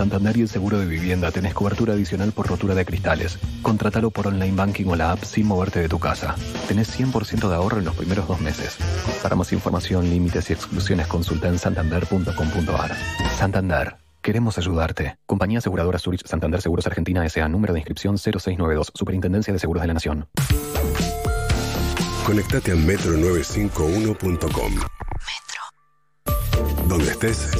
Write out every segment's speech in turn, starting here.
Santander y el seguro de vivienda tenés cobertura adicional por rotura de cristales. Contratalo por online banking o la app sin moverte de tu casa. Tenés 100% de ahorro en los primeros dos meses. Para más información, límites y exclusiones consulta en santander.com.ar. Santander. Queremos ayudarte. Compañía Aseguradora Zurich Santander Seguros Argentina S.A. Número de inscripción 0692. Superintendencia de Seguros de la Nación. Conectate a metro951.com. Metro. Donde estés.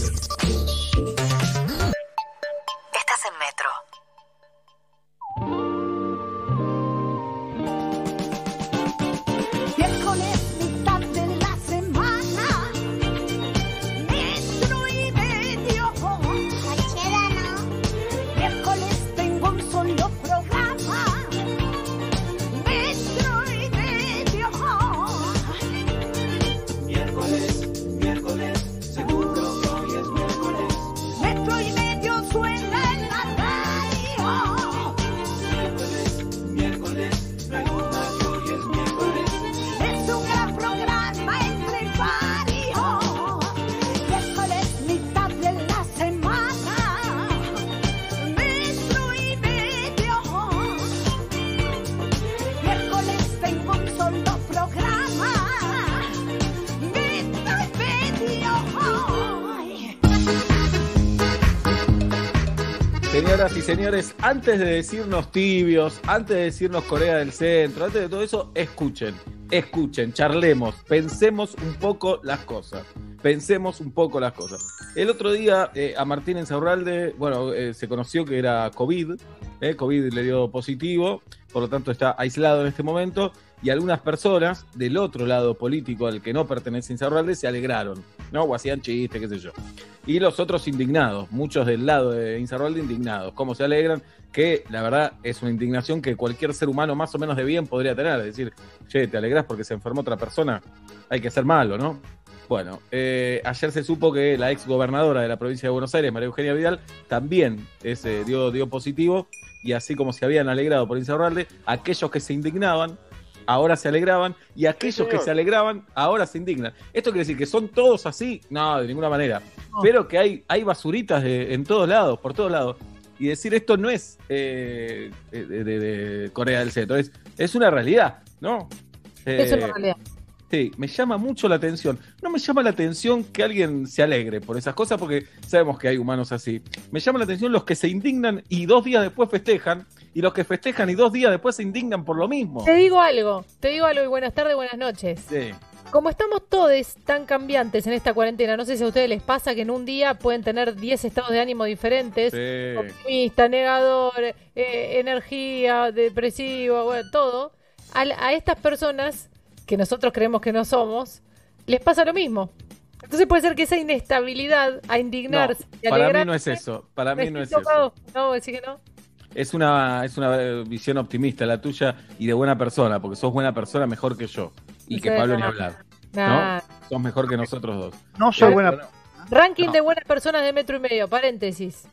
Señoras y señores, antes de decirnos tibios, antes de decirnos Corea del Centro, antes de todo eso, escuchen, escuchen, charlemos, pensemos un poco las cosas. Pensemos un poco las cosas. El otro día eh, a Martín Ensaurralde, bueno, eh, se conoció que era COVID, eh, COVID le dio positivo, por lo tanto está aislado en este momento, y algunas personas del otro lado político al que no pertenece Insaurralde se alegraron, ¿no? O hacían chistes, qué sé yo. Y los otros indignados, muchos del lado de Insaurralde indignados. ¿Cómo se alegran? Que la verdad es una indignación que cualquier ser humano más o menos de bien podría tener. Es decir, che, te alegrás porque se enfermó otra persona, hay que ser malo, ¿no? Bueno, eh, ayer se supo que la ex gobernadora de la provincia de Buenos Aires, María Eugenia Vidal, también ese, dio, dio positivo. Y así como se habían alegrado por Insaurralde, aquellos que se indignaban ahora se alegraban y aquellos que se alegraban ahora se indignan. ¿Esto quiere decir que son todos así? No, de ninguna manera. Pero que hay, hay basuritas de- en todos lados, por todos lados. Y decir esto no es eh, de, de- de Corea del Centro, es, es una realidad, ¿no? Es una Eh, realidad. Sí, me llama mucho la atención. No me llama la atención que alguien se alegre por esas cosas porque sabemos que hay humanos así. Me llama la atención los que se indignan y dos días después festejan y los que festejan y dos días después se indignan por lo mismo. Te digo algo, te digo algo y buenas tardes, buenas noches. Sí. Como estamos todos tan cambiantes en esta cuarentena, no sé si a ustedes les pasa que en un día pueden tener 10 estados de ánimo diferentes. Sí. Optimista, negador, eh, energía, depresivo, bueno, todo. A, a estas personas, que nosotros creemos que no somos, les pasa lo mismo. Entonces puede ser que esa inestabilidad a indignarse y para mí no es eso. Para mí no es eso. No, decir que no. Es una, es una eh, visión optimista la tuya y de buena persona, porque sos buena persona mejor que yo. Y No que Pablo ni no. hablar. Nah. ¿No? Sos mejor que nosotros dos. No soy Eh, buena. pero- Ranking No. de buenas personas de metro y medio, paréntesis.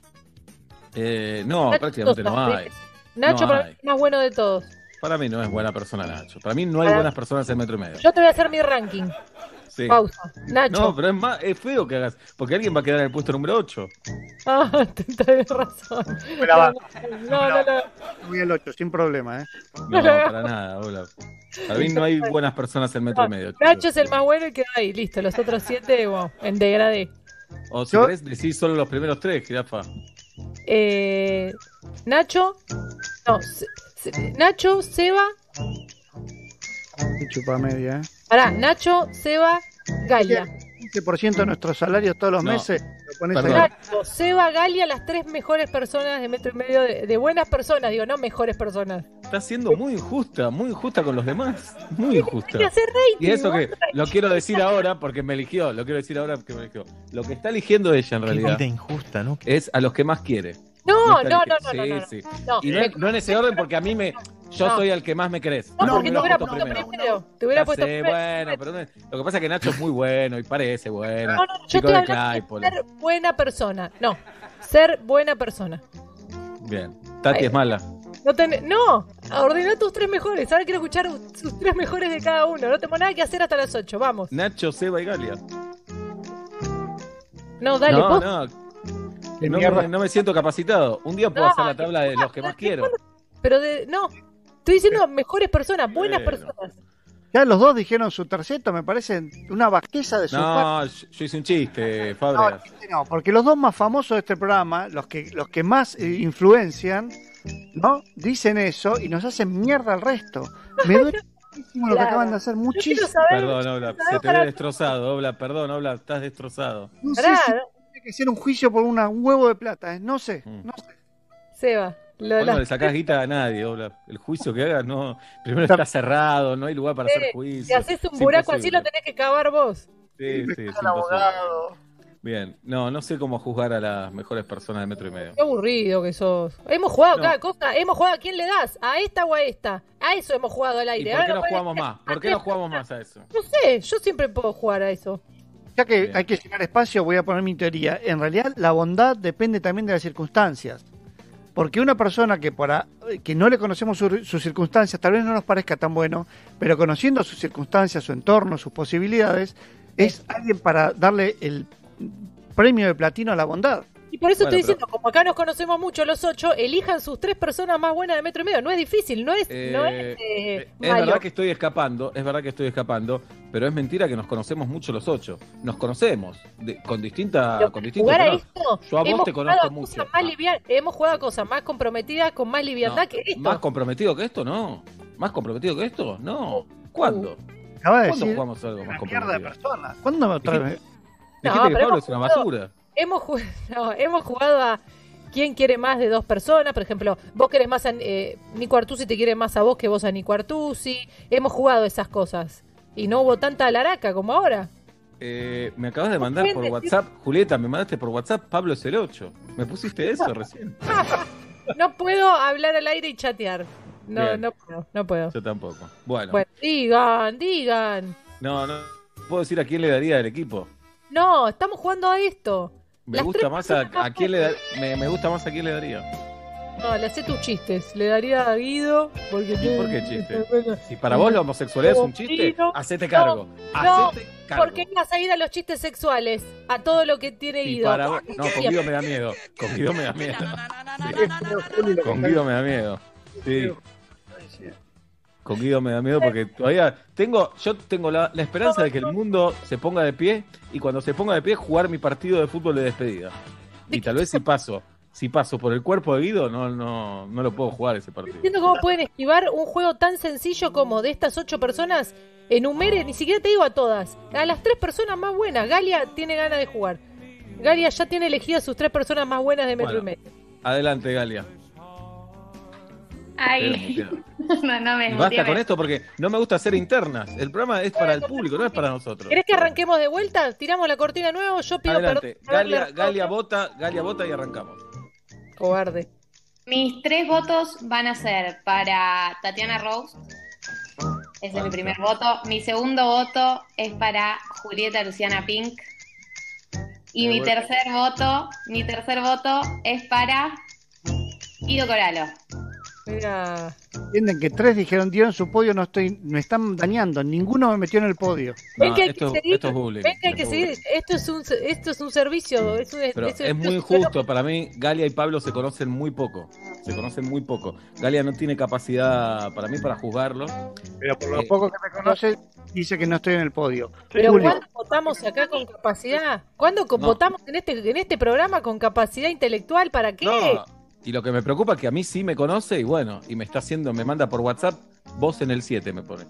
eh, no, Nacho prácticamente no hay. Nacho No para mí es el más bueno de todos. Para mí no es buena persona Nacho. Para mí no hay buenas personas en metro y medio. Yo te voy a hacer mi ranking. Sí. Pausa. Nacho. No, pero es más, es feo que hagas, porque alguien va a quedar en el puesto número 8. Ah, te- tenés razón. No, no, no. Voy al 8, sin problema, ¿eh? No, para nada, hola. Para mí no hay buenas personas en metro y medio. Nacho es el más bueno y queda ahí, listo. Los otros siete, wow, en degradé. O si Yo- querés, decís solo los primeros tres, jirafa. Eh, Nacho, no, Nacho, Seba, Qué chupa media, ¿eh? pará, Nacho, Seba, Galia. 15% de nuestros salarios todos los No. meses lo pones. Nacho, Seba, Galia, las tres mejores personas de metro y medio, de, de buenas personas, digo, no mejores personas. Está siendo muy injusta, muy injusta con los demás. Muy injusta. Y eso que lo quiero decir ahora porque me eligió, lo quiero decir ahora porque me eligió. Lo que está eligiendo ella en Qué realidad vida injusta, ¿no? es a los que más quiere. No, no, no, no, no, no, Sí, sí. no. Y no, no en ese orden porque a mí me. Yo No. soy el que más me crees. No, No, porque te hubiera puesto primero. Te hubiera puesto primero. bueno, pero no- lo que pasa es que Nacho es muy bueno y parece bueno. No, no, yo Chico estoy hablando de ser buena persona. No, ser buena persona. Bien. Tati es mala. No, ten- no, ordená tus tres mejores. Ahora quiero escuchar sus tres mejores de cada uno. No tengo nada que hacer hasta las 8. Vamos. Nacho, Seba y Galia. No, dale, no, vos. no. Qué No mierda. me, no me siento capacitado. Un día puedo No, hacer la tabla de los que más quiero. Pero de, no, estoy diciendo mejores personas, buenas Bueno. personas. Ya los dos dijeron su terceto, me parece una bajeza de su parte. No, yo yo hice un chiste, No, Fabregas. no, porque los dos más famosos de este programa, los que, los que más eh, influencian, ¿no? Dicen eso y nos hacen mierda al resto. Me duele muchísimo lo que Claro. acaban de hacer, muchísimo. saber. Perdón, Obla, se te ve destrozado, Obla, perdón, Obla, estás destrozado. No sé si que ser un juicio por una- un huevo de plata, ¿eh? no sé, Mm. no sé. Seba, Vos no le sacás guita a nadie. El juicio que hagas, no. Primero está cerrado, no hay lugar para hacer Eh, juicio. si haces un buraco así, lo tenés que cavar vos. Sí, sí, abogado. Bien, no, no sé cómo juzgar a las mejores personas de metro y medio. Qué aburrido que sos. Hemos jugado No. cada cosa. Hemos jugado a quién le das, a esta o a esta. A eso hemos jugado al ¿Y aire. por qué Ahora no jugamos más? ¿Por ¿a qué no jugamos más a eso? No sé, yo siempre puedo jugar a eso. Ya que Bien. hay que llenar espacio, voy a poner mi teoría. En realidad, la bondad depende también de las circunstancias. Porque una persona que para que no le conocemos su- sus circunstancias, tal vez no nos parezca tan bueno, pero conociendo sus circunstancias, su entorno, sus posibilidades, es alguien para darle el premio de platino a la bondad. Y por eso Bueno, estoy pero- diciendo, como acá nos conocemos mucho los ocho, elijan sus tres personas más buenas de metro y medio. No es difícil, no es, no es Eh, eh, es malo. verdad que estoy escapando, es verdad que estoy escapando, pero es mentira que nos conocemos mucho los ocho. Nos conocemos de- con distinta, Pero con distintos jugar a esto, Yo a vos hemos te jugado conozco mucho. Más livian- hemos jugado a cosas más comprometidas, con más liviandad No, que esto. ¿Más comprometido que esto? No. ¿Más comprometido que esto? No. ¿Cuándo? Acaba de ¿Cuándo decir jugamos algo más una mierda de comprometido? persona. ¿Cuándo me? No, Dijiste que Pablo es una jugado- basura. Hemos, ju- no, hemos jugado a quién quiere más de dos personas. Por ejemplo, vos querés más a eh, Nico Artusi, te quiere más a vos que vos a Nico Artusi. Hemos jugado esas cosas. Y no hubo tanta laraca como ahora. Eh, me acabas de mandar por decir- WhatsApp, Julieta, me mandaste por WhatsApp, Pablo es el 8. ¿Me pusiste eso recién? No puedo hablar al aire y chatear. No, Bien. no puedo, no puedo. Yo tampoco. Bueno, Bueno, digan, digan. no, no. ¿Puedo decir a quién le daría del equipo? No, estamos jugando a esto. Me Las gusta más a, quién le da- me, me gusta más a quién le daría. No, le hacé tus chistes. Le daría a Guido. Porque ¿Y por qué chiste? Si para vos la homosexualidad es un chiste, hacete cargo. no, Hacete cargo. ¿Por qué vas a ir a los chistes sexuales? A todo lo que tiene Y Guido. para No, con Guido me da miedo. Con Guido me da miedo. Sí, Con Guido me da miedo. Sí. Con Guido me da miedo porque todavía tengo, yo tengo la, la esperanza de que el mundo se ponga de pie y cuando se ponga de pie jugar mi partido de fútbol de despedida. Y tal vez si paso, si paso por el cuerpo de Guido, no, no, no lo puedo jugar ese partido. Entiendo cómo pueden esquivar un juego tan sencillo como de estas ocho personas. Enumere, ni siquiera te digo a todas. A las tres personas más buenas. Galia tiene ganas de jugar. Galia ya tiene elegidas sus tres personas más buenas de metro Bueno. y medio. Adelante, Galia. Ay, no, no me basta con esto porque no me gusta hacer internas. El programa es para el público, no es para nosotros. ¿Querés que arranquemos de vuelta? ¿Tiramos la cortina nueva? Yo pido Adelante. perdón. Galia. Galia vota, Galia vota y arrancamos. Cobarde. Mis tres votos van a ser para Tatiana Rose. Ese es mi primer voto. Mi segundo voto es para Julieta Luciana Pink. Y mi tercer voto, mi tercer voto es para Ido Coralo. Mira. Entienden que tres dijeron dieron su podio, no estoy, me están dañando, ninguno me metió en el podio. Ven No, que hay esto, que seguir. esto es bullying. Ven que hay que esto es seguir. Esto es un, esto es un servicio. Es, un, Pero es, es muy injusto para mí. Galia y Pablo se conocen muy poco. Se conocen muy poco. Galia no tiene capacidad para mí para juzgarlo. Pero por lo Eh, poco que me conoce, dice que no estoy en el podio. Pero Julio, ¿cuándo votamos acá con capacidad? ¿Cuándo No. votamos en este, en este programa con capacidad intelectual? ¿Para qué? No. Y lo que me preocupa es que a mí sí me conoce y bueno, y me está haciendo, me manda por WhatsApp, vos en el 7 me pone.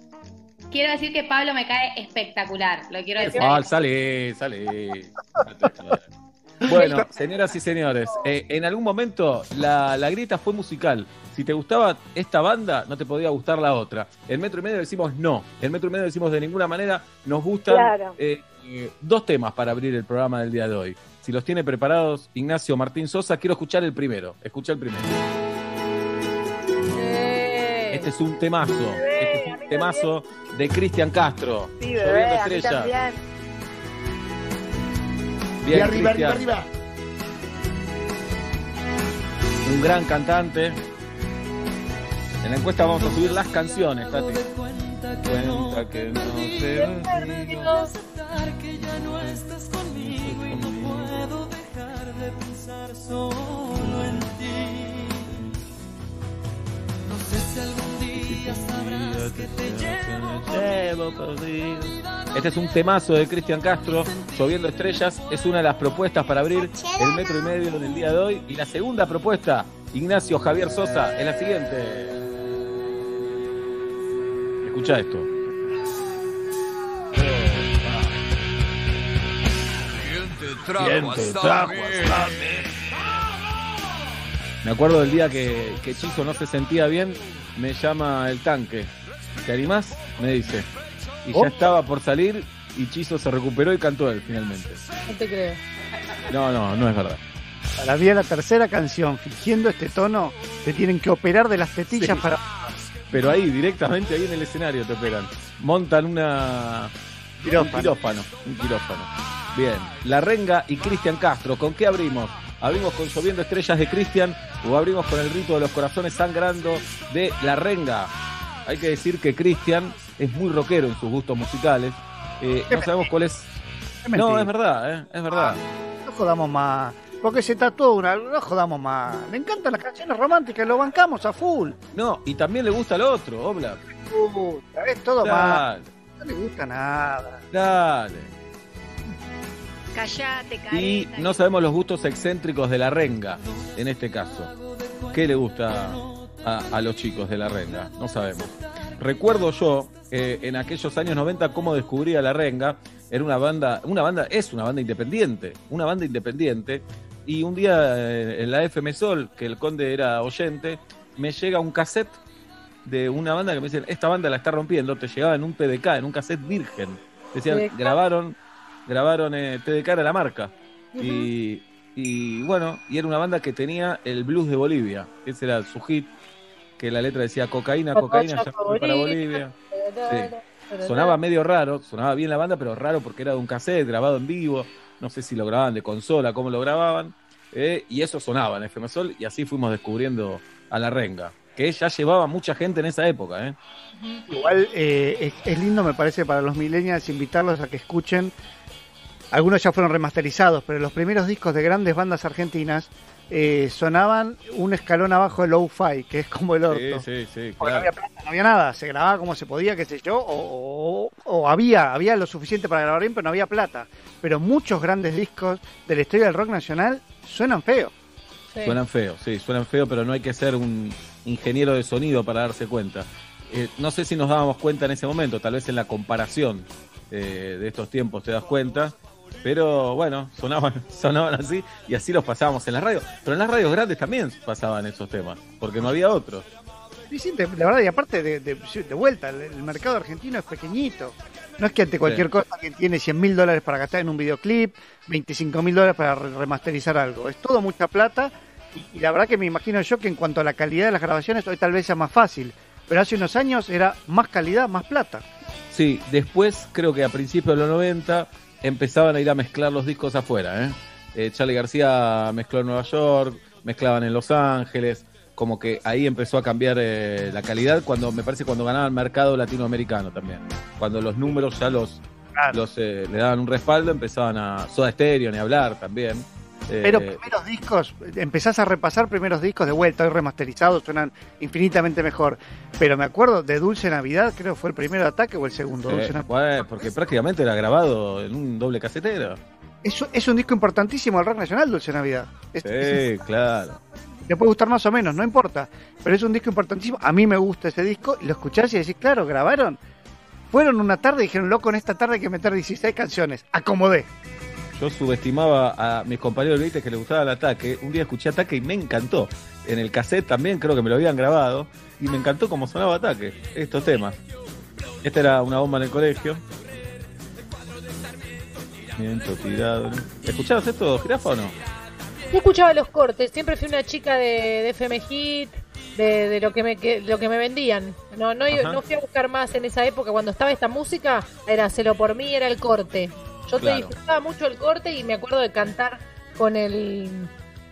Quiero decir que Pablo me cae espectacular. Lo quiero decir. Ah, sale, sale. Bueno, señoras y señores, eh, en algún momento la, la grita fue musical. Si te gustaba esta banda, no te podía gustar la otra. El metro y medio decimos no. El metro y medio decimos de ninguna manera. Nos gustan Claro. eh, eh, dos temas para abrir el programa del día de hoy. Si los tiene preparados Ignacio Martín Sosa, quiero escuchar el primero. Escucha el primero. Este es un temazo. Este es un temazo de Cristian Castro. Sí, bebé, a mí estrellas. también. Bien, y arriba, arriba, Cristian. arriba. un gran cantante. En la encuesta vamos a subir las canciones, Tati. Cuenta que no olvidó. que ya no estás conmigo pensar solo en ti. No sé si algún día sabrás que te llevo. Este es un temazo de Cristian Castro, Lloviendo Estrellas. Es una de las propuestas para abrir el metro y medio del día de hoy. Y la segunda propuesta, Ignacio Javier Sosa, es la siguiente. Escucha esto. Trajo hasta mí? Me acuerdo del día que, que Chizo no se sentía bien, me llama el tanque. ¿Te animás? Me dice. Y Oh. ya estaba por salir y Chizo se recuperó y cantó él finalmente. No te creo. No, no, no es verdad. Para mí, a la tercera canción, fingiendo este tono, te tienen que operar de las tetillas Sí. para. Pero ahí, directamente ahí en el escenario te operan. Montan una... Quirófano. Un quirófano. Un quirófano. Bien. La Renga y Cristian Castro. ¿Con qué abrimos? ¿Abrimos con Lloviendo Estrellas de Cristian o abrimos con el rito de los corazones sangrando de La Renga? Hay que decir que Cristian es muy rockero en sus gustos musicales. Eh, no sabemos cuál es... No, es verdad, ¿eh? es verdad. No jodamos más. Porque se tatuó una. No jodamos más. Le encantan las canciones románticas, lo bancamos a full. No, y también le gusta lo otro, Obla. Puta, es todo. Dale, No le gusta nada. dale. Callate, Y careta. no sabemos los gustos excéntricos de la renga, en este caso. ¿Qué le gusta a, a los chicos de la renga? No sabemos. Recuerdo yo, eh, en aquellos años 90, cómo descubrí a la renga. Era una banda, una banda, es una banda independiente, una banda independiente. Y un día eh, en la FM Sol, que el conde era oyente, me llega un cassette de una banda que me dicen, esta banda la está rompiendo, te llegaba en un TDK, en un cassette virgen. Decían, grabaron, grabaron eh, TDK era la marca. y, y bueno, y era una banda que tenía el blues de Bolivia. Ese era su hit, que la letra decía cocaína, cocaína, ya fue para Bolivia. Sonaba medio raro, sonaba bien la banda, pero raro porque era de un cassette grabado en vivo. No sé si lo grababan de consola, cómo lo grababan. eh, y eso sonaba en FM Sol, y así fuimos descubriendo a la renga, que ya llevaba mucha gente en esa época. ¿eh? Igual eh, es, es lindo, me parece, para los millennials invitarlos a que escuchen. Algunos ya fueron remasterizados, pero los primeros discos de grandes bandas argentinas eh, sonaban un escalón abajo de low-fi, que es como el orto. Sí, sí, sí, Porque no claro. había plata, no había nada, se grababa como se podía, qué sé yo, o, o- o había, había lo suficiente para grabar bien, pero no había plata. Pero muchos grandes discos de la historia del rock nacional suenan feos. Sí. Suenan feos, sí, suenan feos, pero no hay que ser un ingeniero de sonido para darse cuenta. Eh, no sé si nos dábamos cuenta en ese momento, tal vez en la comparación eh, de estos tiempos te das cuenta, pero bueno, sonaban, sonaban así y así los pasábamos en la radio. Pero en las radios grandes también pasaban esos temas, porque no había otros. Sí, sí, la verdad, y aparte de, de- de vuelta, el, el mercado argentino es pequeñito. No es que ante cualquier Sí. cosa que tiene 100 mil dólares para gastar en un videoclip, 25 mil dólares para re- remasterizar algo. Es todo mucha plata y, y la verdad que me imagino yo que en cuanto a la calidad de las grabaciones hoy tal vez sea más fácil. Pero hace unos años era más calidad, más plata. Sí, después creo que a principios de los 90 empezaban a ir a mezclar los discos afuera. ¿eh? Eh, Charlie García mezcló en Nueva York, mezclaban en Los Ángeles, como que ahí empezó a cambiar eh, la calidad cuando me parece cuando ganaba el mercado latinoamericano también. Cuando los números ya los, los eh, le daban un respaldo, empezaban a Soda Stereo ni hablar también. Eh, Pero primeros discos, empezás a repasar primeros discos de vuelta, hoy remasterizados, suenan infinitamente mejor. Pero me acuerdo de Dulce Navidad, creo que fue el primer ataque o el segundo. eh, Dulce Navidad. bueno, porque prácticamente era grabado en un doble casetero. Es, es un disco importantísimo del rock nacional, Dulce Navidad. Es- es- Sí, claro. te puede gustar más o menos, no importa. Pero es un disco importantísimo. A mí me gusta ese disco y lo escuchás y decís, claro, grabaron. Fueron una tarde y dijeron, loco, en esta tarde hay que meter 16 canciones. Acomodé. Yo subestimaba a mis compañeros ¿viste? que les gustaba el ataque. Un día escuché ataque y me encantó. En el cassette también creo que me lo habían grabado. Y me encantó cómo sonaba ataque. Estos temas. Esta era una bomba en el colegio. Miento tirado. ¿Escuchabas esto, jirafa o no? Yo escuchaba los cortes, siempre fui una chica de, de FM Hit, de, de lo que me que- lo que me vendían. No, no, Ajá. no fui a buscar más en esa época cuando estaba esta música, era Celo por mí, era el corte. Yo te Claro. disfrutaba mucho el corte y me acuerdo de cantar con el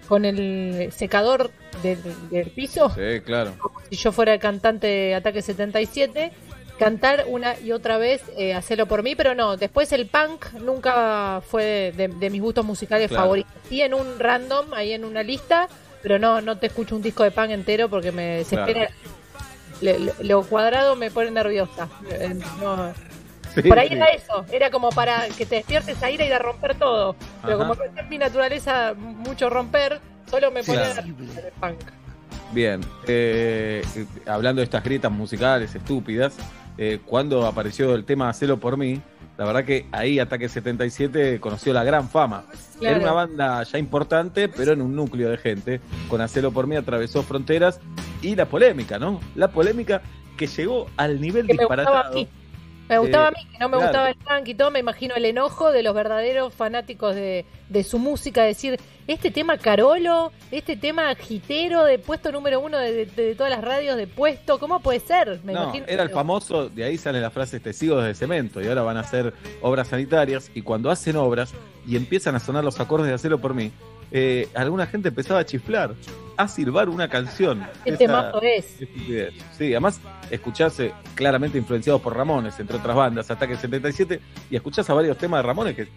con el secador del, del piso, Sí, claro. si yo fuera el cantante de Ataque 77 cantar una y otra vez eh, Hacerlo por mí, pero no, después el punk nunca fue de, de mis gustos musicales Claro. favoritos. Sí en un random, ahí en una lista, pero no, no te escucho un disco de punk entero porque me desespera. Le- le- lo cuadrado me pone nerviosa. Eh, no. Sí, Por ahí sí. era eso, era como para que te despiertes a ir a ir a romper todo. Pero Ajá. como no es mi naturaleza mucho romper, solo me pone Claro. el punk. Bien, eh, eh, hablando de estas grietas musicales estúpidas, eh, cuando apareció el tema Hacelo por mí, la verdad que ahí Ataque 77 conoció la gran fama. Claro. Era una banda ya importante, pero en un núcleo de gente. Con Hacelo por mí atravesó fronteras y la polémica, ¿no? La polémica que llegó al nivel Que disparatado. Me gustaba Eh, a mí, que no me claro. gustaba el punk y todo. Me imagino el enojo de los verdaderos fanáticos de, de su música. Decir, este tema Carolo, este tema gitero de puesto número uno de, de- de todas las radios de puesto, ¿cómo puede ser? Me no, imagino. era el famoso, de ahí sale la frase testigos de cemento y ahora van a hacer obras sanitarias y cuando hacen obras y empiezan a sonar los acordes de Hacerlo por mí, eh, alguna gente empezaba a chiflar, a silbar una canción. ¿Qué Esa temazo es? Sí, además escucharse claramente influenciados por Ramones, entre otras bandas, Ataque 77, y escuchás a varios temas de Ramones que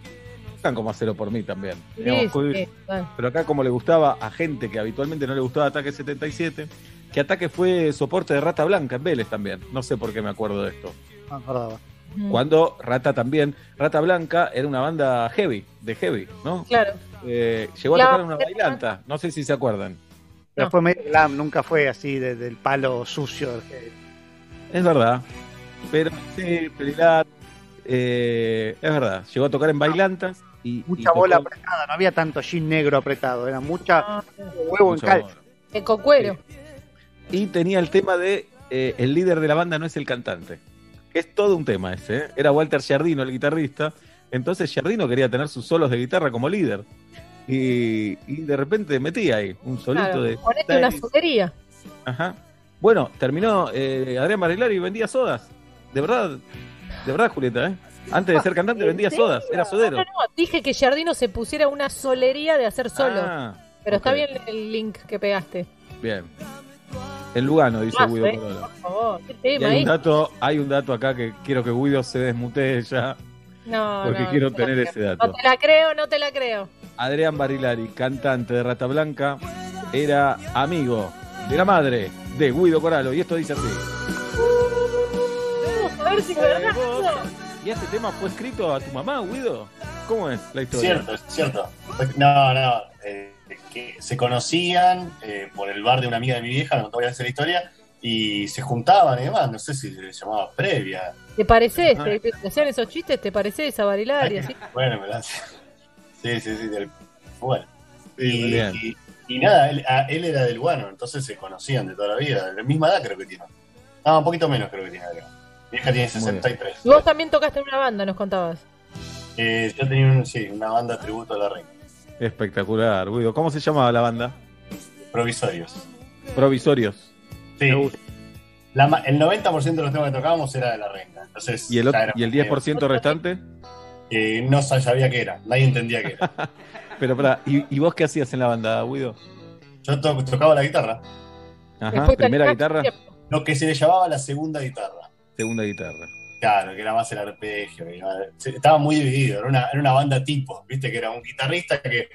están como Hacerlo por mí también. Sí, Digamos, fue- sí, bueno. pero acá como le gustaba a gente que habitualmente no le gustaba Ataque 77, que Ataque fue soporte de Rata Blanca en Vélez también. No sé por qué me acuerdo de esto. Me acordaba. Cuando Rata también, Rata Blanca era una banda heavy, de heavy, ¿no? Claro. Eh, llegó a tocar en una bailanta, no sé si se acuerdan. Pero No. fue medio glam, nunca fue así de- del palo sucio. Es verdad. Pero sí, Pelilar, eh, es verdad. Llegó a tocar en bailantas y. Mucha y tocó- bola apretada, no había tanto jean negro apretado, era mucha Ah, huevo en mucha calcio. bola. en Concuero. Y tenía el tema de eh, el líder de la banda no es el cantante. Es todo un tema ese. ¿eh? Era Walter Giardino, el guitarrista. Entonces Giardino quería tener sus solos de guitarra como líder. Y, y de repente metía ahí un solito Claro. de. Ponete una solería. Ajá. Bueno, terminó eh, Adrián Marilari y vendía sodas. De verdad, de verdad, Julieta, ¿eh? Antes de ser cantante vendía sodas, era sodero. No, no, no, dije que Jardino se pusiera una solería de hacer solo. Ah, pero está bien el link que pegaste. bien. En Lugano, dice Guido eh, por favor. ¿Qué tema hay un es? dato, hay un dato acá que quiero que Guido se desmutee ya, No, porque no, quiero no tener ese dato. No te la creo, no te la creo. Adrián Barilari, cantante de Rata Blanca, era amigo de la madre de Guido Coralo. Y esto dice así. Vamos a ver si es verdad. Guido. ¿Y este tema fue escrito a tu mamá, Guido? ¿Cómo es la historia? Cierto, es cierto. No, no. eh, que se conocían eh, por el bar de una amiga de mi vieja, no te voy a hacer la historia, y se juntaban y demás. No sé si se llamaba previa. ¿Te pareces? Ah. ¿Te, te hacían esos chistes? ¿Te pareces a Barilaria? ¿sí? Bueno, hace. Sí, sí, sí. Del, bueno. Y, bien. y- y nada, él, a- él era del Guano, entonces se conocían de toda la vida. De la misma edad creo que tiene. No, un poquito menos creo que tiene. Adrián. Mi vieja tiene Muy bien. 63. Y vos también tocaste en una banda, nos contabas. Eh, yo tenía un- sí, una banda tributo a la reina. Espectacular, Guido. ¿Cómo se llamaba la banda? Provisorios. Provisorios. Sí. La el 90% de los temas que tocábamos era de la reina. Entonces, ¿Y el, otro- ¿y el medio- 10% restante? Eh, no sa- sabía qué era, nadie entendía qué era. Pero pará, ¿y, y vos qué hacías en la banda, Guido? Yo to- tocaba la guitarra, Ajá, Después primera guitarra, lo que se le llamaba la segunda guitarra. segunda guitarra. Claro, que era más el arpegio. Estaba muy dividido, era una, era una banda tipo, viste, que era un guitarrista que,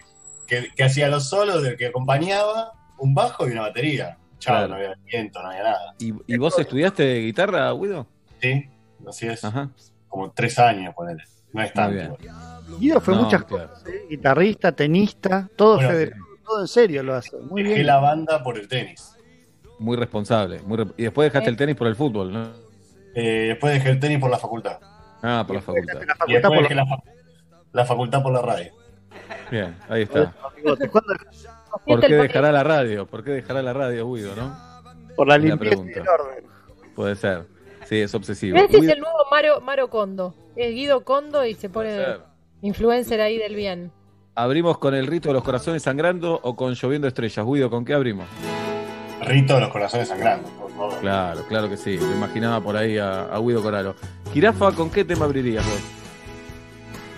que, que hacía los solos, del que acompañaba, un bajo y una batería. Chao, Claro. no había viento, no había nada. ¿Y, y vos estudiaste guitarra, Guido? Sí, así es, Ajá. como tres años, ponele. No es tanto. bien. Guido fue No, muchas claro. cosas, ¿eh? guitarrista, tenista, todo Bueno, federal, todo en serio lo hace. Muy Dejé bien. la banda por el tenis. Muy responsable. muy re- Y después dejaste el tenis por el fútbol, ¿no? Eh, después dejé el tenis por la facultad. Ah, por la facultad. La Y facultad después por dejé la, fa- la facultad por la radio. Bien, ahí está. ¿Por Este qué dejará la radio? ¿Por qué dejará la radio, Guido, no? Por la La limpieza y el orden. Puede ser. Sí, es obsesivo. Ese es el nuevo Maro, Maro Condo. Es Guido Condo y se pone influencer ahí del bien. ¿Abrimos con el rito de los corazones sangrando o con lloviendo estrellas? Guido, ¿con qué abrimos? Rito de los corazones sangrando, por favor. Claro, claro que sí. Me imaginaba por ahí a, a Guido Coralo. Jirafa, ¿con qué tema abrirías vos?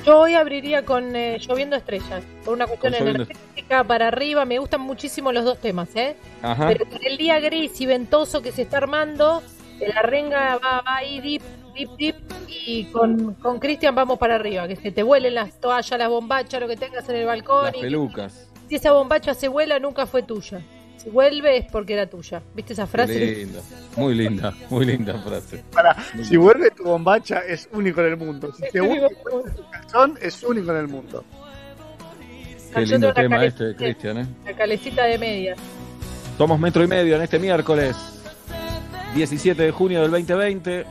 Yo hoy abriría con eh, Lloviendo Estrellas, por una cuestión energética para arriba. Me gustan muchísimo los dos temas, ¿eh? Ajá. Pero con el día gris y ventoso que se está armando, la renga va, va ahí deep, deep, deep, y con con Cristian vamos para arriba, que se te vuelen las toallas, las bombachas, lo que tengas en el balcón. Las y pelucas. si esa bombacha se vuela, nunca fue tuya. Si vuelve es porque era tuya. ¿Viste esa frase? linda. Muy linda, muy linda frase. Para, si vuelve tu bombacha, es único en el mundo. Si te vuelve tu calzón, es único en el mundo. Qué Yo lindo tema este de Cristian, ¿eh? La calecita de medias. Somos metro y medio en este miércoles 17 de junio del 2020.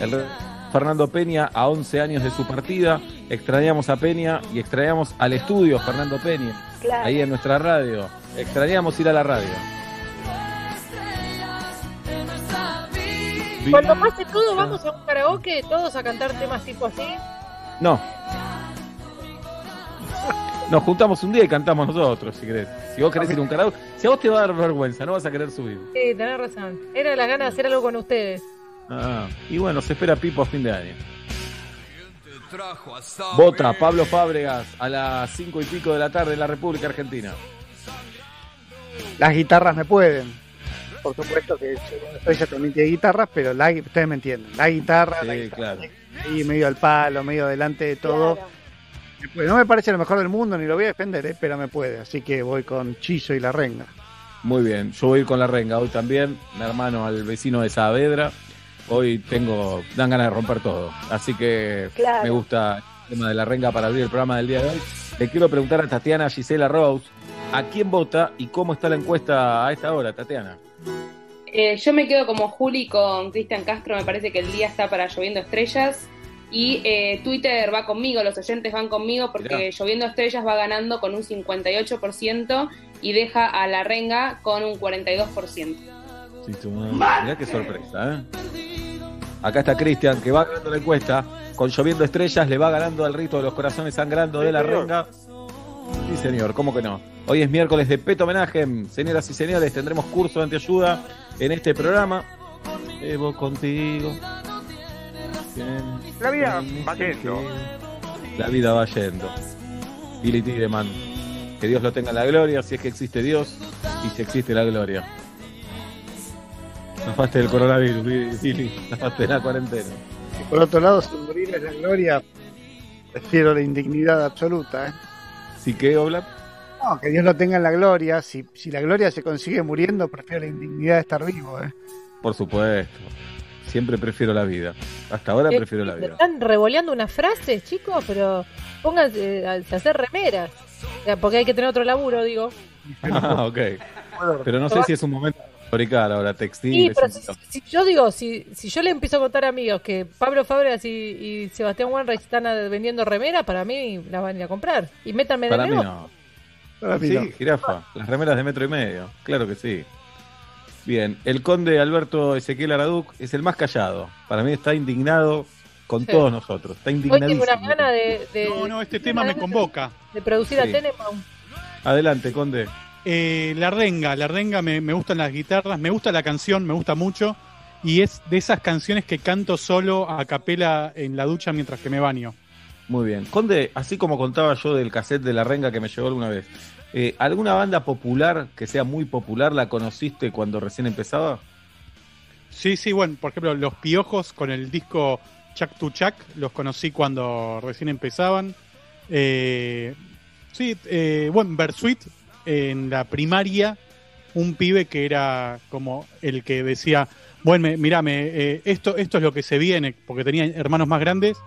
El Fernando Peña a 11 años de su partida. Extrañamos a Peña y extrañamos al estudio Fernando Peña. Claro. Ahí en nuestra radio. Extrañamos ir a la radio. Cuando pase todo, vamos a un karaoke, todos a cantar temas tipo así. No. Nos juntamos un día y cantamos nosotros, si querés. Si vos querés ir a un karaoke, si a vos te va a dar vergüenza, no vas a querer subir. Sí, tenés razón. Era la gana de hacer algo con ustedes. Ah, y bueno, se espera Pipo a fin de año. Vota Pablo Fábregas a las cinco y pico de la tarde en la República Argentina. Las guitarras me pueden. Por supuesto que ella también tiene guitarras, pero la, ustedes me entienden. La guitarra, la Sí, guitarra claro. ahí medio al palo, medio delante de todo. Claro. Me puede. No me parece lo mejor del mundo, ni lo voy a defender, ¿eh? pero me puede. Así que voy con Chizo y la renga. Muy bien, yo voy a ir con la renga hoy también, mi hermano al vecino de Saavedra. Hoy tengo, dan ganas de romper todo. Así que Claro. me gusta el tema de la renga para abrir el programa del día de hoy. Le quiero preguntar a Tatiana Gisela Rose, ¿a quién vota y cómo está la encuesta a esta hora, Tatiana? Eh, yo me quedo como Juli con Cristian Castro, me parece que el día está para Lloviendo Estrellas. Y eh, Twitter va conmigo, los oyentes van conmigo, porque Mirá. Lloviendo Estrellas va ganando con un 58% y deja a la renga con un 42%. Sí, tu madre. Mirá qué sorpresa, ¿eh? Acá está Cristian, que va ganando la encuesta. Con lloviendo estrellas, le va ganando al rito de los corazones sangrando de la renga. Sí, señor, ¿cómo que no? Hoy es miércoles de Peto Homenaje. Señoras y señores, tendremos curso de anteayuda en este programa. Evo contigo. La vida va yendo. La vida va yendo. Billy Tideman. Que Dios lo tenga en la gloria, si es que existe Dios y si existe la gloria. Zafaste del coronavirus, Billy. Zafaste de la cuarentena. Y por otro lado, si morir es la gloria, prefiero la indignidad absoluta. ¿eh? ¿Sí que, Oblap? No, que Dios lo tenga en la gloria. Si, si la gloria se consigue muriendo, prefiero la indignidad de estar vivo. ¿eh? Por supuesto. Siempre prefiero la vida. Hasta ahora Eh, prefiero la vida. Están revoleando unas frases, chicos, pero pónganse a a hacer remeras. Porque hay que tener otro laburo, digo. Ah, ok. Pero no sé si es un momento fabricar ahora Sí, textiles. pero si, si yo digo, si, si yo le empiezo a contar a amigos que Pablo Fábregas y, y Sebastián Wanreich están vendiendo remeras, para mí la van a ir a comprar. Y métanme de Para mí nuevo. no. Para mí Sí, no. jirafa. Las remeras de metro y medio. Claro que sí. Bien, el conde Alberto Ezequiel Araduc es el más callado. Para mí está indignado con Sí. todos nosotros. Está Hoy tengo indignadísimo. una gana de, de, No, no, este tema me convoca. de producir Sí. a Tenenbaum. Adelante, conde. Eh, la renga, la renga me, me gustan las guitarras, me gusta la canción, me gusta mucho. Y es de esas canciones que canto solo a capela en la ducha mientras que me baño. Muy bien. Conde, así como contaba yo del cassette de la renga que me llegó alguna vez, eh, ¿alguna banda popular que sea muy popular la conociste cuando recién empezaba? Sí, sí, bueno, por ejemplo, Los Piojos con el disco Chuck to Chuck, los conocí cuando recién empezaban. Eh, sí, eh, bueno, Bersuit, en la primaria, un pibe que era como el que decía, bueno, me- mirá, me, eh, esto, esto es lo que se viene, porque tenía hermanos más grandes,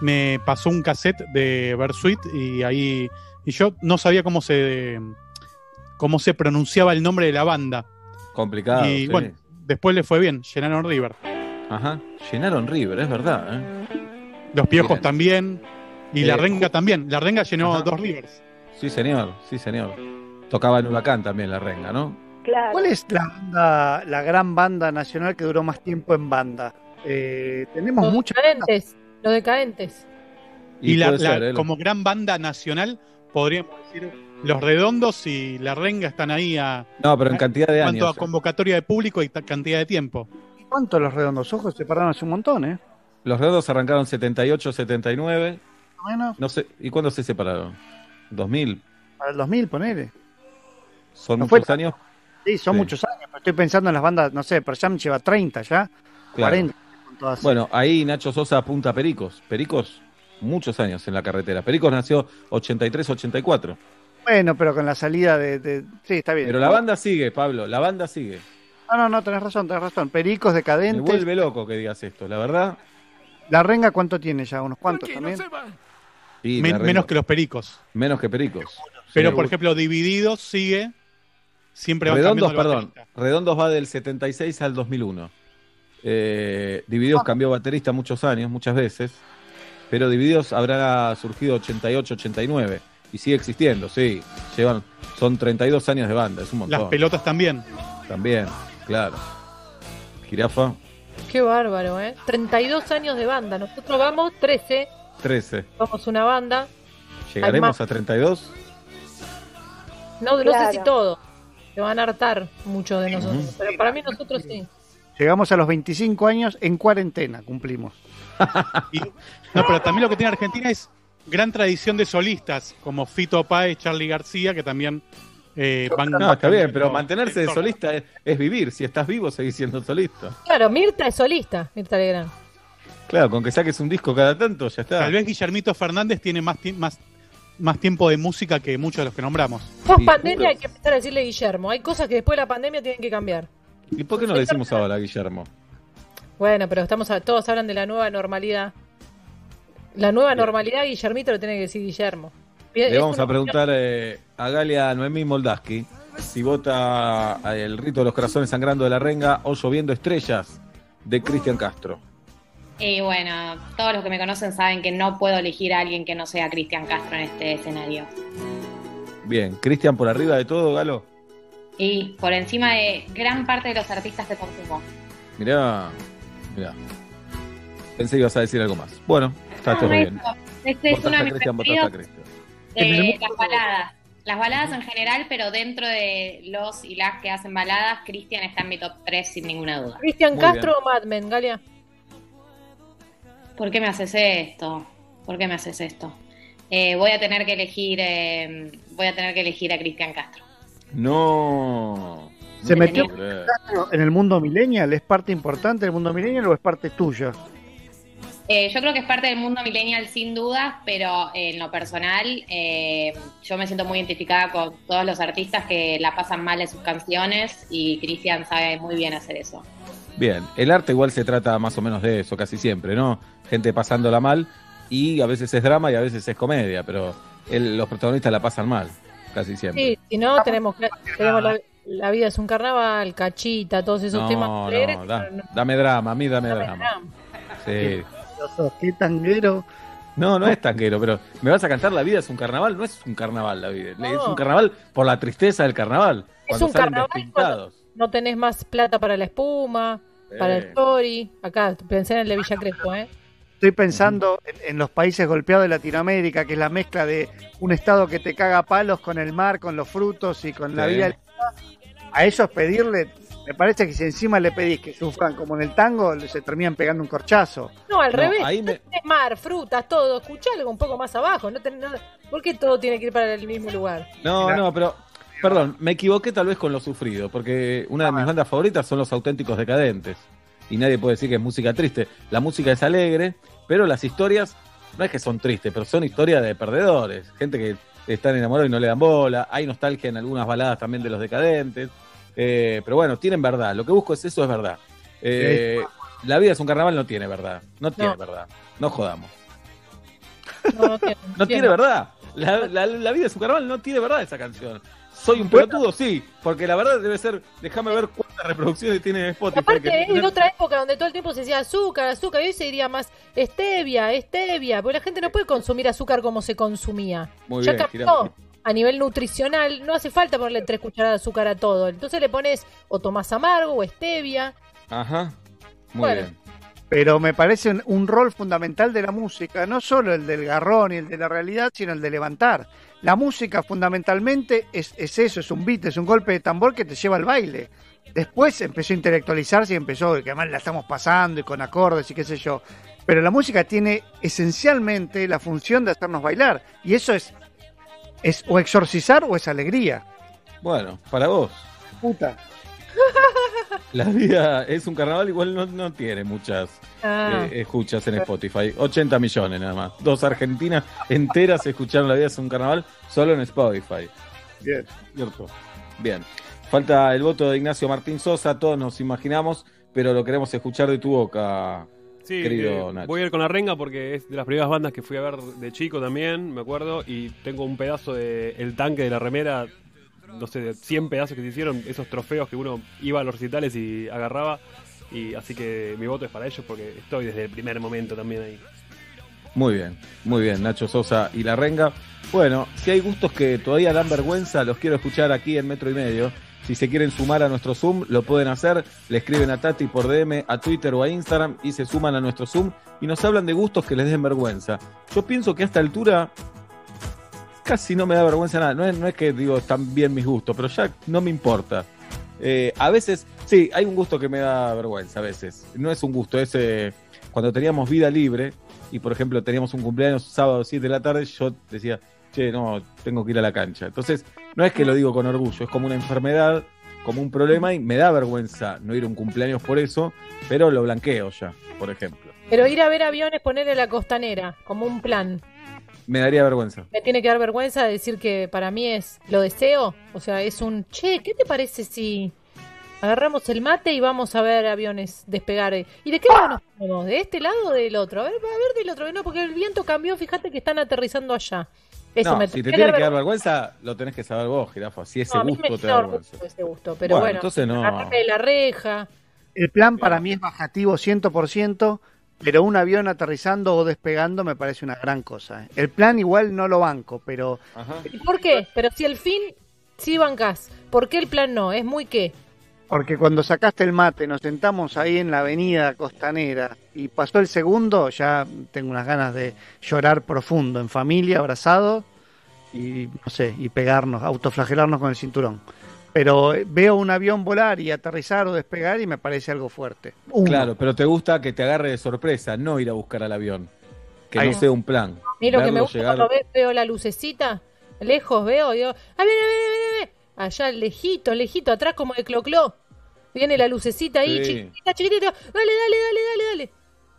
me pasó un cassette de Bersuit y ahí, y yo no sabía cómo se, cómo se pronunciaba el nombre de la banda. Complicado. y sí. bueno, después le fue bien, llenaron River. Ajá. Llenaron River, es verdad. ¿eh? Los piojos también. Y Eh, la renga también. La renga llenó Ajá. dos Rivers. Sí, señor, sí, señor. Tocaba en Huracán también la renga, ¿no? Claro. ¿Cuál es la, banda- la gran banda nacional que duró más tiempo en banda? Eh, tenemos Los muchas. decadentes. Los decadentes. Y, la, puede la- ser, ¿eh? como gran banda nacional, podríamos decir, los redondos y la renga están ahí a, No, pero en cantidad de en cuanto años. a convocatoria de público y cantidad de tiempo. ¿Cuántos los redondos ojos se pararon hace un montón, eh? Los redondos arrancaron 78, 79. Más o menos. No sé, ¿y cuándo se separaron? 2000. Para el 2000, ponele. Son No fue muchos años. Sí, son Sí. muchos años, Estoy pensando en las bandas, no sé, pero Jam lleva 30 ya, Claro. 40. con todas. Bueno, ahí Nacho Sosa apunta a Pericos. Pericos, muchos años en la carretera. Pericos nació 83-84. Bueno, pero con la salida de, de- Sí, está bien. Pero la banda sigue, Pablo, la banda sigue. No, no, no, tenés razón, tenés razón. Pericos, Me decadentes. vuelve loco que digas esto, la verdad. La renga, ¿cuánto tiene ya? ¿Unos cuantos también? Men- la menos que los pericos. menos que Pericos. Pero, Sí. por ejemplo, Divididos sigue. Siempre van Redondos, perdón. Redondos va del 76 al 2001. Eh, Divididos cambió baterista muchos años, muchas veces. Pero Divididos habrá surgido 88, 89. Y sigue existiendo, sí. Llevan, son 32 años de banda, es un montón. Las pelotas también. También, claro. Jirafa, Qué bárbaro, ¿eh? 32 años de banda. Nosotros vamos 13, 13. somos una banda. ¿Llegaremos a 32? No, no Claro. sé si todo. Se van a hartar muchos de nosotros. Pero para mí nosotros sí. Llegamos a los 25 años en cuarentena, cumplimos. Y- no, pero también lo que tiene Argentina es gran tradición de solistas, como Fito Páez, Charlie García, que también eh, van. No, está bien, pero mantenerse de solista es, es vivir. Si estás vivo, seguís siendo solista. Claro, Mirta es solista, Mirta Legrand. Claro, con que saques un disco cada tanto, ya está. Tal vez Guillermito Fernández tiene más, más, más tiempo de música que muchos de los que nombramos. Post pandemia hay que empezar a decirle Guillermo. Hay cosas que después de la pandemia tienen que cambiar. ¿Y por qué no le decimos ahora a Guillermo? Bueno, pero estamos a- todos hablan de la nueva normalidad. La nueva normalidad, Guillermito lo tiene que decir Guillermo. Le Es vamos a preguntar eh, a Galia Noemí Moldaski si vota a El rito de los corazones sangrando de la renga o lloviendo estrellas de Cristian Castro. Y bueno, todos los que me conocen saben que no puedo elegir a alguien que no sea Cristian Castro en este escenario. Bien, Cristian por arriba de todo, Galo. Y por encima de gran parte de los artistas que consumo. Mirá, mirá. Pensé que ibas a decir algo más. Bueno, está No, todo bien. Este es uno de mis preferidos de las baladas. Las baladas en general, pero dentro de los y las que hacen baladas, Cristian está en mi top 3 sin ninguna duda. Cristian Castro bien. o Mad Men, Galia. ¿Por qué me haces esto? ¿Por qué me haces esto? Eh, voy a tener que elegir, eh, voy a tener que elegir a Cristian Castro. No. ¿Se No metió en el mundo millennial? ¿Es parte importante del mundo millennial o es parte tuya? Eh, yo creo que es parte del mundo millennial sin dudas, pero en lo personal eh, yo me siento muy identificada con todos los artistas que la pasan mal en sus canciones y Cristian sabe muy bien hacer eso. Bien, el arte igual se trata más o menos de eso, casi siempre, ¿no? Gente pasándola mal y a veces es drama y a veces es comedia, pero el- los protagonistas la pasan mal, casi siempre. Sí, si no, tenemos, la, la vida es un carnaval, cachita, todos esos no, temas alegres, no, da- no- dame drama, a mí dame, dame drama. drama. Sí. Qué tanguero. No, no es tanquero, pero me vas a cantar La vida es un carnaval, no es un carnaval la vida, es No. un carnaval por la tristeza del carnaval. Es cuando un salen carnaval despintados. No tenés más plata para la espuma, para el Eh. story. Acá pensé en el de Villa Crespo, ¿eh? Estoy pensando en, en los países golpeados de Latinoamérica, que es la mezcla de un estado que te caga a palos con el mar, con los frutos y con la vida. A ellos pedirle, me parece que si encima le pedís que sufran como en el tango, se terminan pegando un corchazo. No, al No, revés. ahí me- Tenés mar, frutas, todo. Escuchá algo un poco más abajo. No tenés nada. ¿Por qué todo tiene que ir para el mismo lugar? No, no, pero perdón, me equivoqué tal vez con lo sufrido, porque una de mis bandas favoritas son los auténticos decadentes. Y nadie puede decir que es música triste. La música es alegre, pero las historias no es que son tristes, pero son historias de perdedores. Gente que están enamorados y no le dan bola. Hay nostalgia en algunas baladas también de los decadentes. Eh, pero bueno, tienen verdad. Lo que busco es eso, es verdad. Eh, la vida es un carnaval, no tiene verdad. No tiene No. verdad. No jodamos. No, no tiene, No tiene verdad. La, la- la vida es un carnaval, no tiene verdad esa canción. Soy un pelotudo, sí, porque la verdad debe ser, déjame ver cuántas reproducciones tiene en Spotify. Aparte que es de otra época donde todo el tiempo se decía azúcar, azúcar, y hoy se diría más stevia, stevia, porque la gente no puede consumir azúcar como se consumía. Muy ya bien, cambió. A nivel nutricional, no hace falta ponerle tres cucharadas de azúcar a todo. Entonces le pones o tomás amargo o stevia. Ajá, muy Bueno. bien. Pero me parece un, un rol fundamental de la música, no solo el del garrón y el de la realidad, sino el de levantar. La música fundamentalmente es, es eso, es un beat, es un golpe de tambor que te lleva al baile. Después empezó a intelectualizarse y empezó, que además la estamos pasando y con acordes y qué sé yo. Pero la música tiene esencialmente la función de hacernos bailar. Y eso es, es o exorcizar o es alegría. Bueno, para vos. Puta. La vida es un carnaval, igual no, no tiene muchas Ah. eh, escuchas en Spotify. 80 millones nada más. Dos argentinas enteras escucharon La vida es un carnaval solo en Spotify. Bien. Cierto. Bien. Falta el voto de Ignacio Martín Sosa, todos nos imaginamos, pero lo queremos escuchar de tu boca, Sí, querido eh, Nacho. voy a ir con la renga porque es de las primeras bandas que fui a ver de chico también, me acuerdo, y tengo un pedazo de el tanque de la remera, no sé, de 100 pedazos que se hicieron, esos trofeos que uno iba a los recitales y agarraba, y así que mi voto es para ellos porque estoy desde el primer momento también ahí. Muy bien, muy bien, Nacho Sosa y La Renga. Bueno, si hay gustos que todavía dan vergüenza, los quiero escuchar aquí en Metro y Medio. Si se quieren sumar a nuestro Zoom, lo pueden hacer. Le escriben a Tati por DM, a Twitter o a Instagram y se suman a nuestro Zoom y nos hablan de gustos que les den vergüenza. Yo pienso que a esta altura casi no me da vergüenza nada. No es, no es que digo están bien mis gustos, pero ya no me importa. Eh, a veces, sí, hay un gusto que me da vergüenza a veces. No es un gusto, es eh, cuando teníamos vida libre y por ejemplo teníamos un cumpleaños sábado 7 de la tarde, yo decía, che, no, tengo que ir a la cancha. Entonces, no es que lo digo con orgullo, es como una enfermedad, como un problema y me da vergüenza no ir a un cumpleaños por eso, pero lo blanqueo ya, por ejemplo. Pero ir a ver aviones, ponerle la costanera, como un plan. Me daría vergüenza. Me tiene que dar vergüenza decir que para mí es lo deseo. O sea, es un, che, ¿qué te parece si agarramos el mate y vamos a ver aviones despegar? ¿Y de qué lado nos ponemos? ¿De este lado o del otro? A ver, a ver del otro. No, porque el viento cambió, fíjate que están aterrizando allá. Eso no, me si te tiene que dar vergüenza. lo tenés que saber vos, jirafa. Si ese No, gusto te da vergüenza. ese gusto, pero Bueno, bueno. entonces no. la reja. El plan para mí es bajativo 100%, pero un avión aterrizando o despegando me parece una gran cosa. ¿eh? El plan igual no lo banco, pero ¿Y por qué? Pero si el fin sí bancás, ¿por qué el plan no? ¿Es muy qué? porque cuando sacaste el mate, nos sentamos ahí en la avenida costanera y pasó el segundo, ya tengo unas ganas de llorar profundo, en familia, abrazado y no sé, y pegarnos, autoflagelarnos con el cinturón. Pero eh, veo un avión volar y aterrizar o despegar y me parece algo fuerte. Uno. Claro, pero te gusta que te agarre de sorpresa, no ir a buscar al avión. Que Ahí. no sea un plan. A mí lo que me gusta llegar- cuando ve- veo la lucecita, lejos veo, digo, ¡ah, viene, viene, viene, viene! Allá, lejito, lejito, atrás como de clocló. Viene la lucecita ahí, Sí. chiquitita, chiquitita. Dale, dale, dale, dale, dale.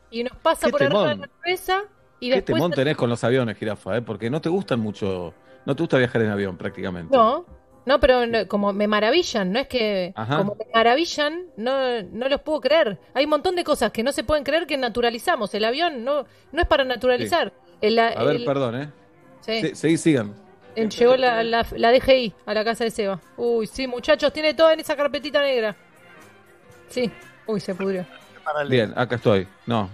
Y nos pasa Qué por arriba de la cabeza y ¿Qué después... temón tenés con los aviones, jirafa? eh? Porque no te gustan mucho. No te gusta viajar en avión prácticamente. No, no, pero no- como me maravillan, no es que... Ajá. Como me maravillan, no, no los puedo creer. Hay un montón de cosas que no se pueden creer que naturalizamos. El avión no, no es para naturalizar. El- A ver, el- perdón, ¿eh? sí. Sí, sigan. Llegó la, la, la DGI a la casa de Seba. Uy, sí, muchachos, tiene todo en esa carpetita negra. Sí. Uy, se pudrió. Bien, acá estoy. No,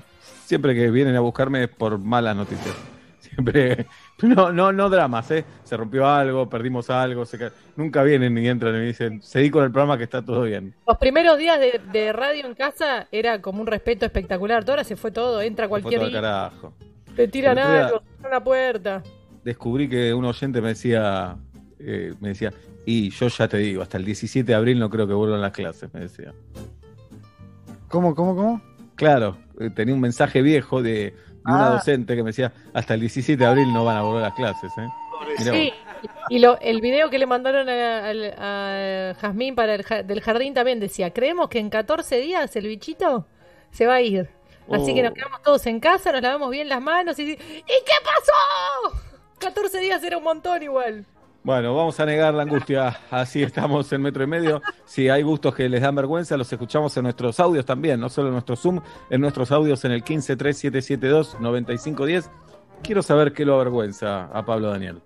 siempre que vienen a buscarme es por malas noticias. Siempre. No, no, no dramas, ¿eh? Se rompió algo, perdimos algo. se ca- Nunca vienen ni entran y me dicen, seguí con el programa que está todo bien. Los primeros días de, de radio en casa era como un respeto espectacular. Ahora se fue todo, entra Fue cualquier todo carajo. te tiran algo, cierran una puerta. Descubrí que un oyente me decía, eh, me decía, y yo ya te digo, hasta el 17 de abril no creo que vuelvan las clases, me decía. ¿Cómo, cómo, cómo? Claro, eh, tenía un mensaje viejo de, de una Ah. docente que me decía, hasta el 17 de abril no van a volver las clases, ¿eh? Sí, y lo, el video que le mandaron a, a- a Jazmín para el, del jardín también decía, creemos que en 14 días el bichito se va a ir. Así Oh. que nos quedamos todos en casa, nos lavamos bien las manos y... ¿Y qué pasó? 14 días era un montón igual. Bueno, vamos a negar la angustia. Así estamos en metro y medio. Si hay gustos que les dan vergüenza, los escuchamos en nuestros audios también, no solo en nuestro Zoom, en nuestros audios en el 153772-9510. Quiero saber qué lo avergüenza a Pablo Daniel.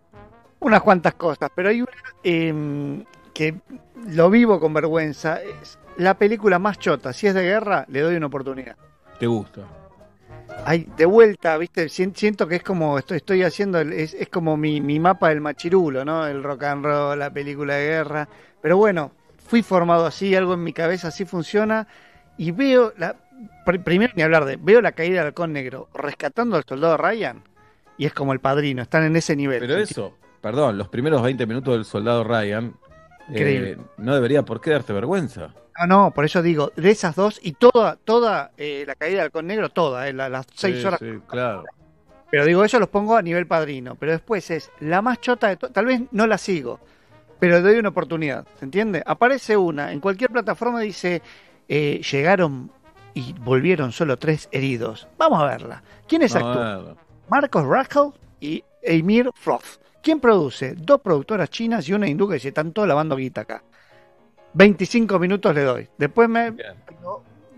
Unas cuantas cosas, pero hay una em, que lo vivo con vergüenza. Es la película más chota. Si es de guerra, le doy una oportunidad. ¿Te gusta? Ay, de vuelta, viste, Sien- siento que es como estoy, estoy haciendo, es, es como mi, mi mapa del machirulo, ¿no? El rock and roll, la película de guerra. Pero bueno, fui formado así, algo en mi cabeza así funciona. Y veo, la, pr- primero ni hablar de, veo la caída del halcón negro, rescatando al soldado Ryan. Y es como el padrino, están en ese nivel. Pero eso, perdón, los primeros 20 minutos del soldado Ryan, eh, no debería por qué darte vergüenza. No, no, por eso digo, de esas dos y toda, toda eh, la caída del halcón negro, toda, eh, la- las seis Sí, horas. sí, claro. Pero digo, eso los pongo a nivel padrino. Pero después es la más chota de todas. Tal vez no la sigo. pero le doy una oportunidad, ¿se entiende? Aparece una, en cualquier plataforma dice, eh, llegaron y volvieron solo tres heridos. Vamos a verla. ¿Quiénes Vamos a actúan? verlo. Marcos Rachel y Emir Froth. ¿Quién produce? Dos productoras chinas y una hindú que se están todos lavando guita acá. 25 minutos le doy. Después me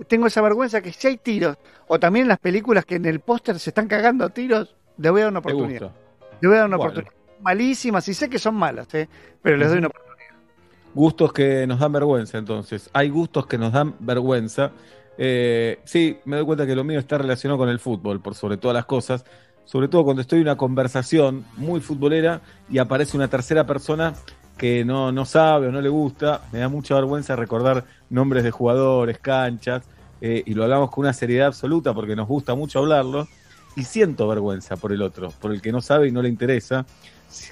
tengo esa vergüenza que si hay tiros, o también en las películas que en el póster se están cagando a tiros, le voy a dar una oportunidad. Le voy a dar una Bueno. oportunidad. Malísimas, y sé que son malas, ¿eh? pero les doy una oportunidad. Gustos que nos dan vergüenza, entonces. Hay gustos que nos dan vergüenza. Eh, sí, me doy cuenta que lo mío está relacionado con el fútbol, por sobre todas las cosas. Sobre todo cuando estoy en una conversación muy futbolera y aparece una tercera persona que no, no sabe o no le gusta. Me da mucha vergüenza recordar nombres de jugadores, canchas, eh, y lo hablamos con una seriedad absoluta porque nos gusta mucho hablarlo. Y siento vergüenza por el otro, por el que no sabe y no le interesa.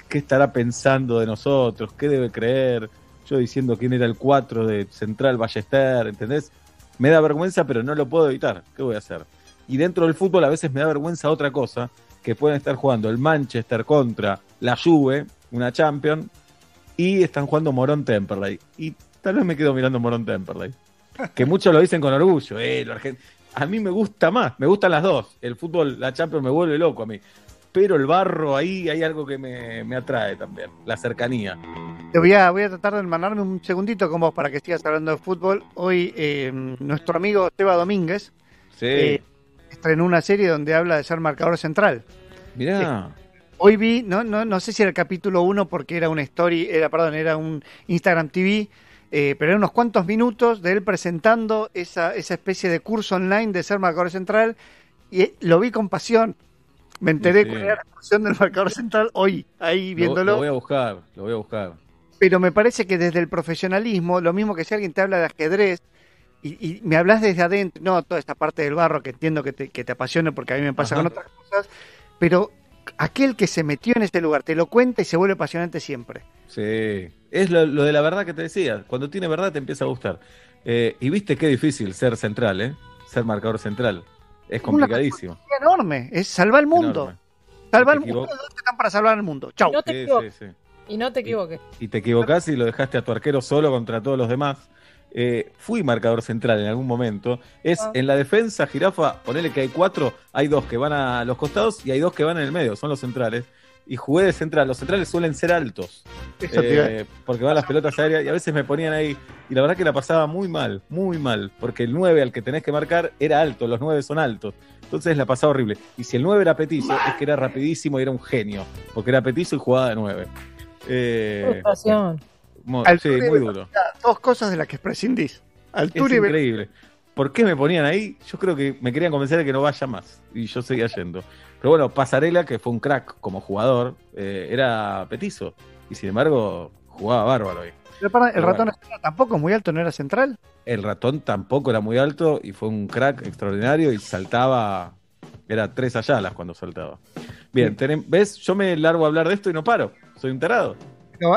¿Qué estará pensando de nosotros? ¿Qué debe creer? Yo diciendo quién era el 4 de Central Ballester, ¿entendés? Me da vergüenza, pero no lo puedo evitar. ¿Qué voy a hacer? Y dentro del fútbol a veces me da vergüenza otra cosa, que pueden estar jugando el Manchester contra la Juve, una Champion, y están jugando Morón Temperley. Y tal vez me quedo mirando Morón Temperley. Que muchos lo dicen con orgullo, eh, lo A mí me gusta más, me gustan las dos. El fútbol, la Champions me vuelve loco a mí. Pero el barro ahí hay algo que me, me atrae también, la cercanía. Te voy a, voy a tratar de hermanarme un segundito con vos para que sigas hablando de fútbol. Hoy eh, nuestro amigo Seba Domínguez Sí, eh, estrenó una serie donde habla de ser marcador central. mirá. Hoy vi, no, no, no sé si era el capítulo 1 porque era una story, era, perdón, era un Instagram TV, eh, pero eran unos cuantos minutos de él presentando esa, esa especie de curso online de ser marcador central y eh, lo vi con pasión. Me enteré Sí. cuál era la función del marcador central hoy, ahí Lo, viéndolo. lo voy a buscar, lo voy a buscar. Pero me parece que desde el profesionalismo, lo mismo que si alguien te habla de ajedrez y, y me hablas desde adentro, no toda esta parte del barro que entiendo que te, que te apasiona porque a mí me pasa Ajá. con otras cosas, pero aquel que se metió en ese lugar te lo cuenta y se vuelve apasionante siempre. Sí, es lo, lo de la verdad que te decía. Cuando tiene verdad te empieza a gustar. Eh, y viste qué difícil ser central, ¿eh? Ser marcador central. Es complicadísimo. Es enorme, es salvar el mundo. Enorme. Salvar el mundo, equivo- ¿dónde están para salvar el mundo? Chau. No te Sí, equivoques. sí, sí. Y no te equivoques. Y te equivocás y lo dejaste a tu arquero solo contra todos los demás. Eh, fui marcador central en algún momento. Es Ah. en la defensa, jirafa, ponele que hay cuatro, hay dos que van a los costados y hay dos que van en el medio, son los centrales. Y jugué de central. Los centrales suelen ser altos. Eso Eh, porque van las pelotas aéreas y a veces me ponían ahí. Y la verdad que la pasaba muy mal, muy mal. Porque el 9 al que tenés que marcar era alto, los 9 son altos. Entonces la pasaba horrible. Y si el 9 era petizo, es que era rapidísimo y era un genio. Porque era petizo y jugaba de 9. Eh, Frustración. Mo- sí, muy duro. Dos cosas de las que prescindís. Es Altura y velocidad. increíble. ¿Por qué me ponían ahí? Yo creo que me querían convencer de que no vaya más. Y yo seguía yendo. Pero bueno, Pasarela, que fue un crack como jugador, eh, era petizo. Y sin embargo, jugaba bárbaro ahí. Pero para, el Pero ratón bueno. Tampoco es muy alto, ¿no era central? El ratón tampoco era muy alto y fue un crack extraordinario y saltaba. Era tres ayalas cuando saltaba. Bien, ¿ves? Yo me largo a hablar de esto y no paro. Soy un tarado.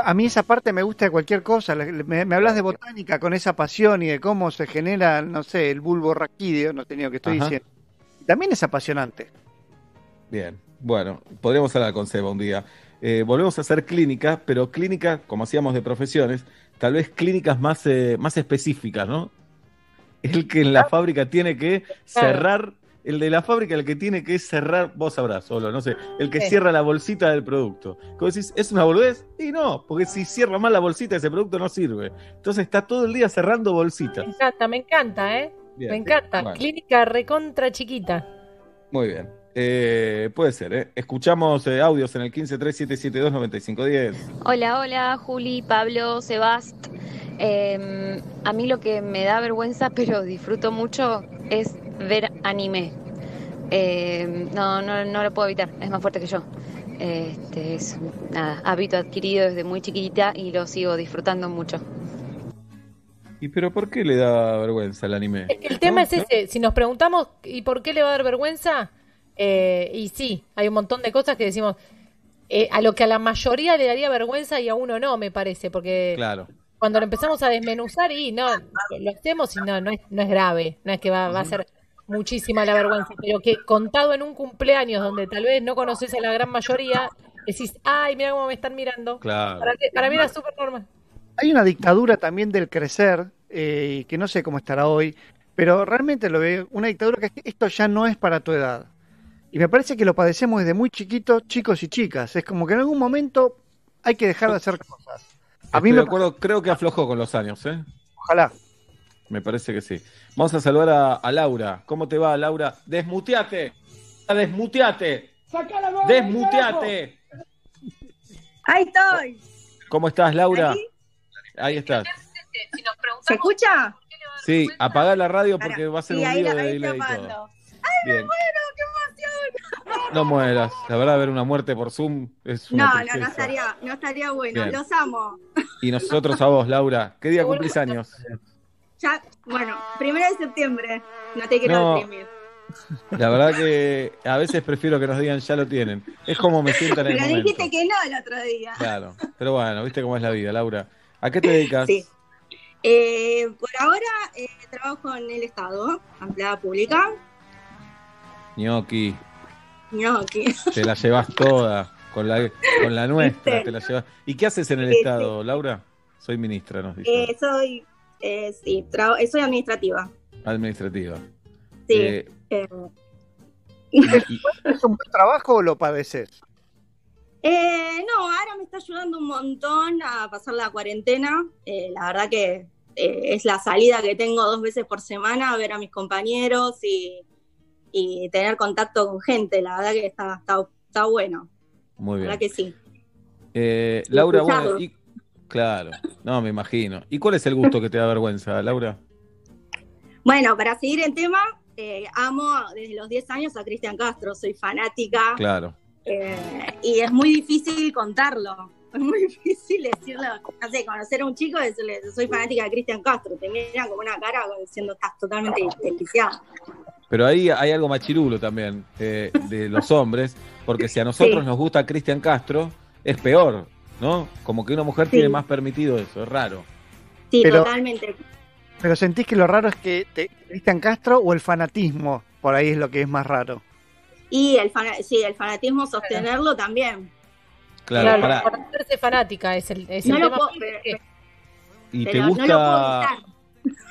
A mí esa parte me gusta de cualquier cosa. Me, me hablas de botánica con esa pasión y de cómo se genera, no sé, el bulbo raquídeo, no tenía que estoy Ajá. diciendo. También es apasionante. Bien, bueno, podríamos hablar con Seba un día. Eh, volvemos a hacer clínicas, pero clínicas, como hacíamos de profesiones, tal vez clínicas más, eh, más específicas, ¿no? El que en la fábrica tiene que cerrar, el de la fábrica, el que tiene que cerrar, vos sabrás, solo, no sé, el que Sí. cierra la bolsita del producto. Como decís, ¿es una boludez? Y no, porque si cierra mal la bolsita, ese producto no sirve. Entonces está todo el día cerrando bolsitas. Me encanta, me encanta, ¿eh? Bien. Me encanta. Bueno. Clínica recontra chiquita. Muy bien. Eh, puede ser, ¿eh? Escuchamos eh, audios en el 1537729510. Hola, hola, Juli, Pablo, Sebast. Eh, a mí lo que me da vergüenza, pero disfruto mucho, es ver anime. Eh, no, no, no lo puedo evitar, es más fuerte que yo. Este es nada, hábito adquirido desde muy chiquitita y lo sigo disfrutando mucho. ¿Y pero por qué le da vergüenza el anime? El tema es ese. Si nos preguntamos, ¿y por qué le va a dar vergüenza? Eh, y sí, hay un montón de cosas que decimos. eh, a lo que a la mayoría le daría vergüenza y a uno no, me parece, porque Claro. cuando lo empezamos a desmenuzar y no, lo hacemos y no, no es, no es grave, no es que va, va a ser muchísima la vergüenza, pero que contado en un cumpleaños donde tal vez no conoces a la gran mayoría, decís, ay, mira cómo me están mirando. Claro. Para, para mí era súper normal. Hay una dictadura también del crecer, eh, que no sé cómo estará hoy, pero realmente lo veo, una dictadura que esto ya no es para tu edad. Y me parece que lo padecemos desde muy chiquitos, chicos y chicas. Es como que en algún momento hay que dejar de hacer cosas. A mí Estoy me acuerdo, creo que aflojó con los años, ¿eh? Ojalá. Me parece que sí. Vamos a saludar a, a Laura. ¿Cómo te va, Laura? Desmuteate. Desmuteate. Desmuteate. Ahí estoy. ¿Cómo estás, Laura? Ahí estás. ¿Se escucha? Sí, apaga la radio porque va a ser Sí, un ahí, lío de ahí delay y todo. Apagando. Bien. Bueno, qué emoción. No mueras. La verdad, ver una muerte por Zoom es una No, no, no estaría, no estaría bueno. Bien. Los amo. Y nosotros a vos, Laura. ¿Qué día cumplís años? Ya, bueno, primero de septiembre. No te quiero No. deprimir. La verdad que a veces prefiero que nos digan ya lo tienen. Es como me siento en el Pero momento. dijiste que no el otro día. Claro. Pero bueno, viste cómo es la vida, Laura. ¿A qué te dedicas? Sí. Eh, por ahora eh, trabajo en el Estado, empleada pública. Gnocchi, No, aquí. te la llevas toda. Con la, con la nuestra, ¿Viste? te la llevas. ¿Y qué haces en el Sí, Estado, Laura? Soy ministra, nos dice. Eh, soy, eh, sí, tra- eh, soy administrativa. Administrativa. Sí. Eh, Eh, ¿Es un buen trabajo o lo padeces? Eh, no, ahora me está ayudando un montón a pasar la cuarentena. Eh, la verdad que eh, es la salida que tengo dos veces por semana, ver a mis compañeros y, y tener contacto con gente. La verdad que está, está, está bueno. muy La verdad bien. que sí. Eh, Laura, bueno, y, claro, no, me imagino. ¿Y cuál es el gusto que te da vergüenza, Laura? Bueno, para seguir el tema, eh, amo desde los 10 años a Cristian Castro. Soy fanática Claro. eh, y es muy difícil contarlo. Es muy difícil decirlo, no sé, conocer a un chico y decirle, soy fanática de Cristian Castro. Te miran como una cara como diciendo, estás totalmente desquiciado. Pero ahí hay algo machirulo también eh, de los hombres, porque si a nosotros Sí. nos gusta Cristian Castro, es peor, ¿no? Como que una mujer Sí. tiene más permitido eso, es raro. Sí, Pero- totalmente. Pero sentís que lo raro es que te Cristian Castro o el fanatismo, por ahí es lo que es más raro. Y el, fana- sí, el fanatismo, sostenerlo también. Claro, Claro, por hacerse fanática es el, es No el lo tema. puedo- pero- ¿Y te pero no lo puedo gusta?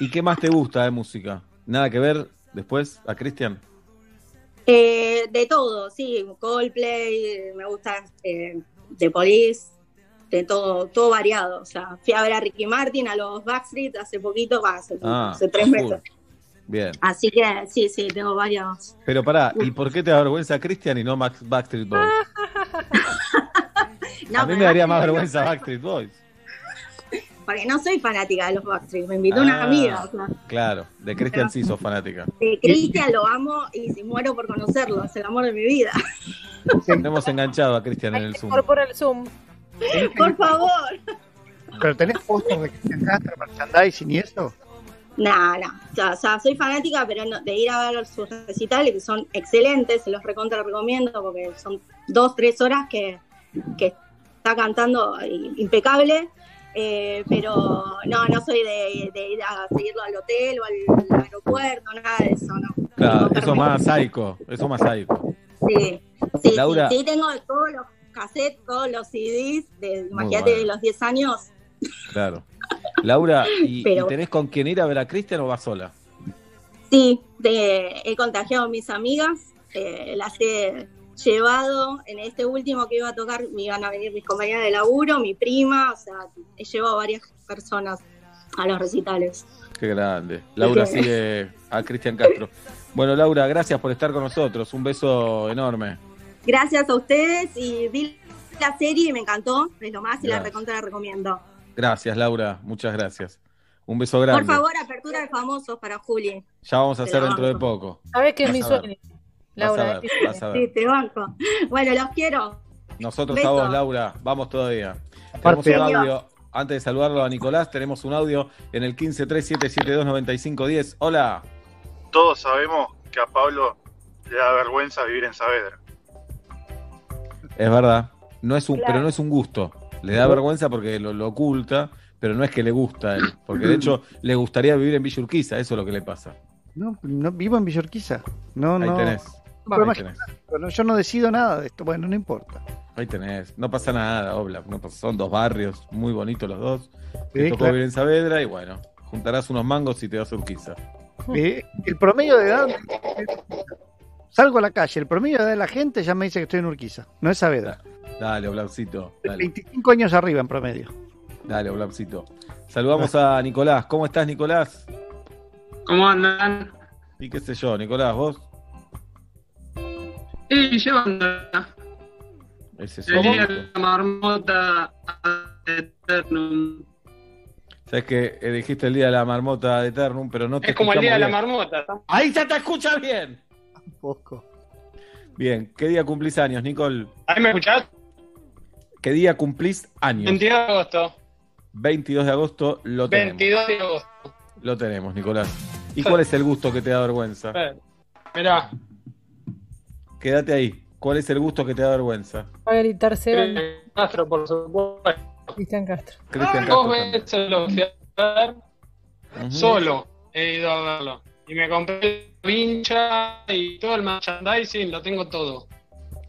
¿Y qué más te gusta de música? ¿Nada que ver después a Cristian? Eh, de todo, sí, Coldplay, me gusta eh, The Police, de todo, todo variado. O sea, fui a ver a Ricky Martin, a los Backstreet hace poquito, va, hace, Ah, hace tres meses. Bien. Así que sí, sí, tengo varios. Pero pará, ¿y por qué te da vergüenza Cristian y no Max Backstreet Boys? No, a mí me daría más vergüenza Backstreet Boys. Porque no soy fanática de los Backstreet, me invitó una Ah, amiga. o sea, Claro, de Cristian sí sos fanática. de Cristian lo amo y si muero por conocerlo, es el amor de mi vida. Tenemos enganchado a Cristian en el Zoom. Incorpora el Zoom. Por favor. ¿Pero tenés póster de Cristian Castro, merchandising y eso? No, no. O sea, o sea, soy fanática, pero no- de ir a ver sus recitales, que son excelentes, se los recontra recomiendo, porque son dos, tres horas que, que está cantando i- impecable. Eh, pero no, no soy de, de ir a seguirlo al hotel o al, aeropuerto, nada de eso, no. Claro, eso es más psycho, eso es más psycho. Sí, sí, Laura. sí, sí, tengo todos los cassettes, todos los CDs, de, imagínate, bueno. de los 10 años. Claro. Laura, ¿y, Pero- y tenés con quién ir a ver a Cristian o vas sola? Sí, de- he contagiado a mis amigas, eh, las he llevado, en este último que iba a tocar, me iban a venir mis compañeras de laburo, mi prima, o sea, he llevado varias personas a los recitales. Qué grande. Laura sigue a Cristian Castro. Bueno, Laura, gracias por estar con nosotros. Un beso enorme. Gracias a ustedes y vi la serie y me encantó, es lo más y la recontra la recomiendo. Gracias, Laura. Muchas gracias. Un beso grande. Por favor, apertura de famosos para Juli. Ya vamos a Te hacer dentro de poco. ¿Sabes qué es mi sueño? Vas a Laura, ver, es mi sueño. vas a Sí, ver. te banco. Bueno, los quiero. Nosotros Beso. a vos, Laura. Vamos todavía. Tenemos un audio. Antes de saludarlo a Nicolás, tenemos un audio en el 1537729510. Hola. Todos sabemos que a Pablo le da vergüenza vivir en Saavedra. Es verdad. No es un, Claro. pero no es un gusto. Le da vergüenza porque lo, lo oculta, pero no es que le gusta a él. Porque de hecho le gustaría vivir en Villa Urquiza, eso es lo que le pasa. No, no vivo en Villorquiza. No, Ahí no. tenés. Yo no decido nada de esto. Bueno, no importa. Ahí tenés. No pasa nada, Oblap. No pasa- Son dos barrios muy bonitos los dos. Te Sí, tocó claro. vivir en Saavedra y bueno, juntarás unos mangos y te vas a Urquiza. Eh, el promedio de edad. Salgo a la calle, el promedio de edad de la gente ya me dice que estoy en Urquiza. No es Saavedra. Dale, Oblapcito. Dale, 25 años arriba en promedio. dale, Oblapcito. Saludamos a Nicolás. ¿Cómo estás, Nicolás? ¿Cómo andan? Y qué sé yo, Nicolás, vos. Y llevándola. Ese es El día de la marmota Eternum. Sabes que eh, dijiste el día de la marmota de Eternum, pero no te Es como el día de la bien. marmota. Ahí ya te escucha bien. Poco. Bien, ¿qué día cumplís años, Nicole? ¿Ahí me escuchás? ¿Qué día cumplís años? 22 de agosto. 22 de agosto lo tenemos. 22 de agosto. Lo tenemos, Nicolás. ¿Y cuál es el gusto que te da vergüenza? Mirá. Quédate ahí. ¿Cuál es el gusto que te da vergüenza? Va a gritar Seba. Castro, por supuesto. Cristian Castro. Cristian Dos Castro veces lo fui a ver. Solo he ido a verlo. Y me compré la vincha y todo el merchandising, lo tengo todo.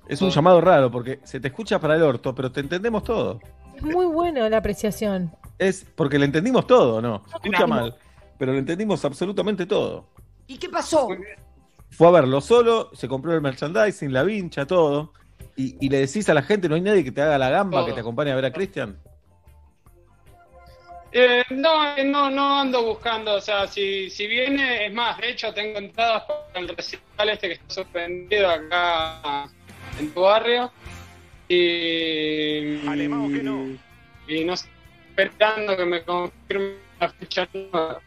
Es un llamado raro porque se te escucha para el orto, pero te entendemos todo. Es muy bueno la apreciación. Es porque le entendimos todo, ¿no? Se escucha mal, pero le entendimos absolutamente todo. ¿Y qué pasó? Fue a verlo solo, se compró el merchandising, la vincha, todo. Y, y le decís a la gente, no hay nadie que te haga la gamba, Todo. que te acompañe a ver a Cristian. Eh, no, eh, no, no ando buscando, o sea, si, si viene, es más, de hecho tengo entradas para el recital este que está suspendido acá en tu barrio. Y. Y no sé, esperando que me confirme la fecha nueva.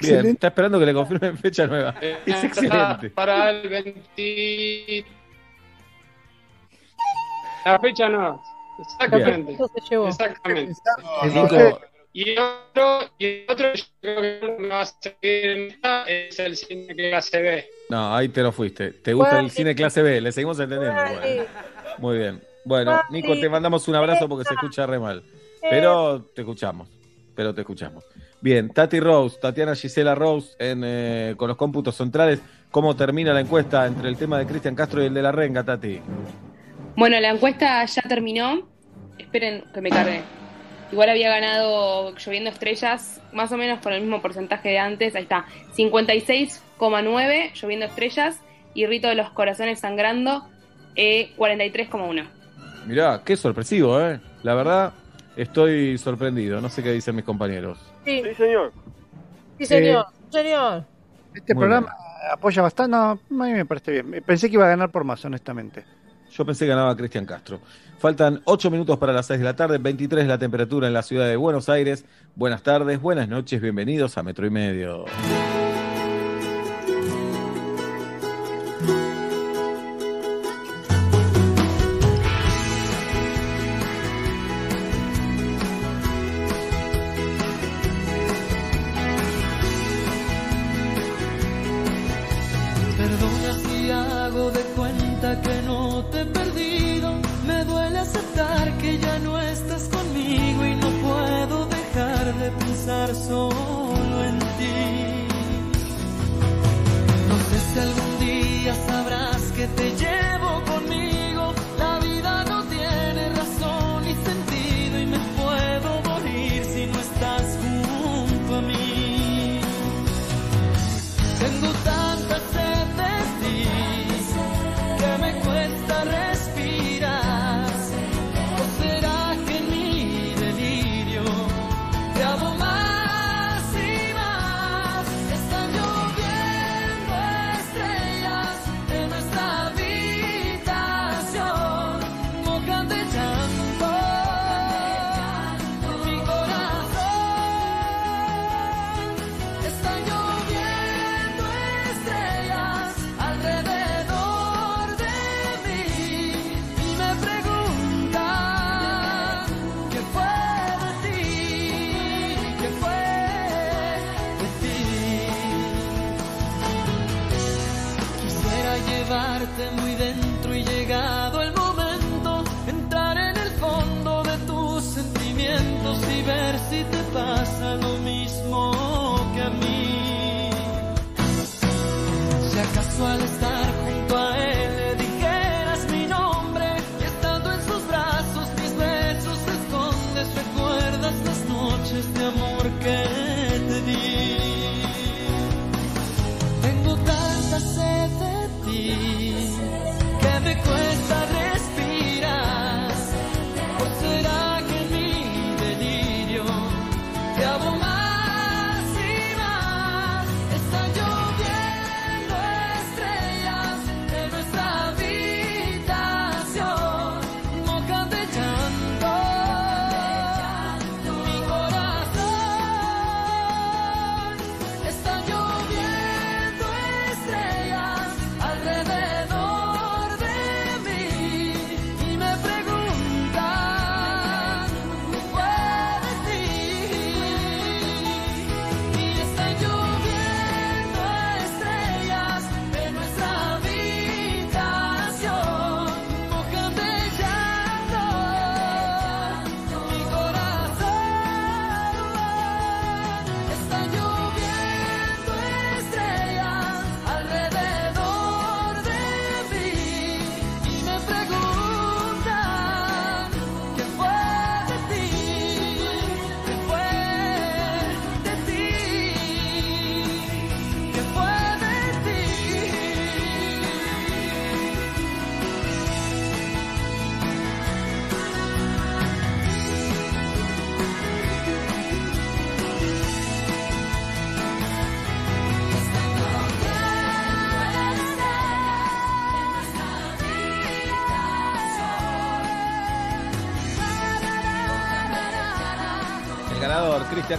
Bien, está esperando que le confirmen fecha nueva. Eh, Es está excelente. Para el 20. La fecha nueva. Exactamente. Eso se llevó. Exactamente. Y otro, y otro, yo creo que me va a seguir en esta, es el cine que se ve. no, ahí te lo fuiste. ¿Te gusta el cine clase B? Le seguimos entendiendo. Bueno, muy bien. Bueno. Nico, te mandamos un abrazo porque se escucha re mal. Pero te escuchamos. Pero te escuchamos. Bien, Tati Rose, Tatiana Gisela Rose, en, eh, con los cómputos centrales. ¿Cómo termina la encuesta entre el tema de Cristian Castro y el de la renga, Tati? Bueno, la encuesta ya terminó. Esperen que me cargue. Igual había ganado Lloviendo Estrellas, más o menos con el mismo porcentaje de antes. Ahí está, 56,9 Lloviendo Estrellas y Rito de los Corazones Sangrando, eh, 43,1. Mirá, qué sorpresivo, ¿eh? La verdad, estoy sorprendido. No sé qué dicen mis compañeros. Sí, señor. Sí, señor. Señor. Este Muy programa apoya bastante. No, a mí me parece bien. Pensé que iba a ganar por más, honestamente. Yo pensé que ganaba Cristian Castro. Faltan 8 minutos para las 6 de la tarde, 23 la temperatura en la ciudad de Buenos Aires. Buenas tardes, buenas noches, bienvenidos a Metro y Medio.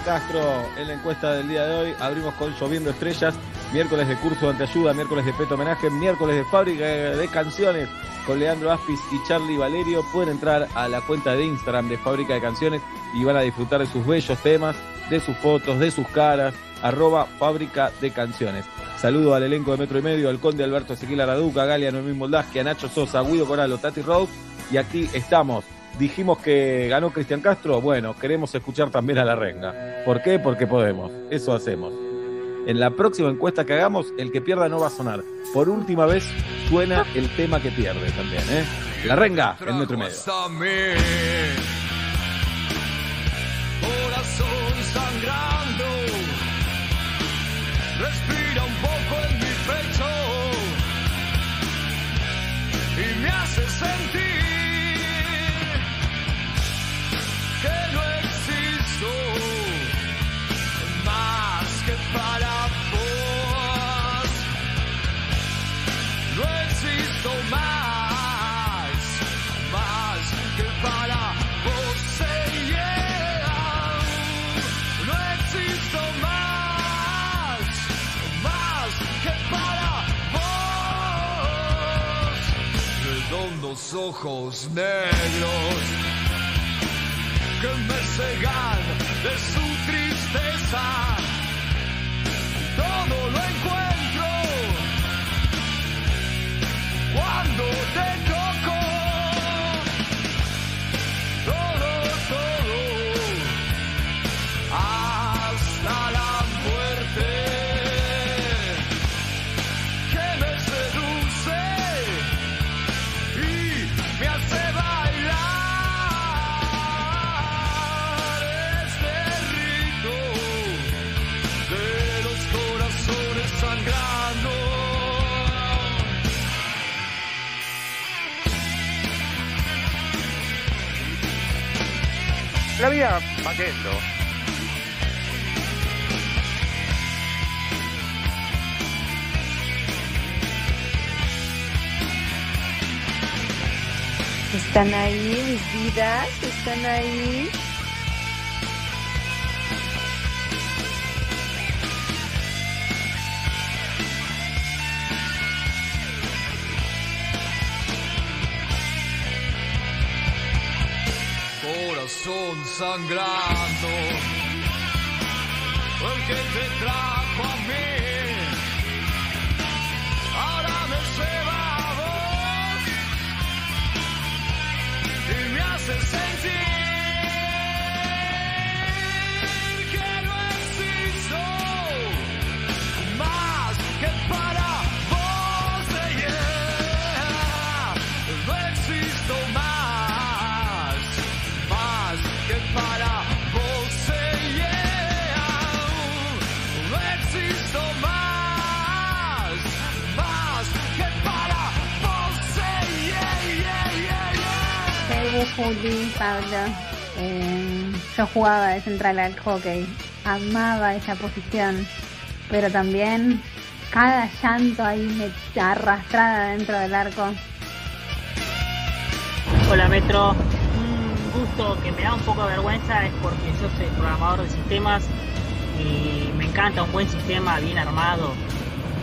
Castro, en la encuesta del día de hoy. Abrimos con Lloviendo Estrellas, miércoles de curso de anteayuda, miércoles de peto homenaje, miércoles de fábrica de canciones con Leandro Aspis y Charlie Valerio. Pueden entrar a la cuenta de Instagram de Fábrica de Canciones y van a disfrutar de sus bellos temas, de sus fotos, de sus caras. Arroba Fábrica de Canciones. Saludo al elenco de Metro y Medio, al conde Alberto Ezequiel Araduca, a Galia Noemí Moldasque, a Nacho Sosa, a Guido Coralo, Tati Rose. Y aquí estamos. Dijimos que ganó Cristian Castro. Bueno, queremos escuchar también a la renga. ¿Por qué? Porque podemos. Eso hacemos. En la próxima encuesta que hagamos, el que pierda no va a sonar. Por última vez suena el tema que pierde también, ¿eh? La renga en metro y medio. Corazón sangrando, respira un poco en mi pecho y me hace sentir ojos negros que me cegan de su tristeza. Todo lo encuentro cuando te La. Están ahí mis vidas, están ahí. Corazón sangrando, el que te trajo a mí, ahora me lleva a vos y me hace sentir Juli, Pablo. Eh, yo jugaba de central al hockey, amaba esa posición, pero también cada llanto ahí me arrastrada dentro del arco. Hola Metro, un gusto que me da un poco de vergüenza es porque yo soy programador de sistemas y me encanta un buen sistema bien armado,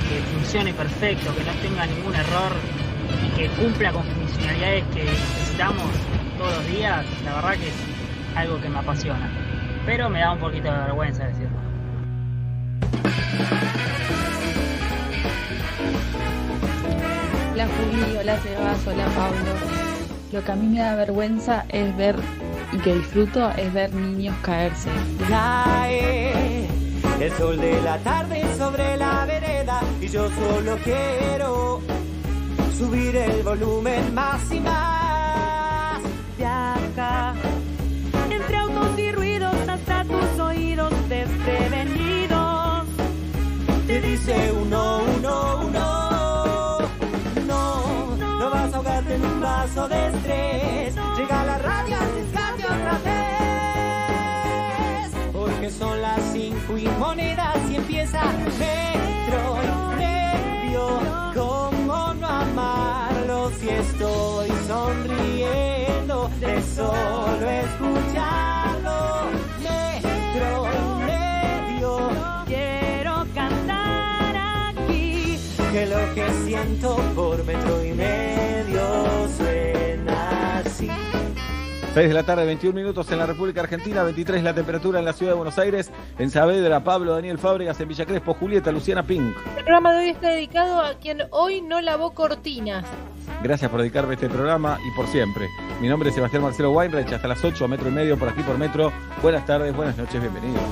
que funcione perfecto, que no tenga ningún error y que cumpla con funcionalidades que necesitamos todos los días, la verdad que es algo que me apasiona. Pero me da un poquito de vergüenza decirlo. Hola Juli, hola Sebas, hola Pablo. Lo que a mí me da vergüenza es ver y que disfruto es ver niños caerse. Cae el sol de la tarde sobre la vereda y yo solo quiero subir el volumen más y más. Entre autos y ruidos hasta tus oídos desprevenidos. Te dice uno, uno, uno. No, no vas a ahogarte en un vaso de estrés. Llega la radio, arriesgate otra vez. Porque son las cinco y monedas y empieza metro medio. ¿Cómo no amarlo si estoy sonriendo solo escucharlo? Metro y medio. Quiero cantar aquí que lo que siento por metro 6 de la tarde, 21 minutos en la República Argentina, 23 la temperatura en la ciudad de Buenos Aires, en Saavedra, Pablo, Daniel Fábregas, en Villa Crespo, Julieta, Luciana Pink. El programa de hoy está dedicado a quien hoy no lavó cortinas. Gracias por dedicarme a este programa y por siempre. Mi nombre es Sebastián Marcelo Weinreich, hasta las 8, metro y medio, por aquí por metro. Buenas tardes, buenas noches, bienvenidos.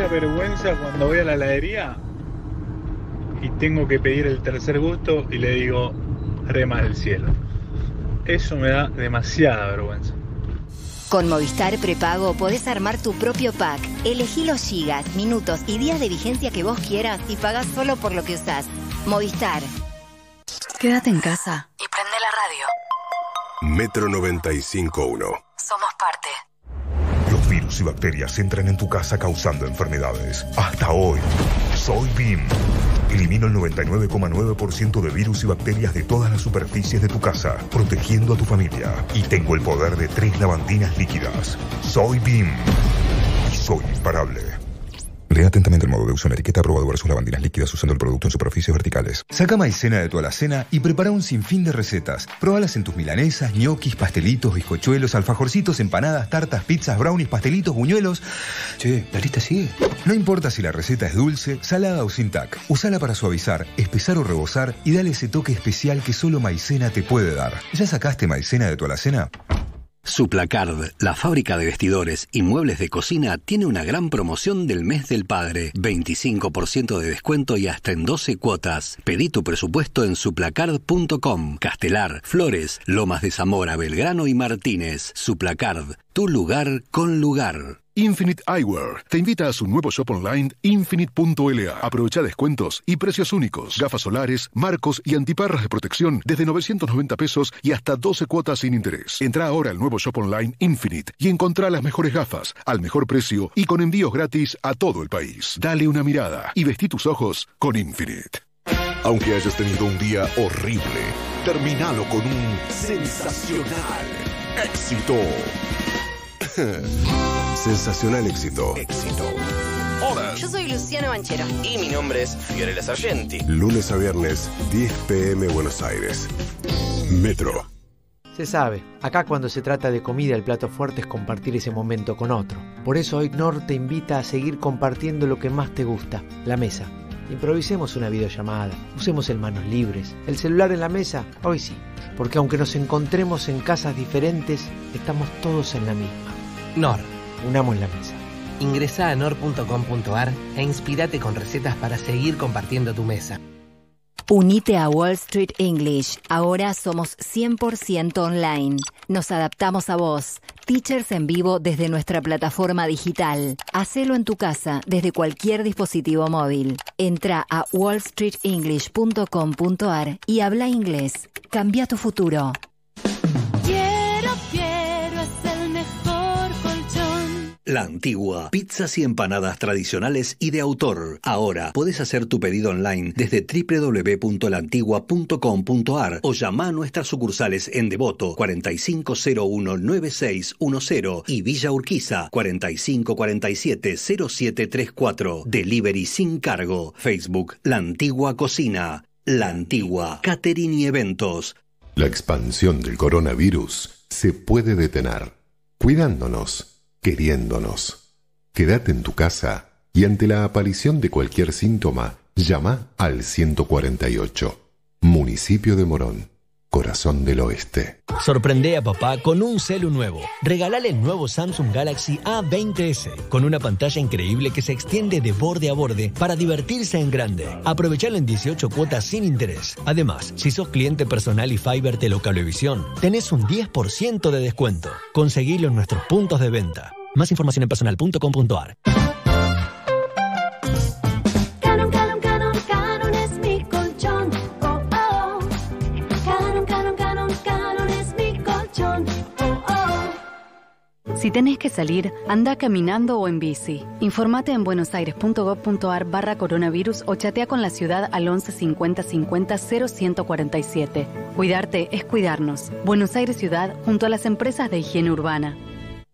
Mucha vergüenza cuando voy a la heladería y tengo que pedir el tercer gusto y le digo rema del cielo. Eso me da demasiada vergüenza. Con Movistar Prepago podés armar tu propio pack. Elegí los gigas, minutos y días de vigencia que vos quieras y pagás solo por lo que usás. Movistar. Quédate en casa. Y prende la radio. Metro 95.1. Somos parte. Virus y bacterias entran en tu casa causando enfermedades. Hasta hoy, soy BIM. Elimino el 99,9% de virus y bacterias de todas las superficies de tu casa, protegiendo a tu familia. Y tengo el poder de tres lavandinas líquidas. Soy BIM. Y soy imparable. Lea atentamente el modo de uso en la etiqueta aprobado versus lavandinas líquidas usando el producto en superficies verticales. Saca maicena de tu alacena y prepara un sinfín de recetas. Probalas en tus milanesas, ñoquis, pastelitos, bizcochuelos, alfajorcitos, empanadas, tartas, pizzas, brownies, pastelitos, buñuelos. Che, ¿la lista sigue? No importa si la receta es dulce, salada o sin tac. Usala para suavizar, espesar o rebosar y dale ese toque especial que solo maicena te puede dar. ¿Ya sacaste maicena de tu alacena? Suplacard, la fábrica de vestidores y muebles de cocina, tiene una gran promoción del mes del padre. 25% de descuento y hasta en 12 cuotas. Pedí tu presupuesto en suplacard.com. Castelar, Flores, Lomas de Zamora, Belgrano y Martínez. Suplacard, tu lugar con lugar. Infinite Eyewear te invita a su nuevo shop online infinite.la. Aprovecha descuentos y precios únicos. Gafas solares, marcos y antiparras de protección desde 990 pesos y hasta 12 cuotas sin interés. Entra ahora al nuevo shop online Infinite y encontrá las mejores gafas al mejor precio y con envíos gratis a todo el país. Dale una mirada y vestí tus ojos con Infinite. Aunque hayas tenido un día horrible, terminalo con un sensacional éxito. sensacional éxito. Éxito. Hola. Yo soy Luciano Banchero. Y mi nombre es Fiorella Sargenti. Lunes a viernes, 10 pm Buenos Aires. Metro. Se sabe, acá cuando se trata de comida el plato fuerte es compartir ese momento con otro. Por eso hoy Nor te invita a seguir compartiendo lo que más te gusta, la mesa. Improvisemos una videollamada, usemos el manos libres, el celular en la mesa, hoy sí, porque aunque nos encontremos en casas diferentes, estamos todos en la misma. Nor, unamos la mesa. Ingresa a nor.com.ar e inspirate con recetas para seguir compartiendo tu mesa. Unite a Wall Street English. Ahora somos 100% online. Nos adaptamos a vos. Teachers en vivo desde nuestra plataforma digital. Hacelo en tu casa desde cualquier dispositivo móvil. Entra a wallstreetenglish.com.ar y habla inglés. Cambia tu futuro. La Antigua. Pizzas y empanadas tradicionales y de autor. Ahora puedes hacer tu pedido online desde www.lantigua.com.ar o llama a nuestras sucursales en Devoto 45019610 y Villa Urquiza 45470734. Delivery sin cargo. Facebook La Antigua Cocina. La Antigua. Catering y eventos. La expansión del coronavirus se puede detener, cuidándonos, queriéndonos. Quédate en tu casa y ante la aparición de cualquier síntoma, llama al 148. Municipio de Morón, corazón del oeste. Sorprende a papá con un celu nuevo. Regálale el nuevo Samsung Galaxy A20s con una pantalla increíble que se extiende de borde a borde para divertirse en grande. Aprovechalo en 18 cuotas sin interés. Además, si sos cliente personal y Fiber Telocablovisión, tenés un 10% de descuento. Conseguilo en nuestros puntos de venta. Más información en personal.com.ar. Si tenés que salir, anda caminando o en bici. Informate en buenosaires.gov.ar barra coronavirus o chatea con la ciudad al 11 50 50 0147. Cuidarte es cuidarnos. Buenos Aires Ciudad junto a las empresas de higiene urbana.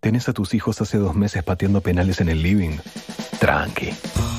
¿Tenés a tus hijos hace dos meses pateando penales en el living? Tranqui.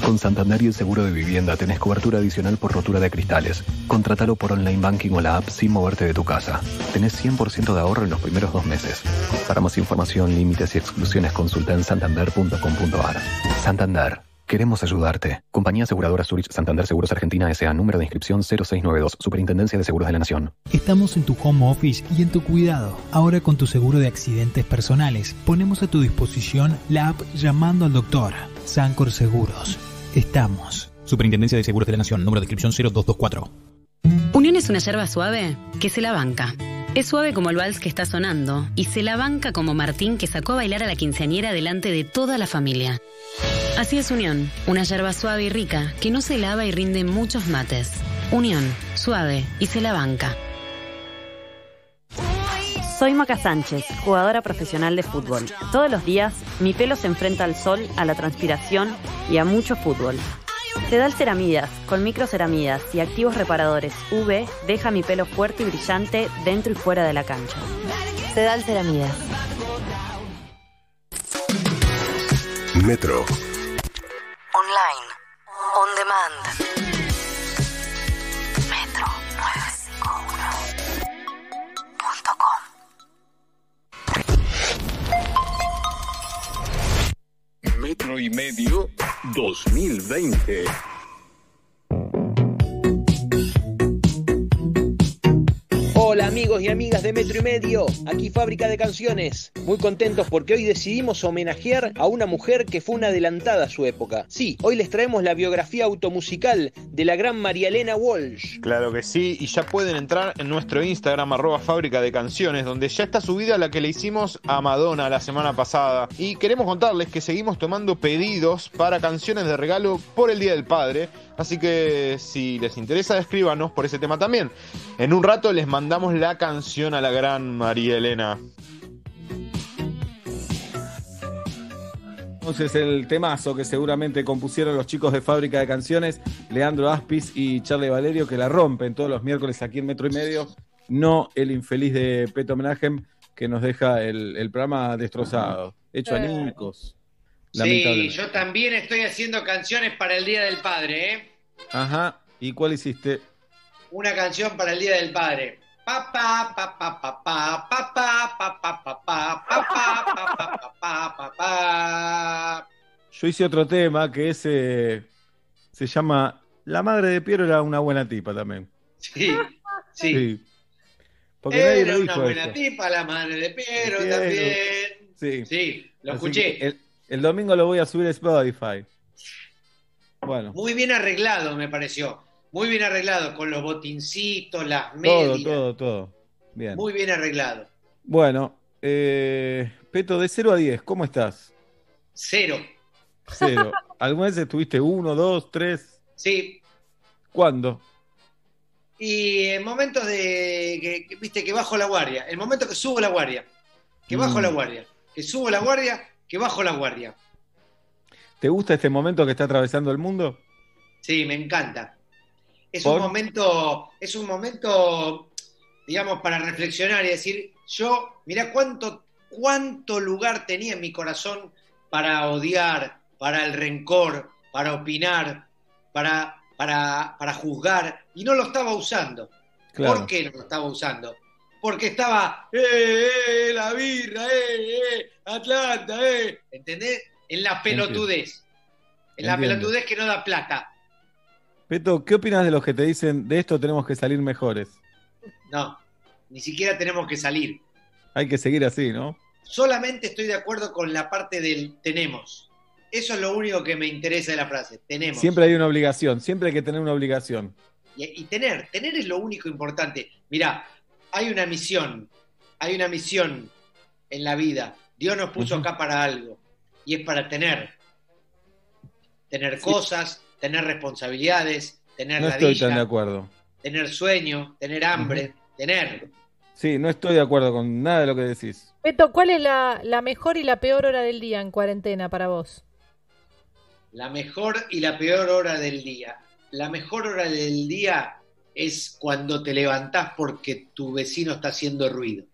Con Santander y el seguro de vivienda tenés cobertura adicional por rotura de cristales. Contratalo por online banking o la app sin moverte de tu casa. Tenés 100% de ahorro en los primeros dos meses. Para más información, límites y exclusiones consulta en santander.com.ar. Santander. Queremos ayudarte. Compañía Aseguradora Zurich Santander Seguros Argentina S.A. Número de inscripción 0692. Superintendencia de Seguros de la Nación. Estamos en tu home office y en tu cuidado. Ahora con tu seguro de accidentes personales, ponemos a tu disposición la app Llamando al Doctor. Sancor Seguros. Estamos. Superintendencia de Seguros de la Nación, número de inscripción 0224. Unión es una yerba suave que se la banca. Es suave como el vals que está sonando y se la banca como Martín que sacó a bailar a la quinceañera delante de toda la familia. Así es Unión, una yerba suave y rica que no se lava y rinde muchos mates. Unión, suave y se la banca. Soy Maca Sánchez, jugadora profesional de fútbol. Todos los días mi pelo se enfrenta al sol, a la transpiración y a mucho fútbol. Sedal Ceramidas, con microceramidas y activos reparadores UV, deja mi pelo fuerte y brillante dentro y fuera de la cancha. Sedal Ceramidas. Metro. Online. On demand. 951.com. Metro y medio 2020. Hola amigos y amigas de Metro y Medio, aquí Fábrica de Canciones. Muy contentos porque hoy decidimos homenajear a una mujer que fue una adelantada a su época. Sí, hoy les traemos la biografía automusical de la gran María Elena Walsh. Claro que sí, y ya pueden entrar en nuestro Instagram arroba fábrica de canciones, donde ya está subida la que le hicimos a Madonna la semana pasada. Y queremos contarles que seguimos tomando pedidos para canciones de regalo por el Día del Padre. Así que si les interesa, escríbanos por ese tema también. En un rato les mandamos la canción a la gran María Elena. Entonces el temazo que seguramente compusieron los chicos de Fábrica de Canciones, Leandro Aspis y Charlie Valerio, que la rompen todos los miércoles aquí en Metro y Medio. No el infeliz de Peto Menagem, que nos deja el, el programa destrozado, hecho Eh. anímicos. Sí, lamentablemente. yo también estoy haciendo canciones para el Día del Padre, ¿eh? Ajá. ¿Y cuál hiciste? Una canción para el Día del Padre. Pa, pa, pa, pa, pa, pa, pa, pa, pa, pa, pa, pa, pa, pa, pa, pa, pa, pa, pa. Yo hice otro tema que es, eh, se llama La madre de Piero era una buena tipa también. Sí, sí. Porque nadie Era lo una dijo buena esto. tipa, la madre de Piero Piero. también. Sí. Sí, lo Así escuché. El, el domingo lo voy a subir a Spotify. Bueno, Muy bien arreglado, me pareció. Muy bien arreglado, con los botincitos, las todo, medias. todo, todo. Bien. Muy bien arreglado. Bueno, eh, Peto, de 0 a 10, ¿cómo estás? Cero. Cero. ¿Alguna vez estuviste 1, 2, 3? Sí. ¿Cuándo? Y en momentos de que, que, viste que bajo la guardia, el momento que subo la guardia, que bajo Mm. la guardia, que subo la guardia, que bajo la guardia. ¿Te gusta este momento que está atravesando el mundo? Sí, me encanta. Es ¿Por? un momento, es un momento, digamos, para reflexionar y decir, yo, mira cuánto, cuánto lugar tenía en mi corazón para odiar, para el rencor, para opinar, para, para, para juzgar, y no lo estaba usando. Claro. ¿Por qué no lo estaba usando? Porque estaba, ¡eh, eh, la birra, eh, eh, Atlanta, eh! ¿Entendés? En la pelotudez. En la Entiendo. pelotudez que no da plata. Peto, ¿qué opinas de los que te dicen de esto tenemos que salir mejores? No, ni siquiera tenemos que salir. Hay que seguir así, ¿no? Solamente estoy de acuerdo con la parte del tenemos. Eso es lo único que me interesa de la frase. Tenemos. Siempre hay una obligación, siempre hay que tener una obligación. Y, y tener, tener es lo único importante. Mirá, hay una misión, hay una misión en la vida. Dios nos puso acá para algo. Y es para tener. Tener cosas, tener responsabilidades, tener No estoy tan de acuerdo. tener sueño, tener hambre, tener. Sí, no estoy de acuerdo con nada de lo que decís. Beto, ¿cuál es la, la mejor y la peor hora del día en cuarentena para vos? La mejor y la peor hora del día. La mejor hora del día es cuando te levantás porque tu vecino está haciendo ruido.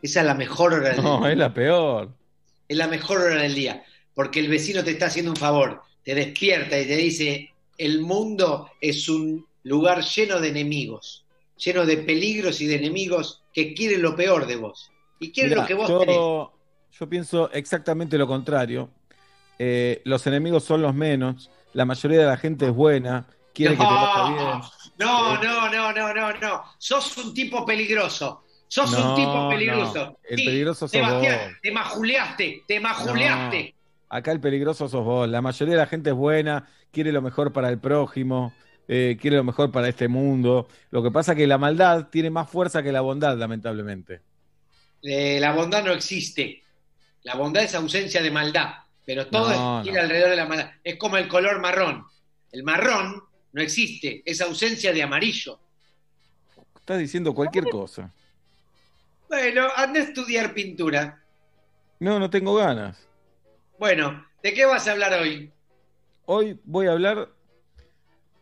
Esa es la mejor hora del No, día. es la peor. Es la mejor hora del día. Porque el vecino te está haciendo un favor. Te despierta y te dice, el mundo es un lugar lleno de enemigos, lleno de peligros y de enemigos que quieren lo peor de vos. Y quieren Mirá, lo que vos tenés. yo, yo pienso exactamente lo contrario. Eh, los enemigos son los menos. La mayoría de la gente es buena. Quiere que te vaya bien. No, no, no, no, no, no. Sos un tipo peligroso. Sos No, un tipo peligroso. no. El Sí, peligroso te sos bajeaste, vos. Te majuleaste, te majuleaste. No, acá el peligroso sos vos. La mayoría de la gente es buena, quiere lo mejor para el prójimo, eh, quiere lo mejor para este mundo. Lo que pasa es que la maldad tiene más fuerza que la bondad, lamentablemente. Eh, la bondad no existe. La bondad es ausencia de maldad. Pero todo gira alrededor de la maldad. Es como el color marrón. El marrón no existe. Es ausencia de amarillo. Estás diciendo cualquier cosa. Bueno, anda a estudiar pintura. No, no tengo ganas. Bueno, ¿de qué vas a hablar hoy? Hoy voy a hablar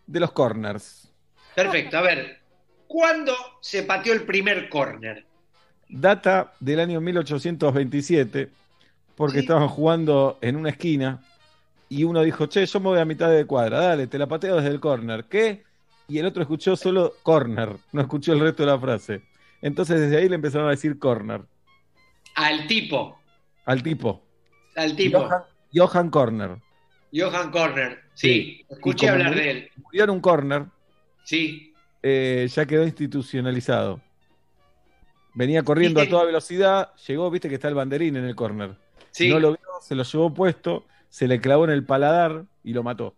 de los corners. Perfecto, a ver. ¿Cuándo se pateó el primer córner? Data del año 1827, porque estaban jugando en una esquina y uno dijo, che, yo me voy a mitad de cuadra, dale, te la pateo desde el corner. ¿Qué? Y el otro escuchó solo corner, no escuchó el resto de la frase. Entonces desde ahí le empezaron a decir corner Al tipo. al tipo. Al tipo. Johan, Johan Corner. Johan Corner. Sí, escuché hablar murió- de él. Murió en un corner, Sí. eh, ya quedó institucionalizado. Venía corriendo a toda velocidad, llegó, viste que está el banderín en el corner. Sí. No lo vio, se lo llevó puesto, se le clavó en el paladar y lo mató.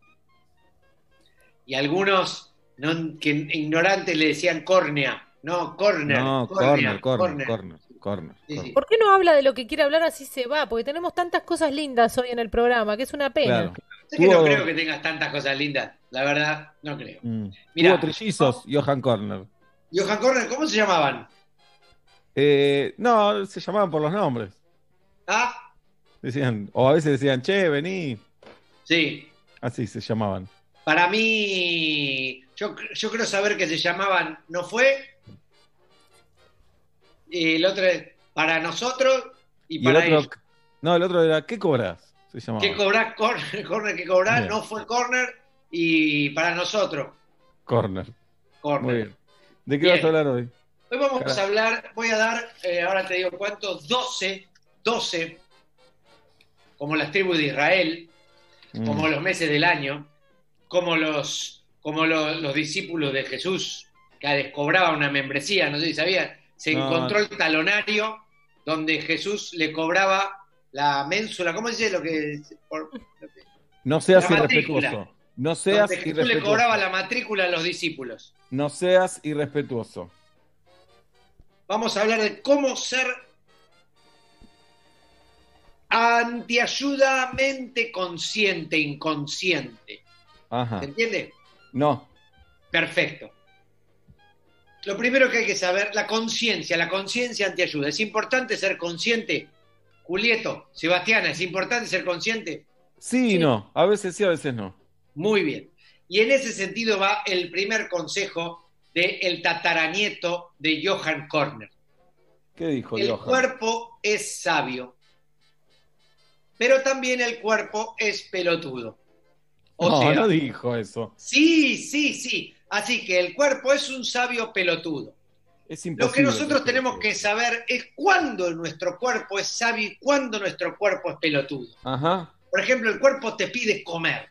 Y algunos no, que ignorantes le decían córnea. No, corner. No, corner, corner, corner, corner. Sí, sí. corner. ¿Por qué no habla de lo que quiere hablar así se va? Porque tenemos tantas cosas lindas hoy en el programa, que es una pena. Claro. Sé que no creo que tengas tantas cosas lindas. La verdad, no creo. Mm. Tuvo trillizos, Johan Corner. Johan Corner, ¿cómo se llamaban? Eh, no, se llamaban por los nombres. Ah, Decían, o a veces decían, che, vení. sí. Así se llamaban. Para mí, yo, yo creo saber que se llamaban, ¿no fue? Y el otro es para nosotros y, Y el para otro, ellos. no, el otro era, ¿qué cobras? Se. ¿Qué cobrás? Corner, corner que cobrás, Bien. no fue corner y para nosotros, Corner. corner. Muy bien. ¿De qué Bien. vas a hablar hoy? Hoy vamos Carajo. a hablar, voy a dar, eh, ahora te digo cuántos, 12, 12, como las tribus de Israel, Mm. como los meses del año, como los, como lo- los discípulos de Jesús, que les cobraba una membresía, no sé si sabían, se No. encontró el talonario donde Jesús le cobraba la ménsula, ¿cómo dice lo que por- No seas irrespetuoso. No seas donde Jesús le cobraba la matrícula a los discípulos? No seas irrespetuoso. Vamos a hablar de cómo ser antiayudamente consciente, inconsciente. Ajá. ¿Se entiende? No. Perfecto. Lo primero que hay que saber, la conciencia, la conciencia antiayuda. ¿Es importante ser consciente? Julieto, Sebastiana, ¿es importante ser consciente? Sí y no. A veces sí, a veces no. Muy bien. Y en ese sentido va el primer consejo del tataranieto de Johann Korner. ¿Qué dijo El Johan? cuerpo es sabio, pero también el cuerpo es pelotudo. O no, sea, no dijo eso. sí, sí, sí. Así que el cuerpo es un sabio pelotudo. Es Lo que nosotros tenemos que saber es cuándo nuestro cuerpo es sabio y cuándo nuestro cuerpo es pelotudo. Ajá. Por ejemplo, el cuerpo te pide comer.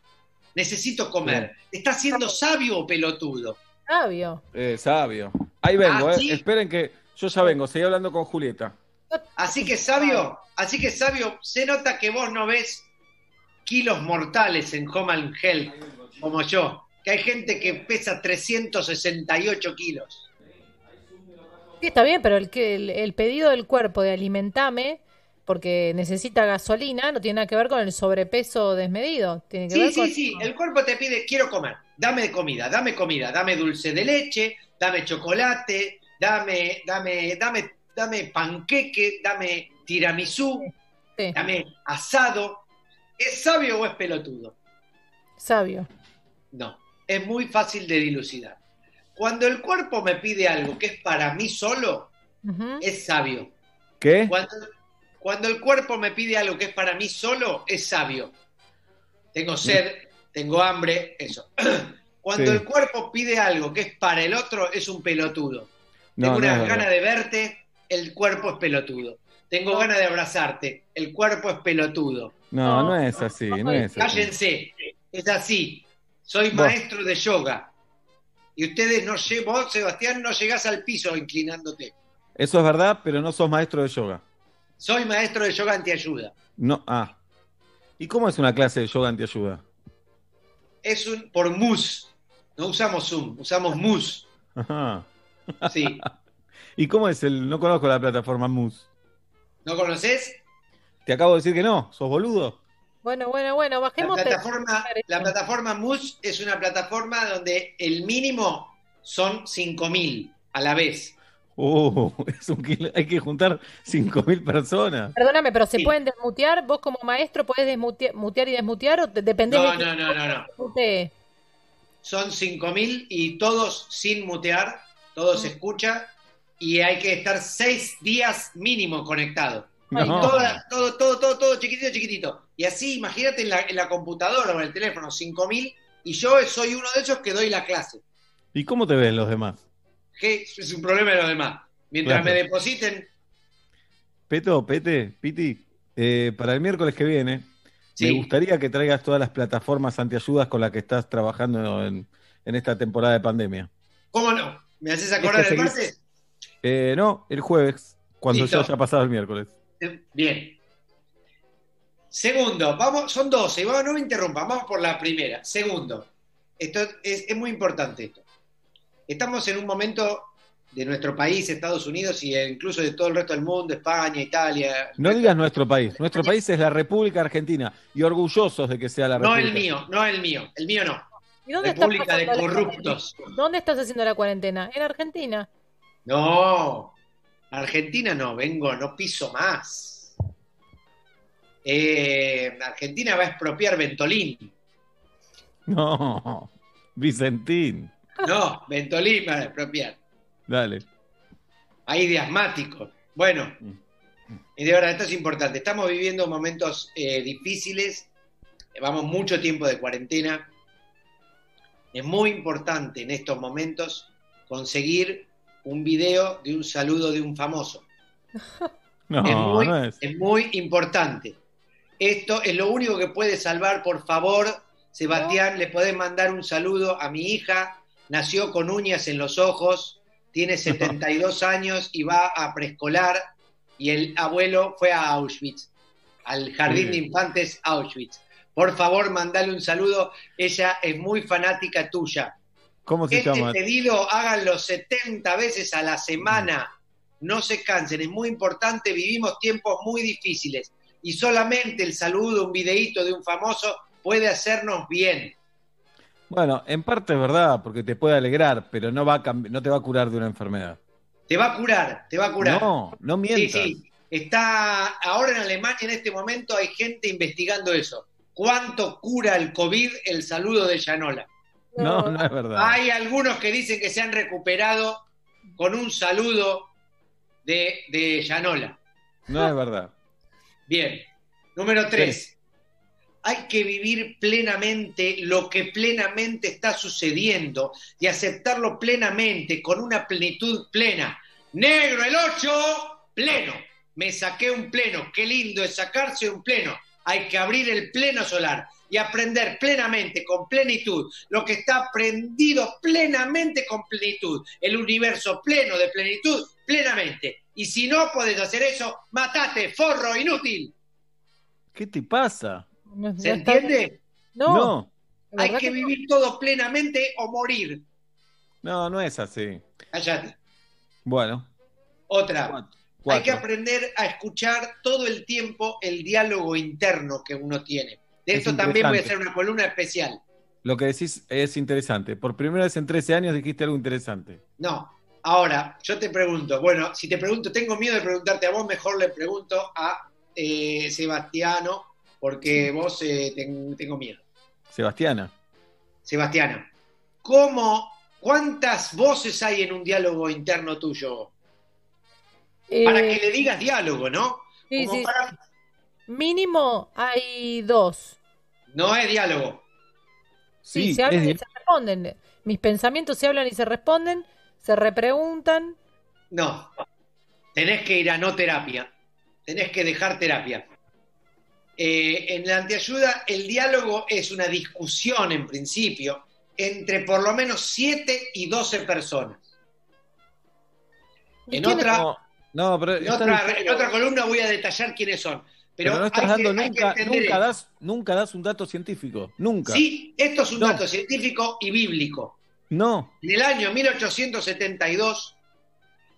Necesito comer. ¿Estás siendo sabio o pelotudo? Sabio. Eh, sabio. Ahí vengo, Ah, eh. ¿sí? Esperen que yo ya vengo. Seguí hablando con Julieta. Así que sabio, así que sabio, se nota que vos no ves kilos mortales en Home and Health como yo, que hay gente que pesa 368 kilos. Sí, está bien, pero el, el, el pedido del cuerpo de alimentame porque necesita gasolina no tiene nada que ver con el sobrepeso desmedido. Tiene que Sí, ver sí, con... sí, el cuerpo te pide, quiero comer, dame comida, dame comida, dame dulce de leche, dame chocolate, dame, dame, dame, dame panqueque, dame tiramisú, dame asado. ¿Es sabio o es pelotudo? Sabio. No, es muy fácil de dilucidar. Cuando el cuerpo me pide algo que es para mí solo, es sabio. ¿Qué? Cuando, cuando el cuerpo me pide algo que es para mí solo, es sabio. Tengo sed, tengo hambre, eso. Cuando Sí. el cuerpo pide algo que es para el otro, es un pelotudo. No, Tengo no una es verdad. gana de verte, el cuerpo es pelotudo. Tengo ganas de abrazarte, el cuerpo es pelotudo. No, no es así. No es así. Cállense, es así. Soy Vos. maestro de yoga. Y ustedes no vos, Sebastián, no llegás al piso inclinándote. Eso es verdad, pero no sos maestro de yoga. Soy maestro de yoga antiayuda. No, ah. ¿Y cómo es una clase de yoga antiayuda? Es un por mus. No usamos Zoom, usamos mus. Ajá. Sí. ¿Y cómo es el.? No conozco la plataforma MUS. ¿No conoces? Te acabo de decir que no. ¿Sos boludo? Bueno, bueno, bueno, La bajemos. plataforma, la plataforma mus es una plataforma donde el mínimo son 5.000 a la vez. Uh, es un kilo- hay que juntar 5.000 personas. Perdóname, pero ¿se Sí. pueden desmutear? ¿Vos como maestro podés desmutear mutear y desmutear o dependés No, de no, no, no, no. Son 5.000 y todos sin mutear, todo se escucha y hay que estar seis días mínimo conectado. No. Todo, todo, todo, todo chiquitito, chiquitito. Y así, imagínate en la, en la computadora o en el teléfono, 5.000 y yo soy uno de esos que doy la clase. ¿Y cómo te ven los demás? Que es un problema de los demás. Mientras Claro. me depositen, Peto, Pete, Piti, eh, para el miércoles que viene, Sí. me gustaría que traigas todas las plataformas antiayudas con las que estás trabajando en, en esta temporada de pandemia. ¿cómo no? ¿Me haces acordar el martes? Eh, no, el jueves, cuando Listo. ya haya pasado el miércoles. Bien. Segundo, vamos, son 12, vamos, no me interrumpan, vamos por la primera. Segundo, esto es, es muy importante esto. Estamos en un momento de nuestro país, Estados Unidos, e incluso de todo el resto del mundo, España, Italia. No digas nuestro país. Nuestro país es la República Argentina y orgullosos de que sea la No República. el mío, no el mío, el mío no. ¿Y dónde estás República de corruptos. ¿Dónde estás haciendo la cuarentena? En Argentina. No, Argentina no, vengo, no piso más. Eh, Argentina va a expropiar Ventolín. No, Vicentín. No, Ventolín va a expropiar. Dale. Ahí de asmáticos. Bueno, y de verdad, esto es importante. Estamos viviendo momentos eh, difíciles. Vamos mucho tiempo de cuarentena. Es muy importante en estos momentos conseguir un video de un saludo de un famoso. No, es, muy, no es. es muy importante. Esto es lo único que puede salvar, por favor, Sebastián, le podés mandar un saludo a mi hija, nació con uñas en los ojos, tiene 72 años y va a preescolar y el abuelo fue a Auschwitz, al jardín de infantes Auschwitz. Por favor, mandale un saludo, ella es muy fanática tuya. ¿Cómo se Este llama? pedido háganlo 70 veces a la semana. No se cansen, es muy importante, vivimos tiempos muy difíciles y solamente el saludo, un videíto de un famoso puede hacernos bien. Bueno, en parte es verdad, porque te puede alegrar, pero no, va a no te va a curar de una enfermedad. Te va a curar, te va a curar. No, no Sí, mientas. sí. Está ahora en Alemania en este momento hay gente investigando eso. ¿Cuánto cura el COVID el saludo de Yanola? No, no es verdad. Hay algunos que dicen que se han recuperado con un saludo de, de Yanola. No es verdad. Bien. Número tres. Hay que vivir plenamente lo que plenamente está sucediendo y aceptarlo plenamente, con una plenitud plena. Negro el 8, pleno. Me saqué un pleno. Qué lindo es sacarse un pleno. Hay que abrir el pleno solar y aprender plenamente, con plenitud, lo que está aprendido plenamente con plenitud. El universo pleno de plenitud, plenamente. Y si no podés hacer eso, matate, forro, inútil. ¿Qué te pasa? ¿Se entiende? No. No, Hay que vivir todo plenamente o morir. no, no es así. Cállate. Bueno, Otra. cuatro. Hay que aprender a escuchar todo el tiempo el diálogo interno que uno tiene. De Es esto también voy a hacer una columna especial. lo que decís es interesante. Por primera vez en 13 años dijiste algo interesante. No. Ahora, yo te pregunto, bueno, si te pregunto, tengo miedo de preguntarte a vos, mejor le pregunto a eh, Sebastiano, porque vos eh, ten- tengo miedo. Sebastiana. Sebastiana, ¿cómo, cuántas voces hay en un diálogo interno tuyo? Para Eh, que le digas diálogo, ¿no? sí, Como sí. para- Mínimo hay dos. No es diálogo. Sí, Sí, se hablan es y se responden. Mis pensamientos se hablan y se responden, se repreguntan. No. Tenés que ir a no terapia. Tenés que dejar terapia. Eh, en la antiayuda, el diálogo es una discusión en principio entre por lo menos 7 y 12 personas. En otra, No, no, pero, en, otra, diciendo- en otra columna voy a detallar quiénes son. Pero, pero no estás dando que nunca, nunca das, nunca das un dato científico. Nunca. Sí, esto es un No. dato científico y bíblico. No. En el año 1872,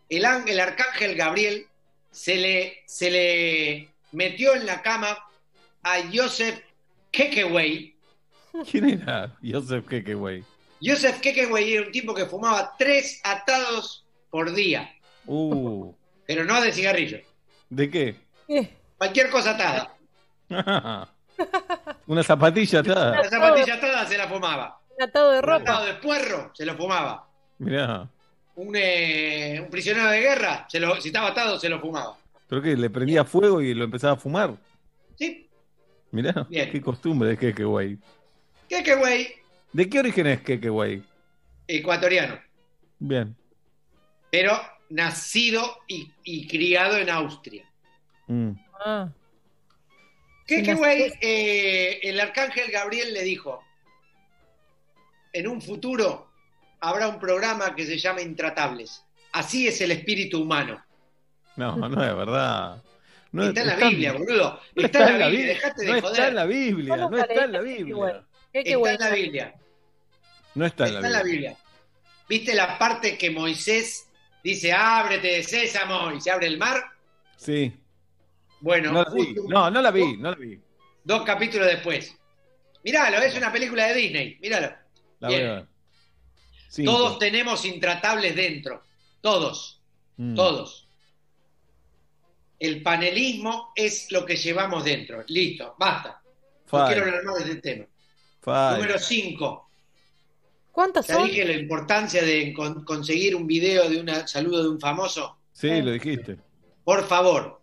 el, ángel- el arcángel Gabriel se le, se le metió en la cama a Joseph Kekeway. ¿Quién era Joseph Kekeway? Joseph Kekeway era un tipo que fumaba tres atados por día, Uh, pero no de cigarrillo. ¿de qué? Cualquier cosa atada. Una zapatilla atada. La zapatilla atada se la fumaba. Un atado de Un atado ropa. de puerro se lo fumaba. Mirá. Un, eh, un prisionero de guerra, se lo, si estaba atado, se lo fumaba. ¿Pero qué? ¿Le prendía fuego y lo empezaba a fumar? Sí. Mirá, Bien. qué costumbre de Kekeway. Kekeway, ¿De qué origen es Kekeway? ecuatoriano. Bien. pero nacido y, y criado en Austria. Mm. Ah. Eh, el arcángel Gabriel le dijo, en un futuro habrá un programa que se llama Intratables. Así es el espíritu humano. No, no es verdad. No, está en la está- Biblia, boludo. no está, en la Biblia, dejate de no joder. está en la Biblia, ¿Cómo no está en la Biblia. ¿Qué, qué está en la Biblia. No está en Está la en la Biblia. Biblia. ¿Viste la parte que Moisés dice, ábrete de sésamo y se abre el mar? Sí. Bueno, No la vi. no la vi, no la vi. dos capítulos después. Míralo, es una película de Disney, míralo. La. Todos tenemos intratables dentro. Todos. Mm. Todos. El panelismo es lo que llevamos dentro. Listo, basta. No quiero hablar más de este tema. Número 5. ¿Cuántas Ya son? dije la importancia de con- conseguir un video de un saludo de un famoso. Sí, lo dijiste. Por favor,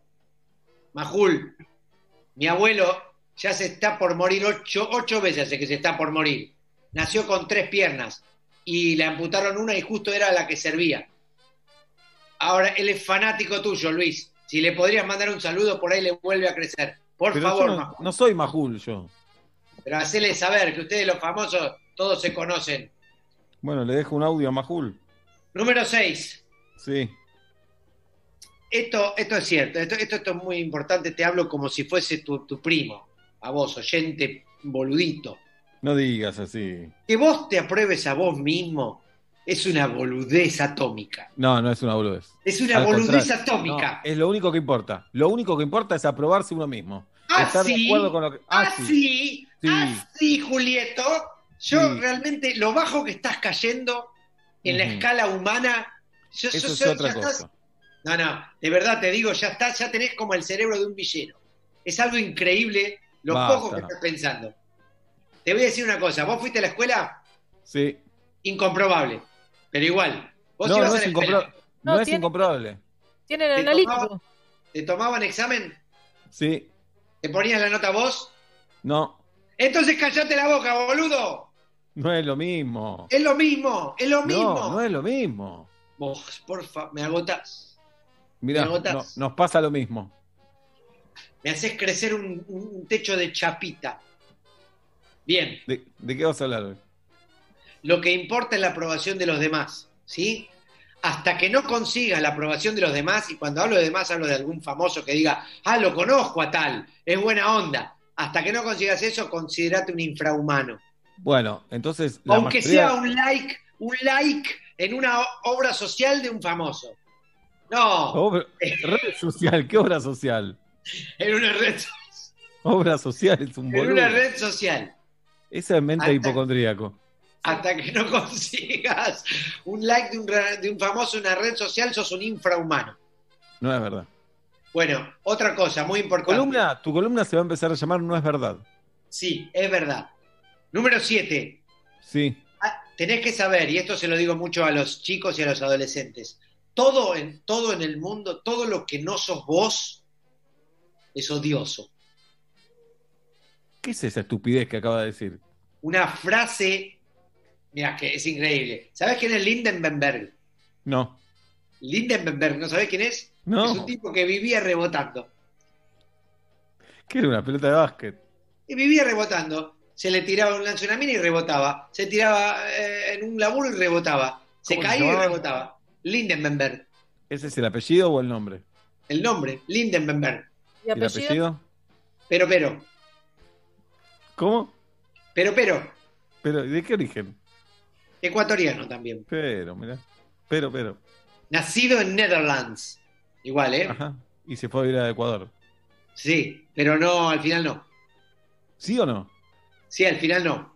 Majul, mi abuelo ya se está por morir ocho, ocho veces, hace que se está por morir. Nació con tres piernas y le amputaron una y justo era la que servía. Ahora, él es fanático tuyo, Luis. Si le podrías mandar un saludo, por ahí le vuelve a crecer. Por Pero favor, no, Majul. no soy Majul yo. Pero hacele saber que ustedes los famosos todos se conocen. Bueno, le dejo un audio a Majul. Número 6. Sí. Esto, esto es cierto, esto, esto, esto es muy importante, te hablo como si fuese tu, tu primo, a vos, oyente boludito. No digas así. Que vos te apruebes a vos mismo es una boludez atómica. No, no es una boludez. Es una Al boludez contrario. atómica. No, es lo único que importa. Lo único que importa es aprobarse uno mismo. Ah, Estar de sí. acuerdo con lo que. Ah, Así, sí. Sí. así, Julieto. Yo realmente, lo bajo que estás cayendo en la escala humana, yo, Eso yo- es yo- otra estás- cosa. No, no, de verdad te digo, ya estás, ya tenés como el cerebro de un villero. Es algo increíble lo Basta. poco que estás pensando. Te voy a decir una cosa, vos fuiste a la escuela, Sí. incomprobable, pero igual. Vos No, ibas no a es, la incompro- escuela, no No, es tiene- incomprobable. Tienen ¿Te analítico. tomaba- ¿Te tomaban examen? Sí. ¿Te ponías la nota vos? No. Entonces callate la boca, boludo. No es lo mismo. Es lo mismo, es lo mismo. No, no es lo mismo. Vos, porfa, me agotás. Mirá, Me agotás. no- nos pasa lo mismo. Me haces crecer un, un techo de chapita. Bien, ¿De, de qué vas a hablar hoy? lo que importa es la aprobación de los demás, ¿sí? Hasta que no consigas la aprobación de los demás, y cuando hablo de demás hablo de algún famoso que diga, ah, lo conozco a tal, es buena onda. Hasta que no consigas eso, considerate un infrahumano. Bueno, entonces. La Aunque sea un like, un like en una obra social de un famoso. No, Obra- red social, ¿qué obra social? en una red, Obra social es un en boludo. una red social. Esa es mente Hasta- hipocondríaco. Hasta que no consigas un like de un, ra- de un famoso en una red social, sos un infrahumano. No es verdad. Bueno, otra cosa muy importante. Columna, tu columna se va a empezar a llamar No es verdad. Sí, es verdad. Número 7. Sí. tenés que saber, y esto se lo digo mucho a los chicos y a los adolescentes, todo en, todo en el mundo, todo lo que no sos vos, es odioso. ¿Qué es esa estupidez que acaba de decir? Una frase, mira que es increíble. ¿Sabés quién es Lindenberg? No. Lindenberg, ¿no sabés quién es? No. Es un tipo que vivía rebotando. ¿Qué era una pelota de básquet? Y vivía rebotando. Se le tiraba un lance a una mina y rebotaba. Se tiraba eh, en un laburo y rebotaba. Se ¿Cómo se caía y rebotaba. Lindenberg. ¿Ese es el apellido o el nombre? El nombre, Lindenberg. ¿Y ¿Y el apellido? Pero, pero, ¿Cómo? pero, pero, Pero, ¿de qué origen? ecuatoriano también. Pero, mirá. Pero, pero. Nacido en Netherlands. Igual, ¿eh? Ajá. Y se fue a ir a Ecuador. Sí, pero no, al final no. ¿Sí o no? Sí, al final no.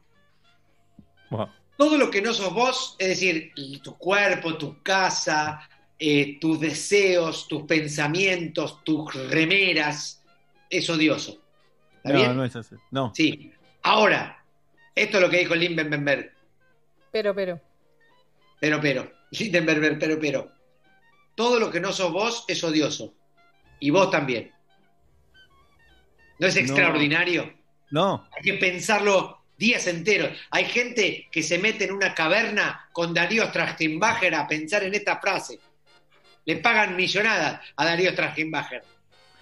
Todo lo que no sos vos, es decir, tu cuerpo, tu casa, eh, tus deseos, tus pensamientos, tus remeras, es odioso. ¿Está No, bien? no es así. No. Sí. Ahora, esto es lo que dijo Lindenberg. Pero, pero. Pero, pero, Lindenberg, pero, pero. Todo lo que no sos vos es odioso. Y vos también. ¿No es extraordinario? No. Hay que pensarlo días enteros. Hay gente que se mete en una caverna con Darío Strachtenbacher a pensar en esta frase. Le pagan millonadas a Darío Strachtenbacher.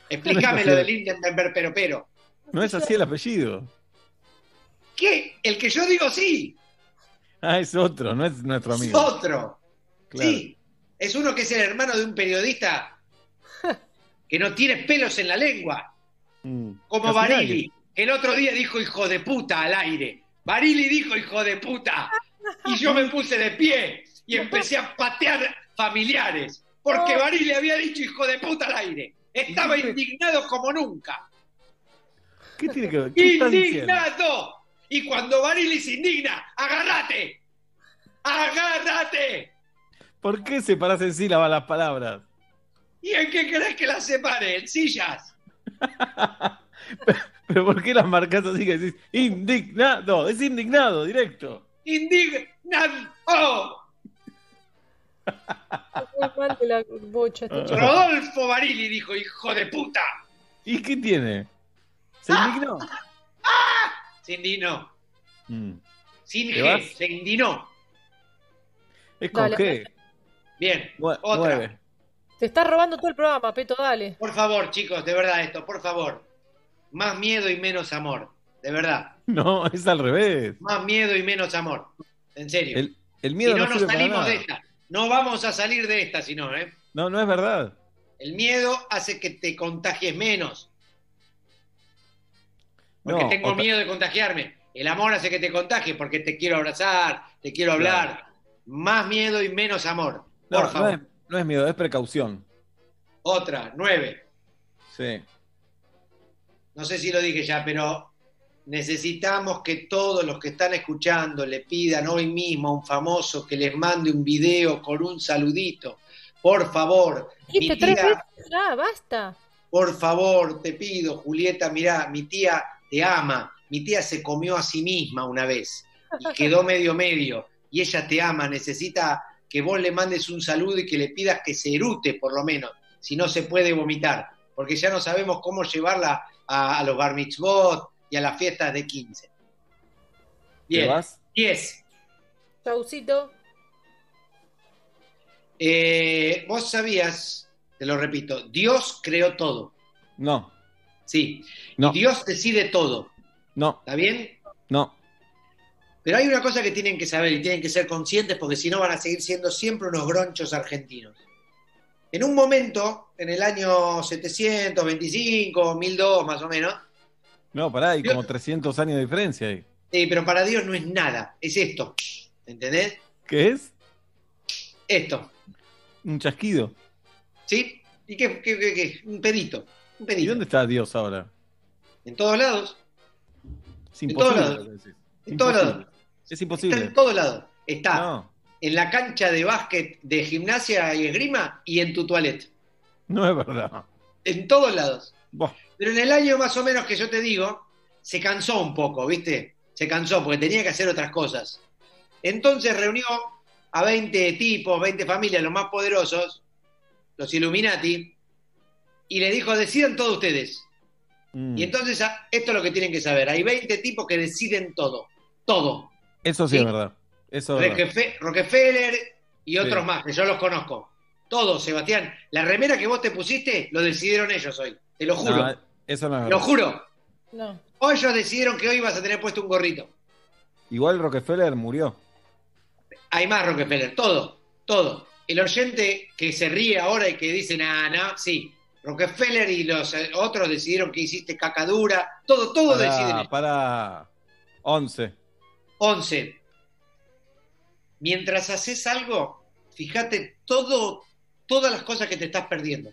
Explícame lo de Lindenberg, pero, pero. No es así el apellido. ¿Qué? El que yo digo sí. Ah, es otro, no es nuestro Es amigo. otro. Claro. Sí. Es uno que es el hermano de un periodista que no tiene pelos en la lengua. Mm, Como Barili, el otro día dijo hijo de puta al aire. Barili dijo hijo de puta. Y yo me puse de pie y empecé a patear familiares. Porque Barili había dicho hijo de puta al aire. Estaba indignado como nunca. ¿Qué tiene que ver? ¿Qué? ¡Indignado! Y cuando Barili se indigna, ¡agárrate! ¡Agárrate! ¿Por qué separás en sílabas las palabras? ¿Y en qué crees que las separe? ¿En sillas? ¿Pero por qué las marcas así que decís indignado? Es indignado, directo. ¡Indignado! ¡Oh! La bocha este. Rodolfo Barili dijo, hijo de puta. ¿Y qué tiene? ¿Se indignó? Se indignó. Mm. Sin ¿Te G, vas? se indignó. Es con Dale. G. Bien, Nue- otra. Nueve. Te estás robando todo el programa, Peto, dale. Por favor, chicos, de verdad esto, por favor. Más miedo y menos amor. De verdad. No, es al revés. Más miedo y menos amor. En serio. El, el miedo si no, no, no sirve para salimos nada. de esta. No vamos a salir de esta, si no, ¿eh? No, no es verdad. El miedo hace que te contagies menos. Porque No, tengo otra- miedo de contagiarme. El amor hace que te contagies porque te quiero abrazar, te quiero hablar. Más miedo y menos amor. No, Por no favor. es, no es miedo, es precaución. Otra, nueve. Sí. No sé si lo dije ya, pero necesitamos que todos los que están escuchando le pidan hoy mismo a un famoso que les mande un video con un saludito. Por favor, mi Dijiste tres tía, veces ya, basta. por favor, te pido, Julieta, mirá, mi tía te ama. Mi tía se comió a sí misma una vez y quedó medio medio. Y ella te ama, necesita que vos le mandes un saludo y que le pidas que se erute por lo menos, si no se puede vomitar, porque ya no sabemos cómo llevarla a, a los bar mitzvot y a las fiestas de 15. Bien, ¿Te vas? 10. Chaucito. Eh, vos sabías, te lo repito, Dios creó todo. No, Sí. No. Y Dios decide todo. no, ¿Está bien? no. Pero hay una cosa que tienen que saber y tienen que ser conscientes porque si no van a seguir siendo siempre unos gronchos argentinos. En un momento, en el año 725, 1002 más o menos, No, pará, hay como 300 años de diferencia ahí. eh, pero para Dios no es nada, es esto. ¿Entendés? ¿Qué es? Esto. Un chasquido. ¿Sí? ¿Y qué? qué, qué- qué? Un pedito. Un ¿Y pedito. dónde está Dios ahora? En todos lados. Es En todos lados. En todos Imposible. lados. Es Está imposible. en todos lados. Está No, en la cancha de básquet, de gimnasia y esgrima y en tu toilette. no es verdad. En todos lados. Pero en el año más o menos que yo te digo, se cansó un poco, ¿viste? Se cansó porque tenía que hacer otras cosas. Entonces reunió a 20 tipos, 20 familias, los más poderosos, los Illuminati, y le dijo, decidan todos ustedes. Mm. Y entonces a- esto es lo que tienen que saber. Hay 20 tipos que deciden todo. Todo. Eso sí, Sí. es verdad. Eso. Rockefe- Rockefeller y otros Sí. más, que yo los conozco. Todos, Sebastián. La remera que vos te pusiste, lo decidieron ellos hoy. Te lo juro. No, eso no es lo juro. No. O ellos decidieron que hoy vas a tener puesto un gorrito. Igual Rockefeller murió. Hay más Rockefeller, todo, todo. El oyente que se ríe ahora y que dice, nah, nah, sí. Rockefeller y los eh, otros decidieron que hiciste caca dura. Todo, todo deciden. Para, ellos. para 11. 11. Mientras haces algo, fíjate todo, todas las cosas que te estás perdiendo.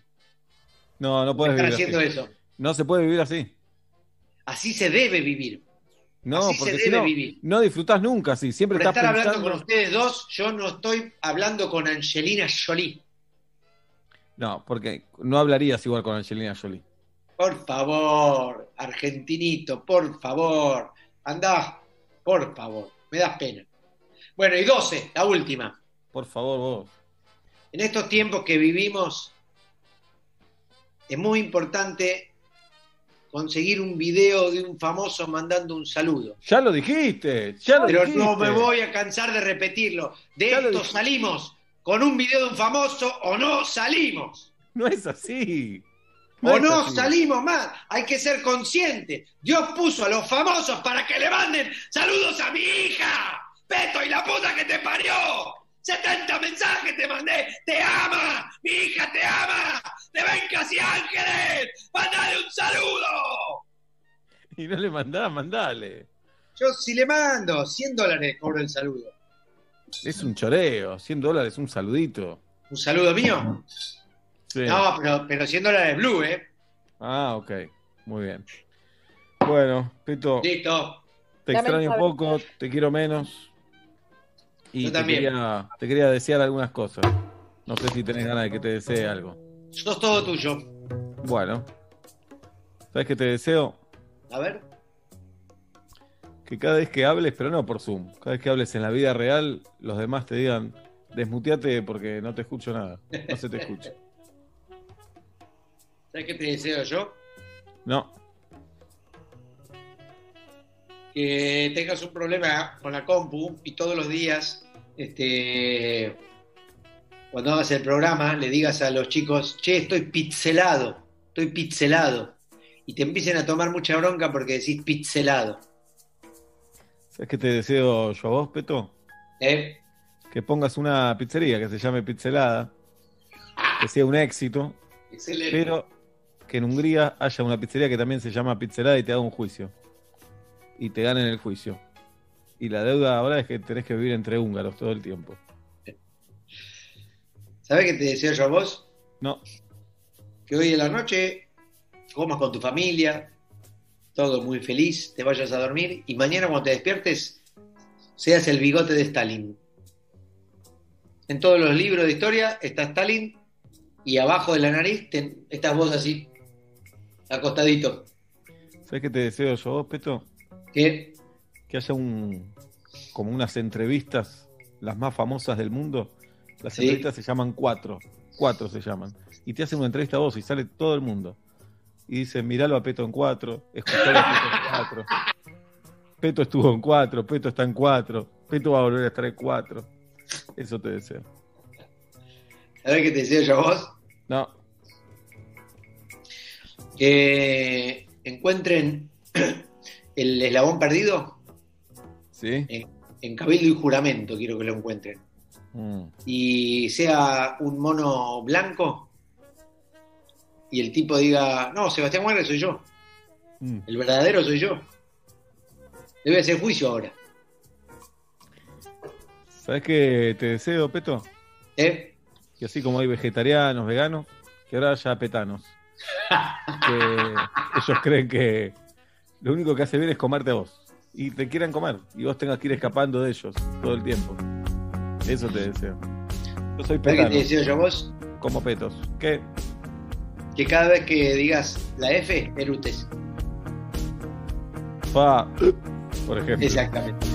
No, no puedes vivir haciendo así. eso. No se puede vivir así. Así se debe vivir. No, Así porque debe no, vivir. no disfrutás nunca así. Siempre Por estás estar hablando con ustedes dos, yo no estoy hablando con Angelina Jolie. No, porque no hablarías igual con Angelina Jolie. Por favor, argentinito, por favor. Andá, por favor. Me das pena. Bueno, y 12, la última. Por favor, vos. En estos tiempos que vivimos, es muy importante conseguir un video de un famoso mandando un saludo. Ya lo dijiste. Ya lo Pero dijiste. no me voy a cansar de repetirlo. De Ya esto salimos con un video de un famoso o no salimos. No es así. o es no así. salimos más. Hay que ser conscientes. Dios puso a los famosos para que le manden saludos a mi hija. Peto y la puta que te parió. 70 mensajes te mandé. Te ama. Mi hija te ama. De Bencas y Ángeles. Mandale un saludo. Y no le mandás, mandale. Yo si le mando 100 dólares cobro el saludo. Es un choreo. 100 dólares, un saludito. ¿Un saludo mío? Sí. No, pero, pero 100 dólares blue, ¿eh? Ah, ok. Muy bien. Bueno, Pito, Listo. te extraño el poco, te quiero menos. Y Yo te también. quería, te quería desear algunas cosas. No sé si tenés ganas de que te desee algo. Sos todo tuyo. Bueno. ¿Sabes qué te deseo? A ver. Que cada vez que hables, pero no por Zoom, cada vez que hables en la vida real, los demás te digan, desmuteate porque no te escucho nada. No se te escucha. ¿Sabes qué te deseo yo? No. que tengas un problema con la compu y todos los días, este, cuando hagas el programa, le digas a los chicos, che, estoy pixelado, estoy pixelado. Y te empiecen a tomar mucha bronca porque decís pixelado. ¿Sabes qué te deseo yo a vos, Peto? ¿Eh? Que pongas una pizzería que se llame Pizzelada, que sea un éxito, Excelente. pero que en Hungría haya una pizzería que también se llama Pizzelada y te haga un juicio. Y te ganen el juicio. Y la deuda ahora es que tenés que vivir entre húngaros todo el tiempo. ¿Sabes qué te deseo yo a vos? No. Que hoy en la noche comas con tu familia, todo muy feliz, te vayas a dormir y mañana cuando te despiertes seas el bigote de Stalin. En todos los libros de historia está Stalin y abajo de la nariz estás vos así, acostadito. ¿Sabes qué te deseo yo Peto? ¿Qué? Que haya un como unas entrevistas, las más famosas del mundo. Las Sí. entrevistas se llaman cuatro. Cuatro se llaman. Y te hacen una entrevista a vos y sale todo el mundo. Y dicen, miralo a Peto en cuatro, escuchalo a Peto en cuatro. Peto estuvo en cuatro, Peto está en cuatro, Peto va a volver a estar en cuatro. Eso te deseo. ¿Sabes qué te deseo yo a vos? No, Que encuentren el eslabón perdido ¿sí? en, en cabildo y juramento, quiero que lo encuentren. Mm. y sea un mono blanco y el tipo diga, no, Sebastián Wagner soy yo, Mm. el verdadero soy yo. Debe hacer juicio ahora. ¿Sabes qué te deseo, Peto? ¿Eh? Que así como hay vegetarianos, veganos, que ahora haya petanos. que ellos creen que lo único que hace bien es comerte a vos. Y te quieran comer. Y vos tengas que ir escapando de ellos todo el tiempo. Eso te deseo. Yo soy ¿Sabes qué petano. te deseo yo vos? Como petos. ¿Qué? Que cada vez que digas la F, erutes. Pa. Por ejemplo. Exactamente.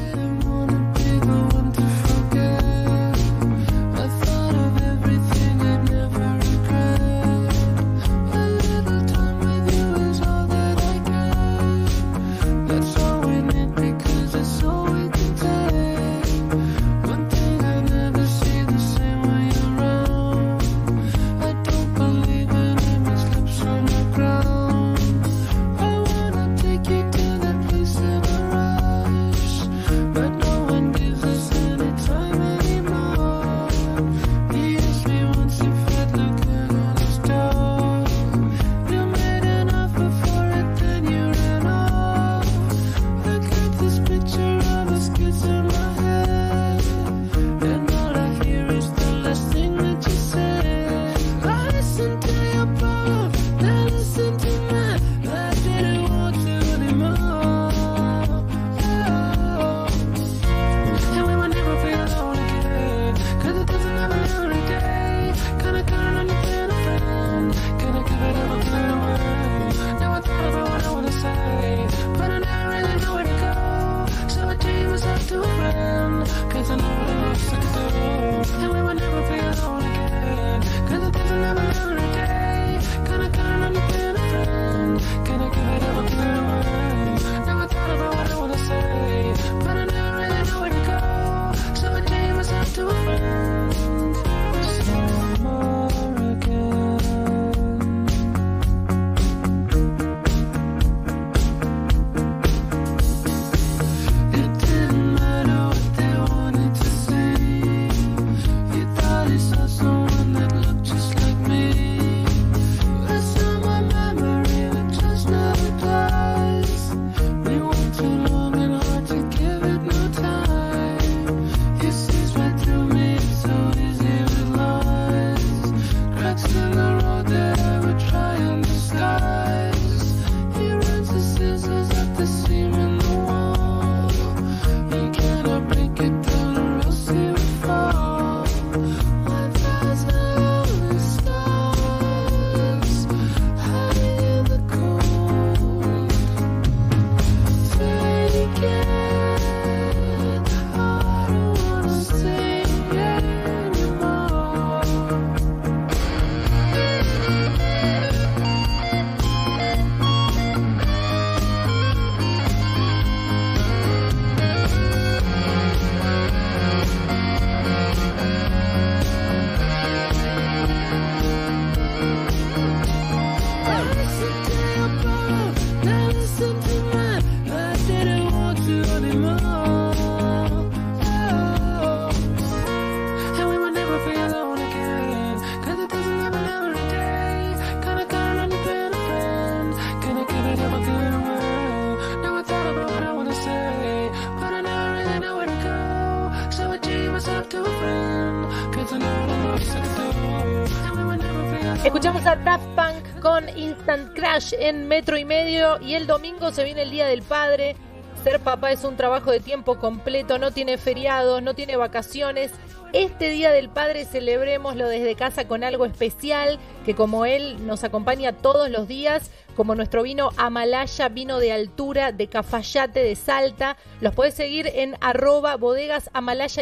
En metro y medio y el domingo se viene el Día del Padre. Ser papá es un trabajo de tiempo completo, no tiene feriados, no tiene vacaciones. Este Día del Padre celebrémoslo desde casa con algo especial que como él nos acompaña todos los días, como nuestro vino Amalaya, vino de altura, de Cafayate, de Salta. Los podés seguir en arroba bodegas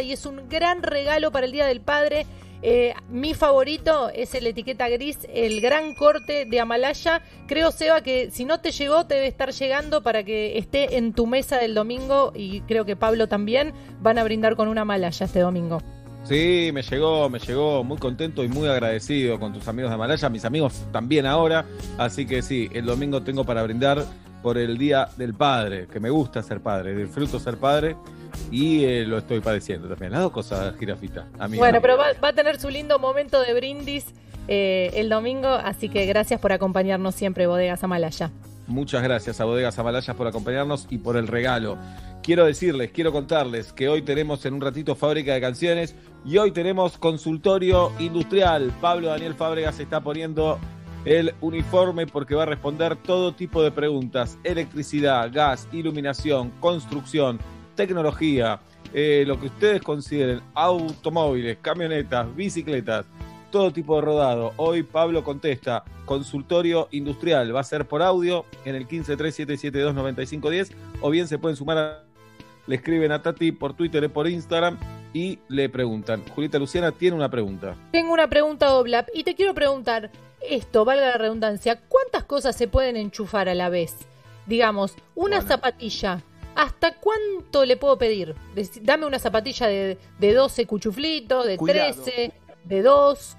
y es un gran regalo para el Día del Padre. Eh, mi favorito es el etiqueta gris, el gran corte de Amalaya. Creo, Seba, que si no te llegó, te debe estar llegando para que esté en tu mesa del domingo. Y creo que Pablo también van a brindar con una Amalaya este domingo. Sí, me llegó, me llegó muy contento y muy agradecido con tus amigos de Amalaya, mis amigos también ahora. Así que sí, el domingo tengo para brindar por el Día del Padre, que me gusta ser padre, disfruto ser padre y eh, lo estoy padeciendo también. Las dos cosas, jirafita. amiga. Bueno, pero va, va a tener su lindo momento de brindis eh, el domingo, así que gracias por acompañarnos siempre, Bodegas Amalaya. Muchas gracias a Bodegas Amalayas por acompañarnos y por el regalo. Quiero decirles, quiero contarles que hoy tenemos en un ratito fábrica de canciones y hoy tenemos consultorio industrial. Pablo Daniel Fábregas está poniendo el uniforme porque va a responder todo tipo de preguntas. Electricidad, gas, iluminación, construcción, tecnología, eh, lo que ustedes consideren, automóviles, camionetas, bicicletas, todo tipo de rodado. Hoy Pablo contesta, consultorio industrial, va a ser por audio en el 1537729510 o bien se pueden sumar a... Le escriben a Tati por Twitter y por Instagram y le preguntan. Julieta Luciana tiene una pregunta. Tengo una pregunta, Oblap, y te quiero preguntar esto, valga la redundancia, ¿cuántas cosas se pueden enchufar a la vez? Digamos, una zapatilla, ¿hasta cuánto le puedo pedir? Dame una zapatilla de, de 12 cuchuflitos, de Cuidado. 13, de 2.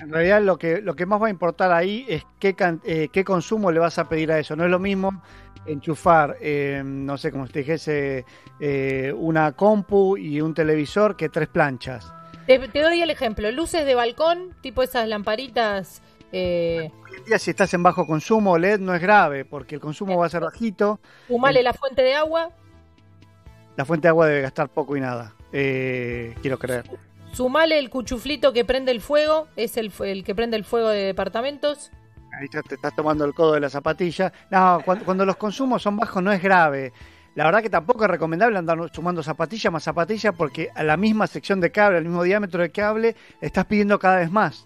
En realidad lo que, lo que más va a importar ahí es qué, can- eh, qué consumo le vas a pedir a eso. No es lo mismo enchufar, eh, no sé, como si te dijese, eh, una compu y un televisor que tres planchas. Te, te doy el ejemplo, luces de balcón, tipo esas lamparitas... Eh, Hoy en día si estás en bajo consumo LED no es grave porque el consumo va a ser bajito. Fumale la fuente de agua, La fuente de agua debe gastar poco y nada, eh, quiero creer. sumale el cuchuflito que prende el fuego, es el, el que prende el fuego de departamentos. Ahí ya te estás tomando el codo de la zapatilla. No, cuando, cuando los consumos son bajos no es grave. La verdad que tampoco es recomendable andar sumando zapatilla más zapatilla porque a la misma sección de cable, al mismo diámetro de cable, estás pidiendo cada vez más.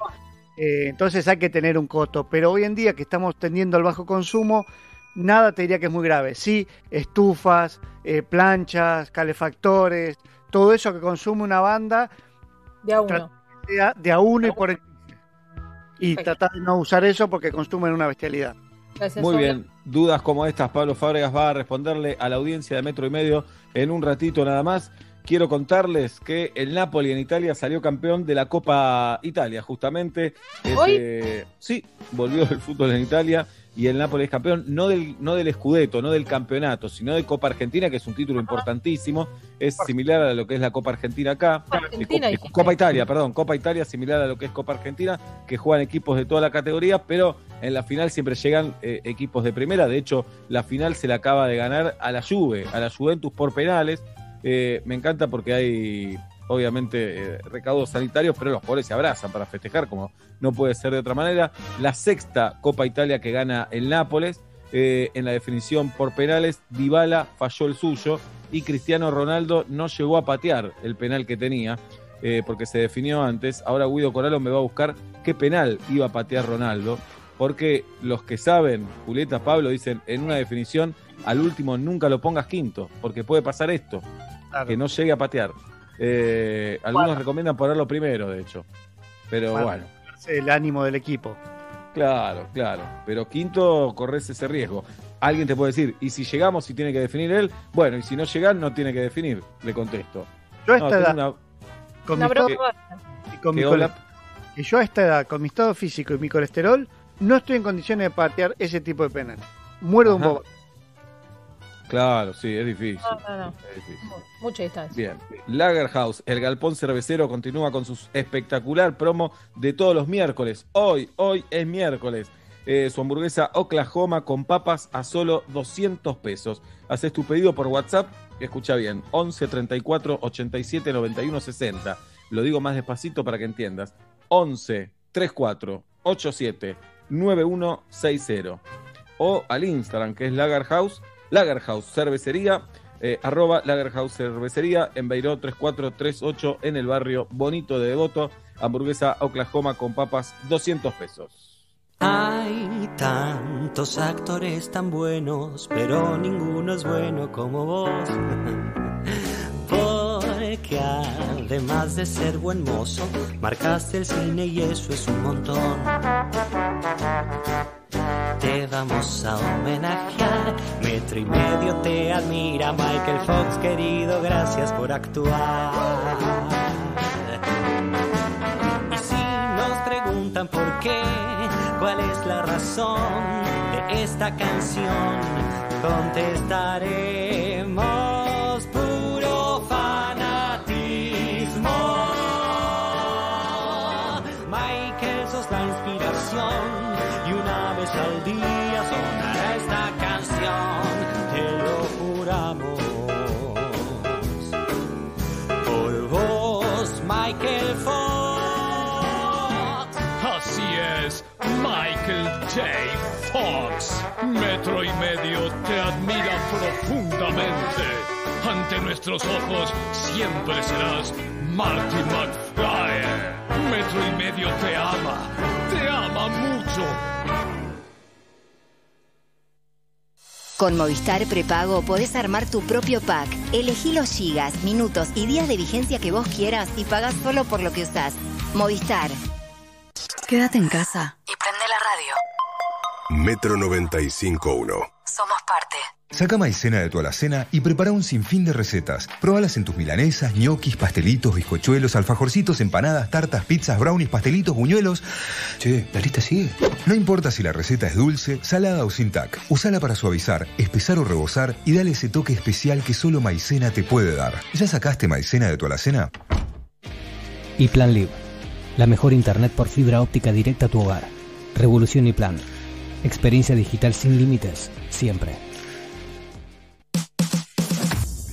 Eh, entonces hay que tener un coto. Pero hoy en día que estamos tendiendo al bajo consumo, nada te diría que es muy grave. Sí, estufas, eh, planchas, calefactores, todo eso que consume una banda, De a uno. de a uno y por el y tratar de no usar eso porque consumen una bestialidad. Gracias, Muy bien, dudas como estas, Pablo Fábregas va a responderle a la audiencia de Metro y Medio en un ratito nada más. Quiero contarles que el Napoli en Italia salió campeón de la Copa Italia, justamente. Este, sí, volvió el fútbol en Italia y el Napoli es campeón, no del, no del Scudetto, no del campeonato, sino de Copa Argentina, que es un título importantísimo. Es similar a lo que es la Copa Argentina acá. Argentina, Eh, dijiste. Copa Italia, perdón, Copa Italia, similar a lo que es Copa Argentina, que juegan equipos de toda la categoría, pero en la final siempre llegan eh, equipos de primera. De hecho, la final se la acaba de ganar a la Juve, a la Juventus por penales. Eh, me encanta porque hay, obviamente, eh, recaudos sanitarios, pero los pobres se abrazan para festejar, como no puede ser de otra manera. La sexta Copa Italia que gana el Nápoles. eh, en la definición por penales, Dybala falló el suyo y Cristiano Ronaldo no llegó a patear el penal que tenía eh, porque se definió antes. Ahora Guido Coralo me va a buscar qué penal iba a patear Ronaldo, porque los que saben, Julieta Pablo, dicen en una definición, al último nunca lo pongas quinto, porque puede pasar esto, que no llegue a patear. Eh, algunos Bueno. recomiendan ponerlo primero, de hecho. Pero Para bueno. El ánimo del equipo. Claro, claro. Pero quinto corres ese riesgo. Alguien te puede decir, y si llegamos, si tiene que definir él, bueno, y si no llegan, no tiene que definir, le contesto. Yo a esta edad, una- con Una mi y yo a esta edad, con mi estado físico y mi colesterol, no estoy en condiciones de patear ese tipo de penal. Muero de un Ajá. Claro, sí, es difícil. No, no, no. Es difícil. Mucha distancia. Bien. Lagerhaus, el galpón cervecero, continúa con su espectacular promo de todos los miércoles. Hoy, hoy es miércoles. Eh, su hamburguesa Oklahoma con papas a solo 200 pesos. Haces tu pedido por WhatsApp, escucha bien, 11 34 87 91 60. Lo digo más despacito para que entiendas. 11 34 879160 o al Instagram que es Lagerhaus, Lagerhaus Cervecería, eh, arroba Lagerhaus Cervecería en Beiró 3438 en el barrio Bonito de Devoto, hamburguesa Oklahoma con papas 200 pesos. Hay tantos actores tan buenos, pero ninguno es bueno como vos. Porque además de ser buen mozo, marcaste el cine y eso es un montón. Te vamos a homenajear, metro y medio te admira Michael Fox, querido, gracias por actuar. Y si nos preguntan por qué, cuál es la razón de esta canción, contestaremos te admira profundamente. Ante nuestros ojos siempre serás Marty McFly. Metro y medio te ama, te ama mucho. Con Movistar Prepago podés armar tu propio pack. Elegí los gigas, minutos y días de vigencia que vos quieras y pagás solo por lo que usás. Movistar. Quédate en casa. Y prende la radio. Metro 95.1. Somos parte. Saca maicena de tu alacena y prepara un sinfín de recetas. Probalas en tus milanesas, ñoquis, pastelitos, bizcochuelos, alfajorcitos, empanadas, tartas, pizzas, brownies, pastelitos, buñuelos. Che, la lista sigue. No importa si la receta es dulce, salada o sin tac. Usala para suavizar, espesar o rebosar y dale ese toque especial que solo maicena te puede dar. ¿Ya sacaste maicena de tu alacena? Y Plan Live. La mejor internet por fibra óptica directa a tu hogar. Revolución y Plan. Experiencia digital sin límites, siempre.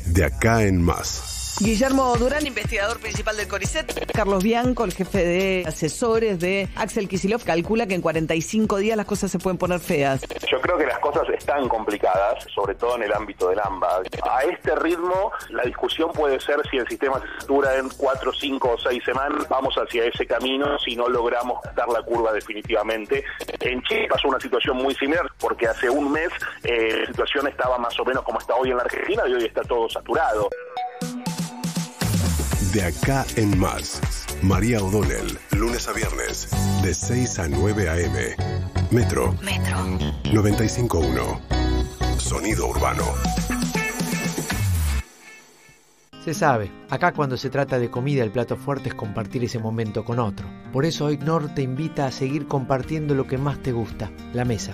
De acá en más. Guillermo Durán, investigador principal del CONICET. Carlos Bianco, el jefe de asesores de Axel Kisilov, calcula que en 45 días las cosas se pueden poner feas. Yo creo que las cosas están complicadas, sobre todo en el ámbito del AMBA. A este ritmo, la discusión puede ser si el sistema se satura en 4, 5 o 6 semanas. Vamos hacia ese camino si no logramos dar la curva definitivamente. En Chile pasó una situación muy similar, porque hace un mes eh, la situación estaba más o menos como está hoy en la Argentina y hoy está todo saturado. De acá en más. María O'Donnell, lunes a viernes, de 6 a 9 a.m. Metro. Metro. 95.1. Sonido urbano. Se sabe, acá cuando se trata de comida el plato fuerte es compartir ese momento con otro. Por eso hoy Nor te invita a seguir compartiendo lo que más te gusta, la mesa.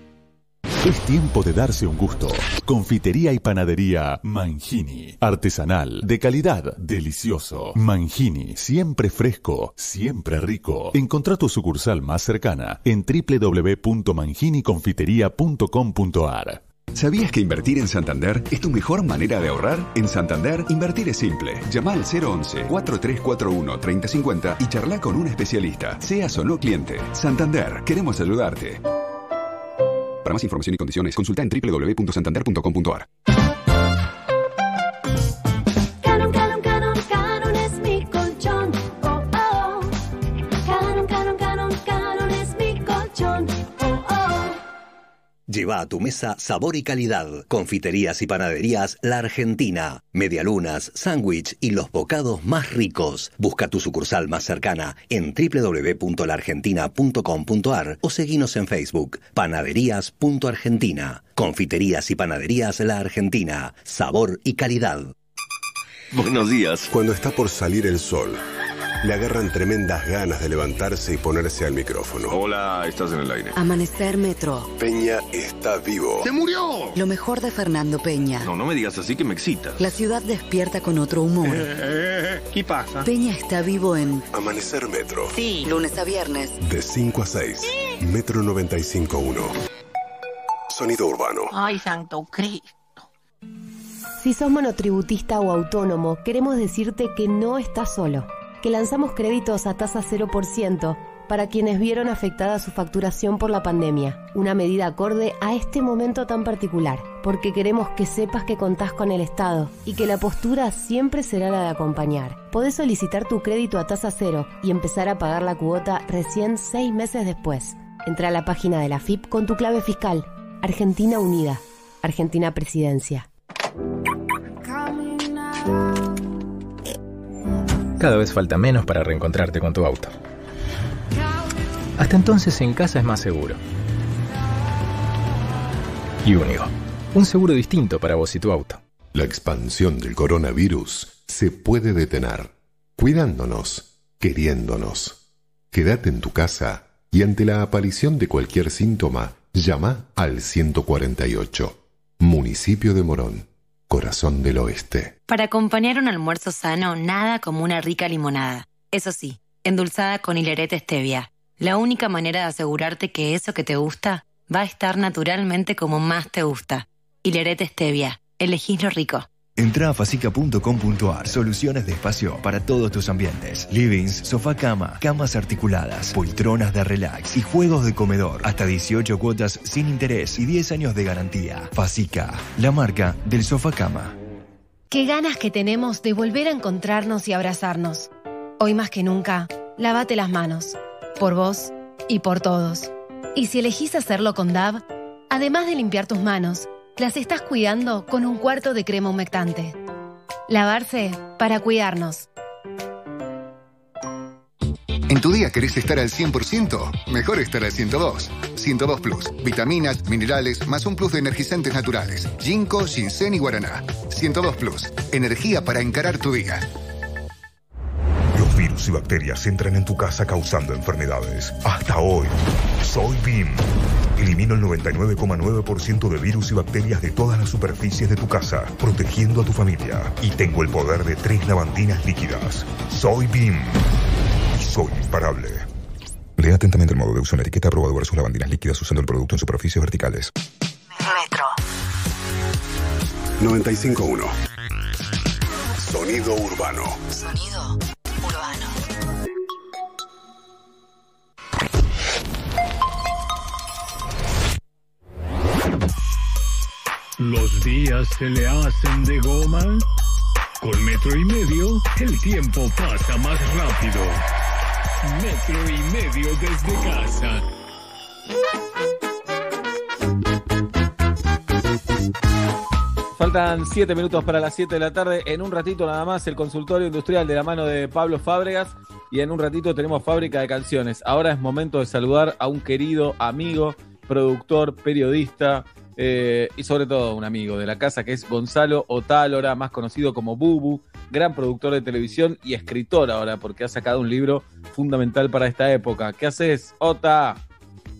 Es tiempo de darse un gusto. Confitería y panadería Mangini. Artesanal, de calidad, delicioso. Mangini, siempre fresco, siempre rico. Encontrá tu sucursal más cercana en www.manginiconfiteria.com.ar. ¿Sabías que invertir en Santander es tu mejor manera de ahorrar? En Santander, invertir es simple. Llama al 011-4341-3050 y charla con un especialista, seas o no cliente. Santander, queremos ayudarte. Para más información y condiciones, consulta en www.santander.com.ar. Lleva a tu mesa sabor y calidad. Confiterías y panaderías La Argentina. Medialunas, sándwich y los bocados más ricos. Busca tu sucursal más cercana en www.largentina.com.ar o seguinos en Facebook. Panaderías.argentina. Confiterías y panaderías La Argentina. Sabor y calidad. Buenos días. Cuando está por salir el sol le agarran tremendas ganas de levantarse y ponerse al micrófono. Hola, estás en el aire. Amanecer Metro. Peña está vivo. ¡Se murió! Lo mejor de Fernando Peña. No, no me digas así que me excitas. La ciudad despierta con otro humor. ¿Qué pasa? Peña está vivo en Amanecer Metro. Sí. Lunes a viernes. De 5 a 6. Metro 95.1. Sonido urbano. Ay, santo Cristo. Si sos monotributista o autónomo, queremos decirte que no estás solo, que lanzamos créditos a tasa 0% para quienes vieron afectada su facturación por la pandemia, una medida acorde a este momento tan particular, porque queremos que sepas que contás con el Estado y que la postura siempre será la de acompañar. Podés solicitar tu crédito a tasa cero y empezar a pagar la cuota recién seis meses después. Entra a la página de la FIP con tu clave fiscal. Argentina Unida. Argentina Presidencia. Cada vez falta menos para reencontrarte con tu auto. Hasta entonces en casa es más seguro. Y único. Un seguro distinto para vos y tu auto. La expansión del coronavirus se puede detener, cuidándonos, queriéndonos. Quédate en tu casa y ante la aparición de cualquier síntoma, llama al 148. Municipio de Morón, corazón del oeste. Para acompañar un almuerzo sano, nada como una rica limonada. Eso sí, endulzada con hilerete stevia. La única manera de asegurarte que eso que te gusta va a estar naturalmente como más te gusta. Hilerete stevia. Elegís lo rico. Entra a facica.com.ar. Soluciones de espacio para todos tus ambientes. Livings, sofá cama, camas articuladas, poltronas de relax y juegos de comedor. Hasta 18 cuotas sin interés y 10 años de garantía. Facica, la marca del sofá cama. Qué ganas que tenemos de volver a encontrarnos y abrazarnos. Hoy más que nunca, lávate las manos. Por vos y por todos. Y si elegís hacerlo con DAB, además de limpiar tus manos, las estás cuidando con un cuarto de crema humectante. Lavarse para cuidarnos. ¿En tu día querés estar al 100%? Mejor estar al 102. 102 Plus. Vitaminas, minerales, más un plus de energizantes naturales. Ginkgo, ginseng y guaraná. 102 Plus. Energía para encarar tu día. Los virus y bacterias entran en tu casa causando enfermedades. Hasta hoy, soy BIM. Elimino el 99,9% de virus y bacterias de todas las superficies de tu casa, protegiendo a tu familia. Y tengo el poder de tres lavandinas líquidas. Soy BIM. Y soy imparable. Lea atentamente el modo de uso en la etiqueta aprobado versus lavandinas líquidas usando el producto en superficies verticales. Metro. 95.1. Sonido urbano. Sonido urbano. Los días se le hacen de goma. Con metro y medio, el tiempo pasa más rápido. Metro y medio desde casa. Faltan 7 minutos para las 7 de la tarde. En un ratito nada más el consultorio industrial de la mano de Pablo Fábregas. Y en un ratito tenemos fábrica de canciones. Ahora es momento de saludar a un querido amigo, productor, periodista eh, y sobre todo un amigo de la casa que es Gonzalo Otálora, más conocido como Bubu, gran productor de televisión y escritor ahora porque ha sacado un libro fundamental para esta época. ¿Qué haces, Ota?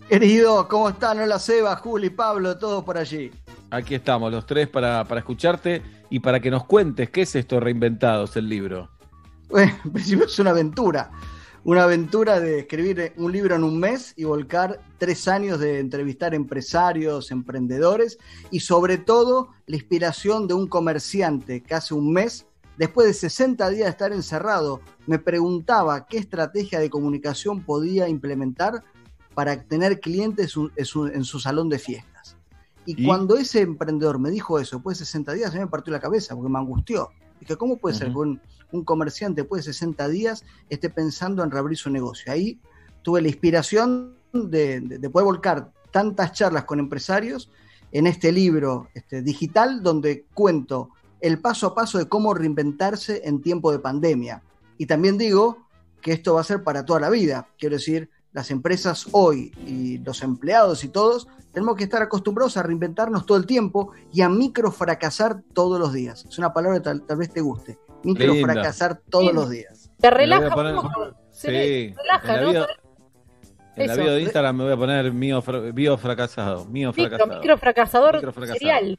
Querido, ¿cómo están? Hola Seba, Juli, Pablo, todos por allí. Aquí estamos los tres para, para escucharte y para que nos cuentes qué es esto Reinventados, el libro. Bueno, en principio es una aventura. Una aventura de escribir un libro en un mes y volcar tres años de entrevistar empresarios, emprendedores y sobre todo la inspiración de un comerciante que hace un mes, después de 60 días de estar encerrado, me preguntaba qué estrategia de comunicación podía implementar para tener clientes en su, en su salón de fiestas. Y, ¿Y? cuando ese emprendedor me dijo eso, después de 60 días, a mí me partió la cabeza porque me angustió. Dije, ¿cómo puede ser que un, un comerciante después de 60 días esté pensando en reabrir su negocio? Ahí tuve la inspiración de, de- de poder volcar tantas charlas con empresarios en este libro este, digital donde cuento el paso a paso de cómo reinventarse en tiempo de pandemia. Y también digo que esto va a ser para toda la vida. Quiero decir, las empresas hoy y los empleados y todos tenemos que estar acostumbrados a reinventarnos todo el tiempo y a microfracasar todos los días. Es una palabra que tal, tal vez te guste. Microfracasar todos Linda. los días. Te relaja poner- un poco. Se Sí, le- relaja, en la ¿no? en la Eso. bio de Instagram me voy a poner mío, fra- bio fracasado. Mío Micro, fracasado. micro fracasador Micro fracasado. serial.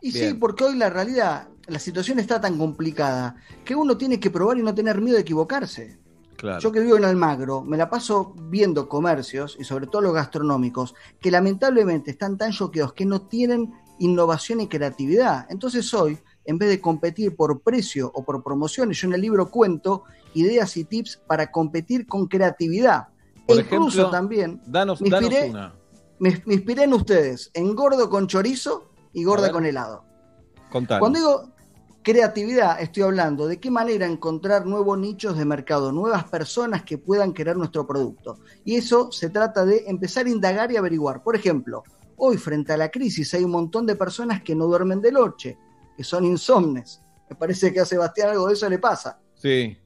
Y sí, porque hoy la realidad, la situación está tan complicada que uno tiene que probar y no tener miedo de equivocarse. Claro. Yo que vivo en Almagro, me la paso viendo comercios, y sobre todo los gastronómicos, que lamentablemente están tan choqueados que no tienen innovación y creatividad. Entonces hoy, en vez de competir por precio o por promociones, yo en el libro cuento ideas y tips para competir con creatividad. Por e incluso ejemplo, también Danos, me danos inspiré, una. me, me inspiré en ustedes, en gordo con chorizo y gorda con helado. Contanos. Cuando digo creatividad, estoy hablando de qué manera encontrar nuevos nichos de mercado, nuevas personas que puedan querer nuestro producto. Y eso se trata de empezar a indagar y averiguar. Por ejemplo, hoy frente a la crisis hay un montón de personas que no duermen de noche, que son insomnes. Me parece que a Sebastián algo de eso le pasa. Sí.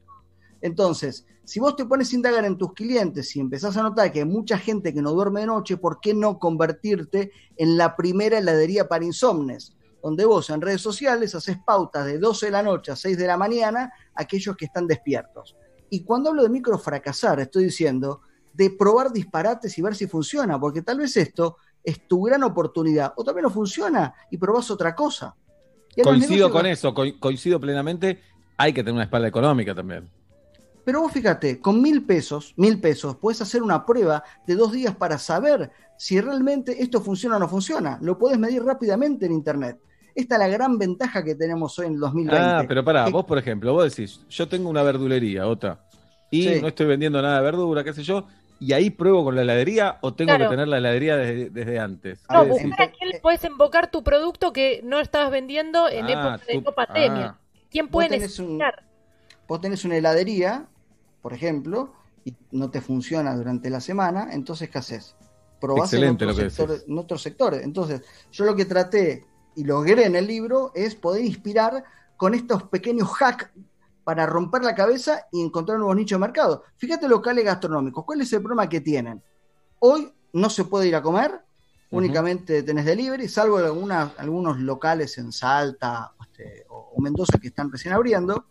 Entonces, si vos te pones a indagar en tus clientes y empezás a notar que hay mucha gente que no duerme de noche, ¿por qué no convertirte en la primera heladería para insomnes? Donde vos en redes sociales haces pautas de 12 de la noche a 6 de la mañana a aquellos que están despiertos. Y cuando hablo de micro fracasar, estoy diciendo de probar disparates y ver si funciona, porque tal vez esto es tu gran oportunidad, o también no funciona y probás otra cosa. Coincido con eso, co- coincido plenamente. Hay que tener una espalda económica también. Pero vos fíjate, con mil pesos, mil pesos, puedes hacer una prueba de dos días para saber si realmente esto funciona o no funciona. Lo podés medir rápidamente en internet. Esta es la gran ventaja que tenemos hoy en el 2020. Ah, pero pará, Que- vos por ejemplo, vos decís, yo tengo una verdulería, otra, y Sí. no estoy vendiendo nada de verdura, qué sé yo, y ahí pruebo con la heladería o tengo Claro. que tener la heladería desde, desde antes. No, ¿Qué decís? buscar a quién le puedes invocar tu producto que no estabas vendiendo en Ah, época de tú- no pandemia. ah. ¿Quién Vos puede un- necesitar? Vos tenés una heladería, por ejemplo, y no te funciona durante la semana, entonces ¿qué haces? Probás en Excelente que sectores, decís. en otros sectores. Entonces, yo lo que traté y logré en el libro es poder inspirar con estos pequeños hacks para romper la cabeza y encontrar nuevos nichos de mercado. Fíjate locales gastronómicos, ¿cuál es el problema que tienen? Hoy no se puede ir a comer, únicamente tenés delivery, salvo algunas, algunos locales en Salta este, o, o Mendoza que están recién abriendo.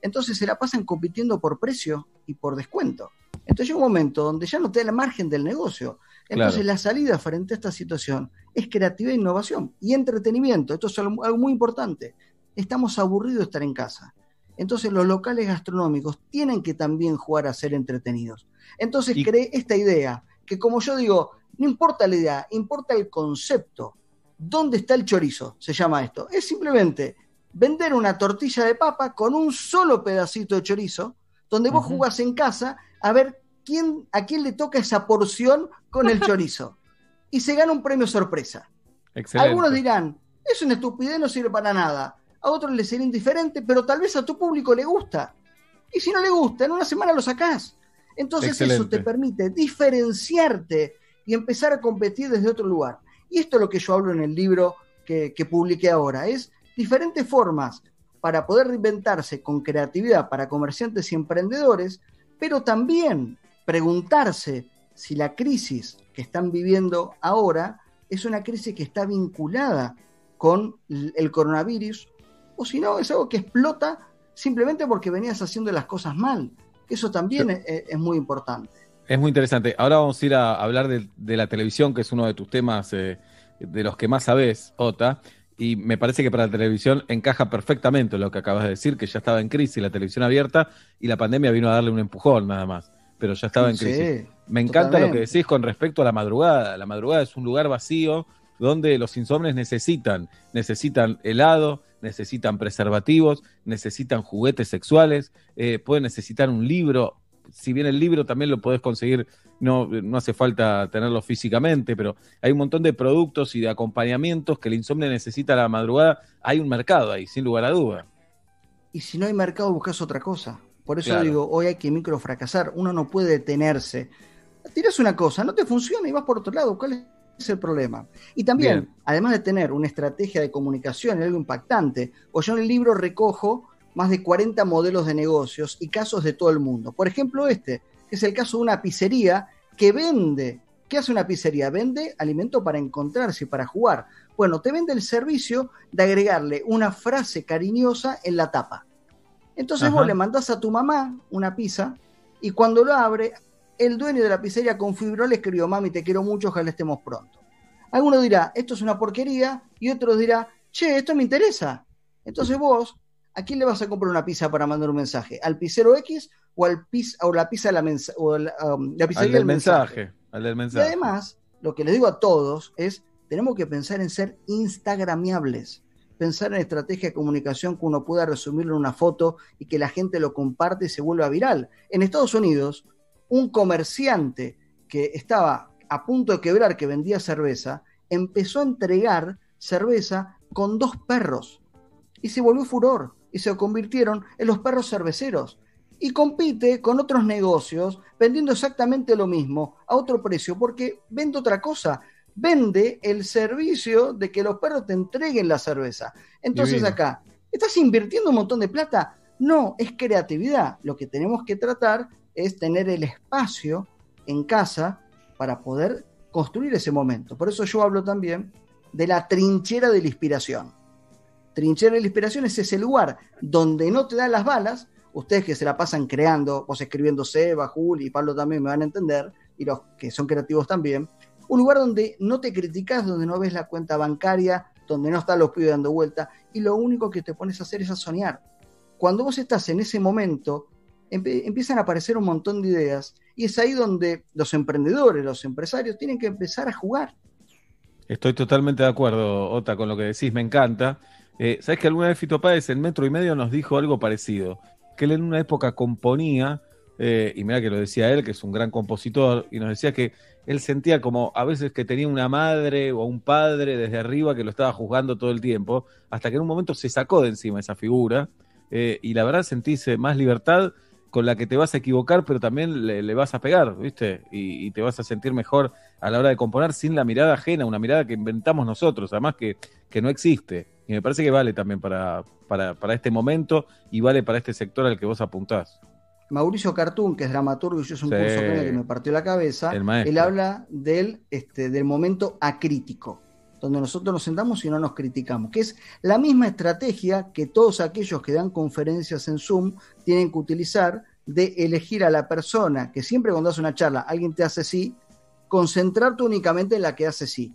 Entonces se la pasan compitiendo por precio y por descuento. Entonces llega un momento donde ya no te da el margen del negocio. Entonces Claro. la salida frente a esta situación es creatividad e innovación y entretenimiento. Esto es algo, algo muy importante. Estamos aburridos de estar en casa. Entonces los locales gastronómicos tienen que también jugar a ser entretenidos. Entonces Y- creé esta idea, que como yo digo, no importa la idea, importa el concepto. ¿Dónde está el chorizo? Se llama esto. Es simplemente vender una tortilla de papa con un solo pedacito de chorizo, donde vos jugás en casa a ver quién, a quién le toca esa porción con el chorizo. Y se gana un premio sorpresa. Excelente. Algunos dirán, es una estupidez, no sirve para nada. A otros les será indiferente, pero tal vez a tu público le gusta. Y si no le gusta, en una semana lo sacás. Entonces eso te permite diferenciarte y empezar a competir desde otro lugar. Y esto es lo que yo hablo en el libro que, que publiqué ahora, es diferentes formas para poder reinventarse con creatividad para comerciantes y emprendedores, pero también preguntarse si la crisis que están viviendo ahora es una crisis que está vinculada con el coronavirus o si no es algo que explota simplemente porque venías haciendo las cosas mal. Eso también es, es muy importante. Es muy interesante. Ahora vamos a ir a hablar de, de la televisión, que es uno de tus temas eh, de los que más sabes, Ota. Y me parece que para la televisión encaja perfectamente lo que acabas de decir, que ya estaba en crisis la televisión abierta y la pandemia vino a darle un empujón nada más, pero ya estaba en Sí, crisis. me encanta lo que decís con respecto a la madrugada. La madrugada es un lugar vacío donde los insomnes necesitan, necesitan helado, necesitan preservativos, necesitan juguetes sexuales, eh, pueden necesitar un libro. Si bien el libro también lo podés conseguir, no, no hace falta tenerlo físicamente, pero hay un montón de productos y de acompañamientos que el insomnio necesita a la madrugada. Hay un mercado ahí, sin lugar a duda. Y si no hay mercado, buscas otra cosa. Por eso Claro. digo, hoy hay que micro fracasar. Uno no puede detenerse. Tiras una cosa, no te funciona y vas por otro lado. ¿Cuál es el problema? Y también, Bien. además de tener una estrategia de comunicación algo impactante, o yo en el libro recojo más de 40 modelos de negocios y casos de todo el mundo. Por ejemplo, este, que es el caso de una pizzería que vende. ¿Qué hace una pizzería? Vende alimento para encontrarse para jugar. Bueno, te vende el servicio de agregarle una frase cariñosa en la tapa. Entonces Ajá. vos le mandás a tu mamá una pizza y cuando lo abre, el dueño de la pizzería con fibrol le escribió, mami, te quiero mucho, ojalá estemos pronto. Alguno dirá, esto es una porquería, y otro dirá, che, esto me interesa. Entonces vos, ¿a quién le vas a comprar una pizza para mandar un mensaje? ¿Al pizzero X o, al piz- o la pizza de la, o la, um, la Al pizzería del del mensaje? mensaje. Al del Y mensaje. además, lo que les digo a todos es, tenemos que pensar en ser instagramiables, pensar en estrategia de comunicación que uno pueda resumirlo en una foto y que la gente lo comparte y se vuelva viral. En Estados Unidos, un comerciante que estaba a punto de quebrar, que vendía cerveza, empezó a entregar cerveza con dos perros y se volvió furor y se convirtieron en los perros cerveceros y compite con otros negocios vendiendo exactamente lo mismo a otro precio porque vende otra cosa. Vende el servicio de que los perros te entreguen la cerveza. Entonces Divino. acá, ¿estás invirtiendo un montón de plata? No, es creatividad. Lo que tenemos que tratar es tener el espacio en casa para poder construir ese momento. Por eso yo hablo también de la trinchera de la inspiración. Trinchera de la inspiración es ese lugar donde no te dan las balas, ustedes que se la pasan creando, vos escribiendo Seba, Juli y Pablo también me van a entender, y los que son creativos también, un lugar donde no te criticas, donde no ves la cuenta bancaria, donde no están los pibes dando vuelta, y lo único que te pones a hacer es a soñar. Cuando vos estás en ese momento, empiezan a aparecer un montón de ideas, y es ahí donde los emprendedores, los empresarios, tienen que empezar a jugar. Estoy totalmente de acuerdo, Ota, con lo que decís, me encanta. Eh, ¿Sabes que alguna vez Fito Páez en Metro y Medio nos dijo algo parecido? Que él en una época componía, eh, y mira que lo decía él, que es un gran compositor, y nos decía que él sentía como a veces que tenía una madre o un padre desde arriba que lo estaba juzgando todo el tiempo, hasta que en un momento se sacó de encima esa figura, eh, y la verdad sentís eh, más libertad con la que te vas a equivocar, pero también le, vas a pegar, ¿viste? Y, y te vas a sentir mejor a la hora de componer sin la mirada ajena, una mirada que inventamos nosotros, además que, que no existe. Y me parece que vale también para, para, para este momento y vale para este sector al que vos apuntás. Mauricio Cartún, que es dramaturgo y yo hice un Sí. curso que me partió la cabeza, él habla del, este, del momento acrítico, donde nosotros nos sentamos y no nos criticamos, que es la misma estrategia que todos aquellos que dan conferencias en Zoom tienen que utilizar de elegir a la persona, que siempre cuando hace una charla alguien te hace sí, concentrarte únicamente en la que hace sí.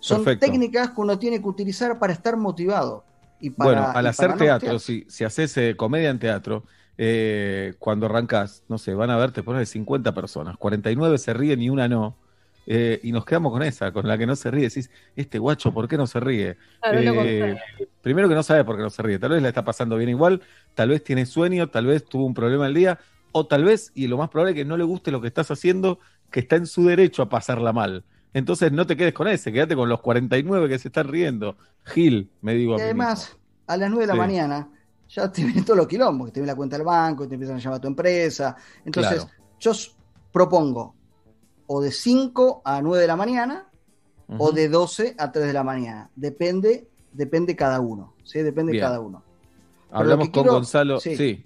Son Perfecto. técnicas que uno tiene que utilizar para estar motivado. Y para, bueno, al hacer teatro, si, si haces eh, comedia en teatro, eh, cuando arrancas, no sé, van a verte poner 50 personas, 49 se ríen y una no. eh, y nos quedamos con esa, con la que no se ríe. Decís, este guacho, ¿por qué no se ríe? Claro, Eh, primero que no sabe por qué no se ríe. Tal vez la está pasando bien igual, tal vez tiene sueño, tal vez tuvo un problema el día, o tal vez, y lo más probable es que no le guste lo que estás haciendo, que está en su derecho a pasarla mal. Entonces no te quedes con ese, quédate con los 49 que se están riendo. Gil, me digo a Y mí además, a las 9 de la Sí. mañana ya te vienen todos los quilombos, que te viene la cuenta del banco, te empiezan a llamar a tu empresa. Entonces, Claro. yo propongo o de 5 a 9 de la mañana o de 12 a 3 de la mañana. Depende, depende cada uno. ¿sí? Depende Bien. cada uno. Pero Hablamos con quiero- Gonzalo. sí. Sí,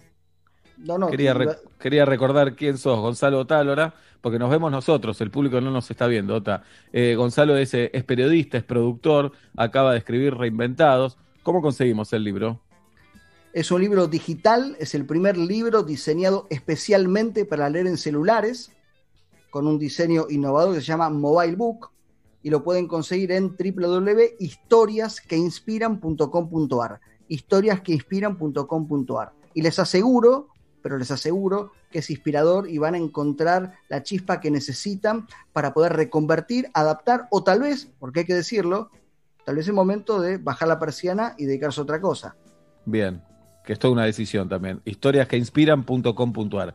No, no, quería, re- quería recordar quién sos, Gonzalo Tálora, porque nos vemos nosotros, el público no nos está viendo, Ota. Eh, Gonzalo es, eh, es periodista, es productor, acaba de escribir Reinventados. ¿Cómo conseguimos el libro? Es un libro digital, es el primer libro diseñado especialmente para leer en celulares, con un diseño innovador que se llama Mobile Book, y lo pueden conseguir en www.historiasqueinspiran.com.ar. Historiasqueinspiran.com.ar. Y les aseguro, pero les aseguro que es inspirador y van a encontrar la chispa que necesitan para poder reconvertir, adaptar o tal vez, porque hay que decirlo, tal vez es momento de bajar la persiana y dedicarse a otra cosa. Bien, que es toda una decisión también. Historiasqueinspiran.com.ar.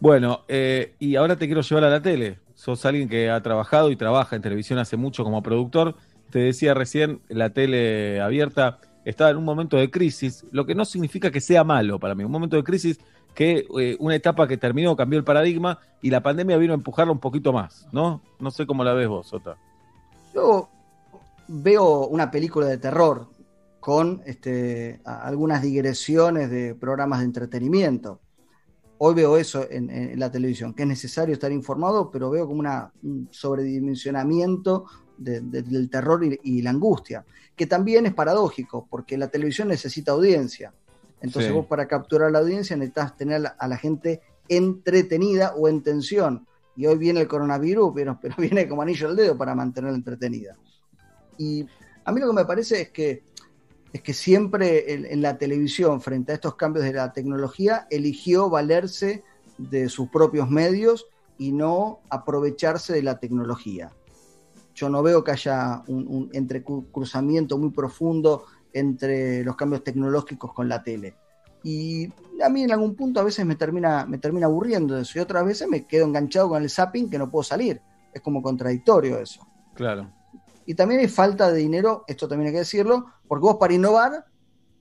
Bueno, eh, y ahora te quiero llevar a la tele. Sos alguien que ha trabajado y trabaja en televisión hace mucho como productor. Te decía recién, la tele abierta estaba en un momento de crisis, lo que no significa que sea malo para mí. Un momento de crisis que eh, una etapa que terminó, cambió el paradigma y la pandemia vino a empujarla un poquito más, ¿no? No sé cómo la ves vos, Sota. Yo veo una película de terror con este, algunas digresiones de programas de entretenimiento. Hoy veo eso en, en la televisión, que es necesario estar informado, pero veo como una, un sobredimensionamiento de- de- del terror y, y la angustia, que también es paradójico, porque la televisión necesita audiencia. Entonces Sí. vos para capturar la audiencia necesitas tener a la, a la gente entretenida o en tensión. Y hoy viene el coronavirus, pero, pero viene como anillo al dedo para mantenerla entretenida. Y a mí lo que me parece es que, es que siempre en, la televisión, frente a estos cambios de la tecnología, eligió valerse de sus propios medios y no aprovecharse de la tecnología. Yo no veo que haya un, entrecruzamiento muy profundo entre los cambios tecnológicos con la tele. Y a mí en algún punto a veces me termina, me termina aburriendo eso y otras veces me quedo enganchado con el zapping que no puedo salir. Es como contradictorio eso. Claro. Y también hay falta de dinero, esto también hay que decirlo, porque vos para innovar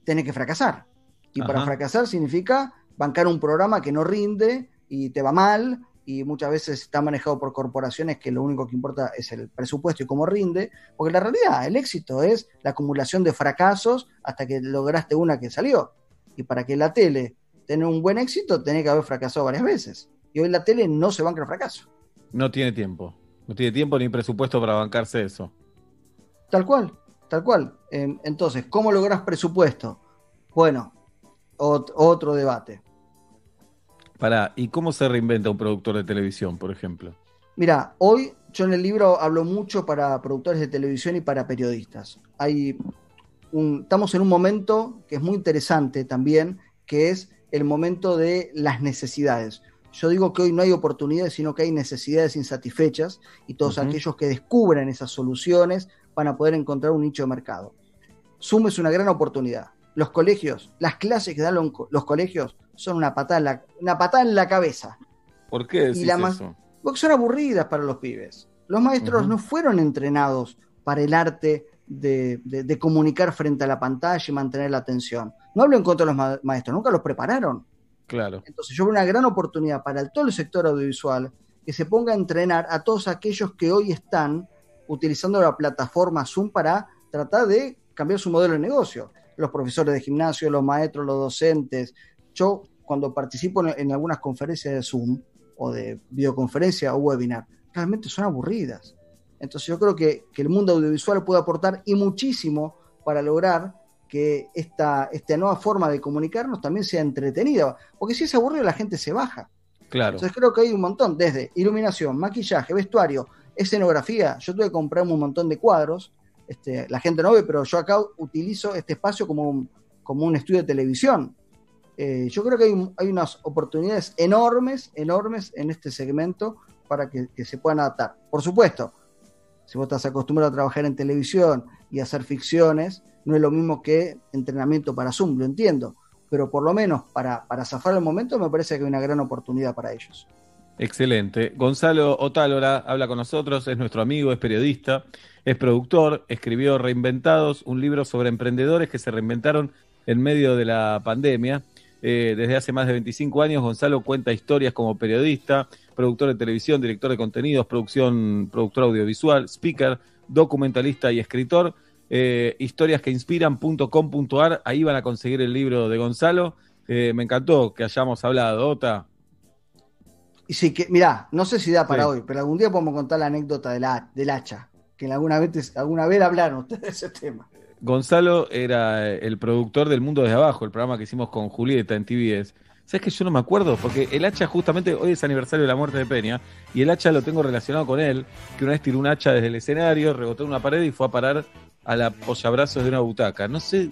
tenés que fracasar. Y para fracasar significa bancar un programa que no rinde y te va mal y muchas veces está manejado por corporaciones que lo único que importa es el presupuesto y cómo rinde, porque la realidad, el éxito es la acumulación de fracasos hasta que lograste una que salió. Y para que la tele tenga un buen éxito, tenés que haber fracasado varias veces. Y hoy la tele no se banca el fracaso. No tiene tiempo. No tiene tiempo ni presupuesto para bancarse eso. Tal cual, tal cual. Em, entonces, ¿cómo logras presupuesto? Bueno, ot- otro debate. Pará, ¿y cómo se reinventa un productor de televisión, por ejemplo? Mira, hoy yo en el libro hablo mucho para productores de televisión y para periodistas. Hay un- estamos en un momento que es muy interesante también, que es el momento de las necesidades. Yo digo que hoy no hay oportunidades, sino que hay necesidades insatisfechas y todos aquellos que descubren esas soluciones van a poder encontrar un nicho de mercado. Zoom es una gran oportunidad. Los colegios, las clases que dan lo- los colegios son una patada en la, una patada en la cabeza. ¿Por qué decís Y la más- eso? Porque son aburridas para los pibes. Los maestros no fueron entrenados para el arte de, de- de comunicar frente a la pantalla y mantener la atención. No hablo en contra de los ma- maestros, nunca los prepararon. Claro. Entonces yo veo una gran oportunidad para el- todo el sector audiovisual que se ponga a entrenar a todos aquellos que hoy están utilizando la plataforma Zoom para tratar de cambiar su modelo de negocio. Los profesores de gimnasio, los maestros, los docentes. Yo cuando participo en, en algunas conferencias de Zoom o de videoconferencia o webinar, realmente son aburridas. Entonces yo creo que, que el mundo audiovisual puede aportar y muchísimo para lograr que esta, esta nueva forma de comunicarnos también sea entretenida. Porque si es aburrido la gente se baja. Claro. Entonces creo que hay un montón, desde iluminación, maquillaje, vestuario, escenografía. Yo tuve que comprarme un montón de cuadros. Este, la gente no ve, pero yo acá utilizo este espacio como un, como un estudio de televisión. Eh, yo creo que hay, hay unas oportunidades enormes, enormes en este segmento para que, que se puedan adaptar. Por supuesto, si vos estás acostumbrado a trabajar en televisión y a hacer ficciones, no es lo mismo que entrenamiento para Zoom, lo entiendo. Pero por lo menos para, para zafar el momento me parece que hay una gran oportunidad para ellos. Excelente. Gonzalo Otálora habla con nosotros, es nuestro amigo, es periodista, es productor, escribió Reinventados, un libro sobre emprendedores que se reinventaron en medio de la pandemia. Eh, desde hace más de 25 años, Gonzalo cuenta historias como periodista, productor de televisión, director de contenidos, producción, productor audiovisual, speaker, documentalista y escritor. Eh, historias que inspiran.com.ar, ahí van a conseguir el libro de Gonzalo. Eh, me encantó que hayamos hablado, Ota. Y sí, que, mirá, no sé si da para Sí. hoy, pero algún día podemos contar la anécdota de la, del hacha, que alguna vez, alguna vez hablaron ustedes de ese tema. Gonzalo era el productor del Mundo desde Abajo, el programa que hicimos con Julieta en TVS. ¿Sabes que yo no me acuerdo? Porque el hacha, justamente hoy es aniversario de la muerte de Peña, y el hacha lo tengo relacionado con él, que una vez tiró un hacha desde el escenario, rebotó en una pared y fue a parar a la apoyabrazos de una butaca. No sé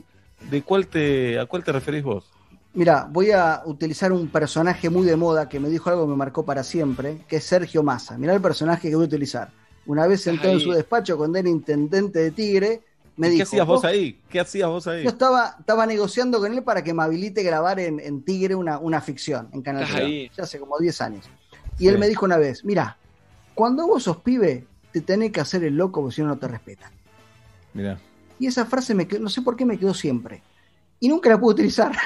de cuál te, a cuál te referís vos. Mira, voy a utilizar un personaje muy de moda que me dijo algo que me marcó para siempre, que es Sergio Massa. Mirá el personaje que voy a utilizar. Una vez sentado en Ahí. su despacho cuando era intendente de Tigre, me ¿Y dijo... ¿Qué hacías vos "Vos- ahí? ¿Qué hacías vos ahí? Yo estaba, estaba negociando con él para que me habilite grabar en, en Tigre una, una ficción en Canal Estás 3, ahí. ya hace como 10 años. Y Sí. él me dijo una vez, mira, cuando vos sos pibe, te tenés que hacer el loco porque si no, no te respetan. Mirá. Y esa frase me quedó, no sé por qué me quedó siempre. Y nunca la pude utilizar.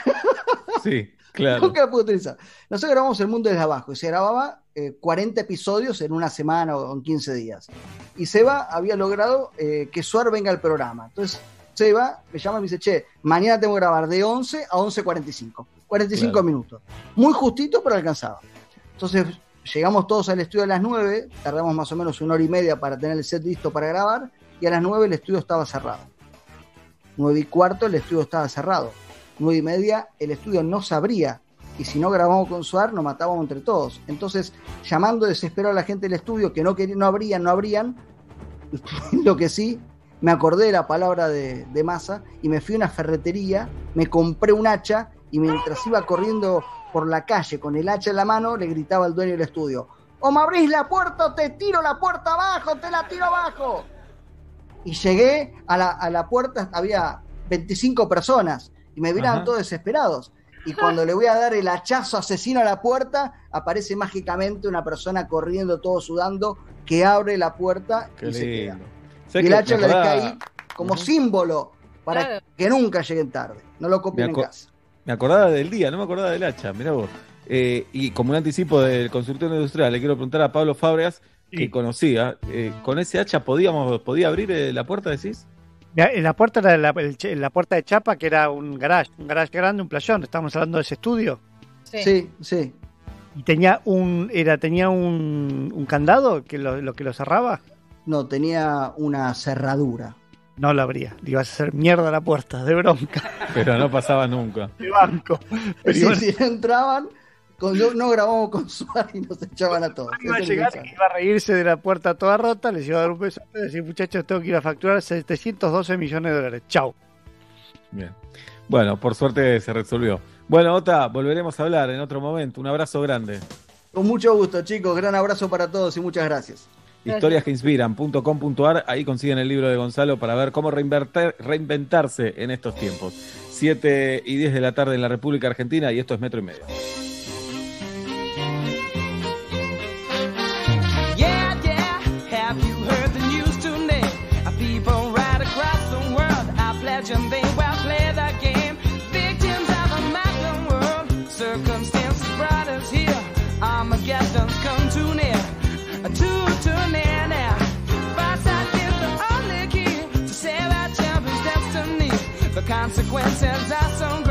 Sí, claro. Nunca la pude utilizar. Nosotros grabamos El Mundo desde Abajo y se grababa eh, 40 episodios en una semana o en 15 días. Y Seba había logrado eh, que Suar venga al programa. Entonces, Seba me llama y me dice, che, mañana tengo que grabar de 11 a 11.45. 45 Claro. minutos. Muy justito, pero alcanzaba. Entonces, llegamos todos al estudio a las 9, tardamos más o menos una hora y media para tener el set listo para grabar, y a las 9 el estudio estaba cerrado. 9 y cuarto el estudio estaba cerrado. Nueve y media, el estudio no sabría. Y si no grabamos con Suar, nos matábamos entre todos. Entonces, llamando desesperado a la gente del estudio que no, querían, no abrían, no abrían, lo que sí, me acordé de la palabra de, de Massa y me fui a una ferretería, me compré un hacha y mientras iba corriendo por la calle con el hacha en la mano, le gritaba al dueño del estudio, o me abrís la puerta o te tiro la puerta abajo, te la tiro abajo. Y llegué a la, a la puerta, había 25 personas y me miraban Ajá. todos desesperados. Y cuando le voy a dar el hachazo asesino a la puerta, aparece mágicamente una persona corriendo, todo sudando, que abre la puerta Qué y se queda. lindo. Y ¿Sabés el hacha le dejé ahí como símbolo para Claro. que nunca lleguen tarde. No lo copien en casa. me acordaba del día, no me acordaba del hacha, mirá vos. Eh, y como un anticipo del consultorio industrial, le quiero preguntar a Pablo Fábregas, que conocía, eh, ¿con ese hacha podíamos, podía abrir eh, la puerta, decís? En la puerta era la, puerta de chapa, que era un garage, un garage grande, un playón. Estamos hablando de ese estudio. Sí. Sí, sí. Y tenía un, era, tenía un, un candado que lo, lo que lo cerraba. No, tenía una cerradura. No lo abría. Le ibas a hacer mierda a la puerta, de bronca. Pero no pasaba nunca. De banco. Pero Sí, iban- si no entraban, con- no, no grabamos con Suárez y nos echaban a todos. iba a llegar iba a reírse de la puerta toda rota, les iba a dar un beso y decir, muchachos, tengo que ir a facturar 712 millones de dólares. Chau. Bien. Bueno, por suerte se resolvió. Bueno, Ota, volveremos a hablar en otro momento. Un abrazo grande. Con mucho gusto, chicos. Gran abrazo para todos y muchas gracias. Historias que inspiran.com.ar, ahí consiguen el libro de Gonzalo para ver cómo reinvertir- reinventarse en estos tiempos. 7 y 10 de la tarde en la República Argentina y esto es Metro y Medio. Consequences. Are so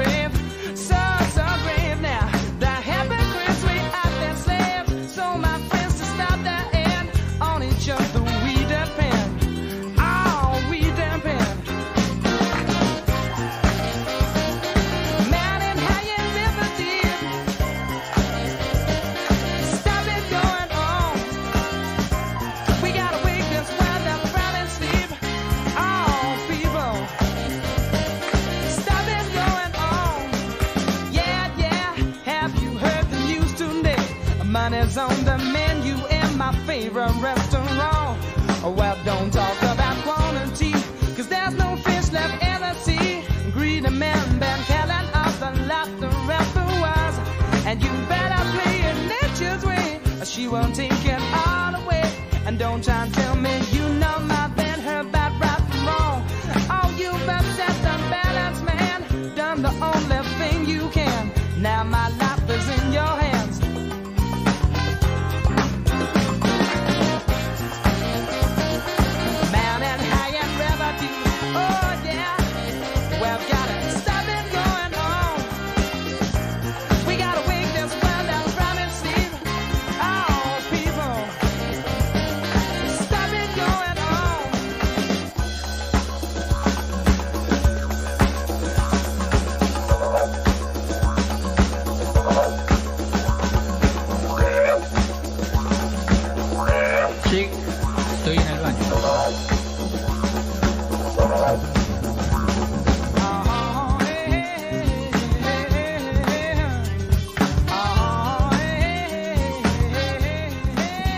she won't take it all away. And don't try and tell me you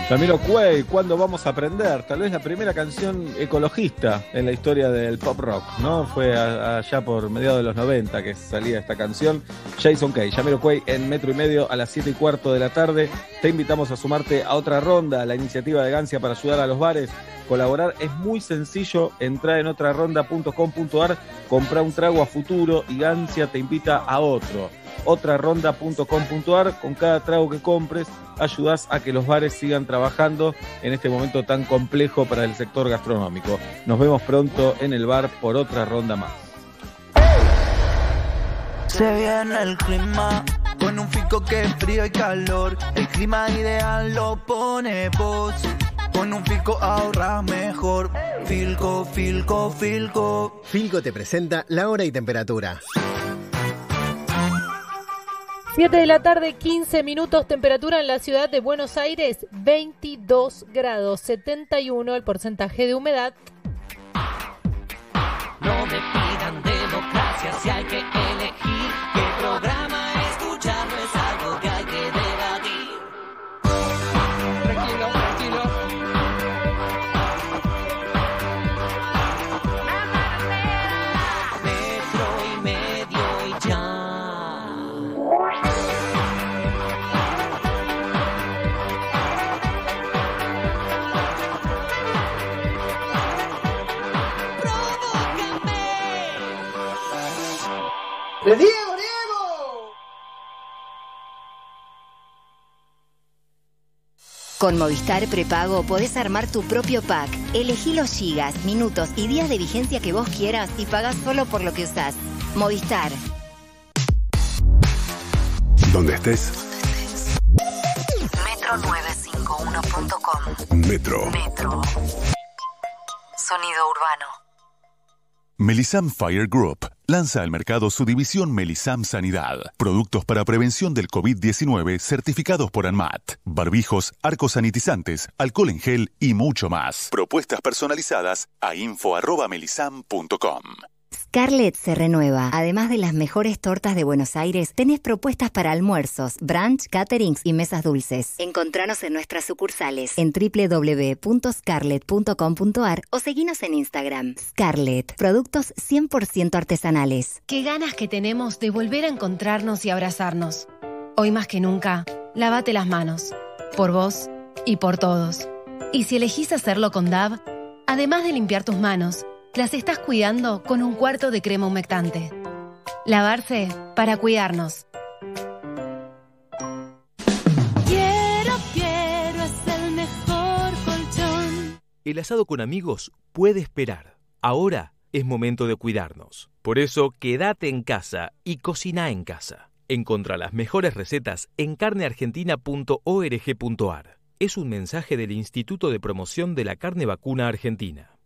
Ramiro Cuey, ¿cuándo vamos a aprender? Tal vez la primera canción ecologista en la historia del pop rock, ¿no? Fue a- allá por mediados de los 90 que salía esta canción. Jason Kay, Ramiro Cuey en metro y medio a las 7 y cuarto de la tarde. Te invitamos a sumarte a otra ronda, la iniciativa de Gancia para ayudar a los bares. Colaborar es muy sencillo, entra en otraronda.com.ar, compra un trago a futuro y Gancia te invita a otro otraronda.com.ar. Con cada trago que compres, ayudas a que los bares sigan trabajando en este momento tan complejo para el sector gastronómico. Nos vemos pronto en el bar por otra ronda más. Se viene el clima con un fico que es frío y calor. El clima ideal lo pone vos. Con un fico ahorras mejor. Filco, filco, filco. Filco te presenta la hora y temperatura. 7 de la tarde, 15 minutos, temperatura en la ciudad de Buenos Aires, 22 grados, 71 el porcentaje de humedad. No me pidan democracia ¡Le Diego, Diego! Con Movistar Prepago podés armar tu propio pack. Elegí los gigas, minutos y días de vigencia que vos quieras y pagás solo por lo que usás. Movistar. Donde estés, Metro951.com. Metro. Metro. Sonido urbano. Melisam Fire Group lanza al mercado su división Melisam Sanidad. Productos para prevención del COVID-19 certificados por ANMAT. Barbijos, arcos sanitizantes, alcohol en gel y mucho más. Propuestas personalizadas a info.melisam.com. Scarlett se renueva. Además de las mejores tortas de Buenos Aires, tenés propuestas para almuerzos, brunch, caterings y mesas dulces. Encontranos en nuestras sucursales en www.scarlett.com.ar o seguinos en Instagram. Scarlett, productos 100% artesanales. Qué ganas que tenemos de volver a encontrarnos y abrazarnos. Hoy más que nunca, lávate las manos. Por vos y por todos. Y si elegís hacerlo con DAV, además de limpiar tus manos, las estás cuidando con un cuarto de crema humectante. Lavarse para cuidarnos. Quiero, quiero, es el mejor colchón. El asado con amigos puede esperar. Ahora es momento de cuidarnos. Por eso, quédate en casa y cocina en casa. Encontra las mejores recetas en carneargentina.org.ar. Es un mensaje del Instituto de Promoción de la Carne Vacuna Argentina.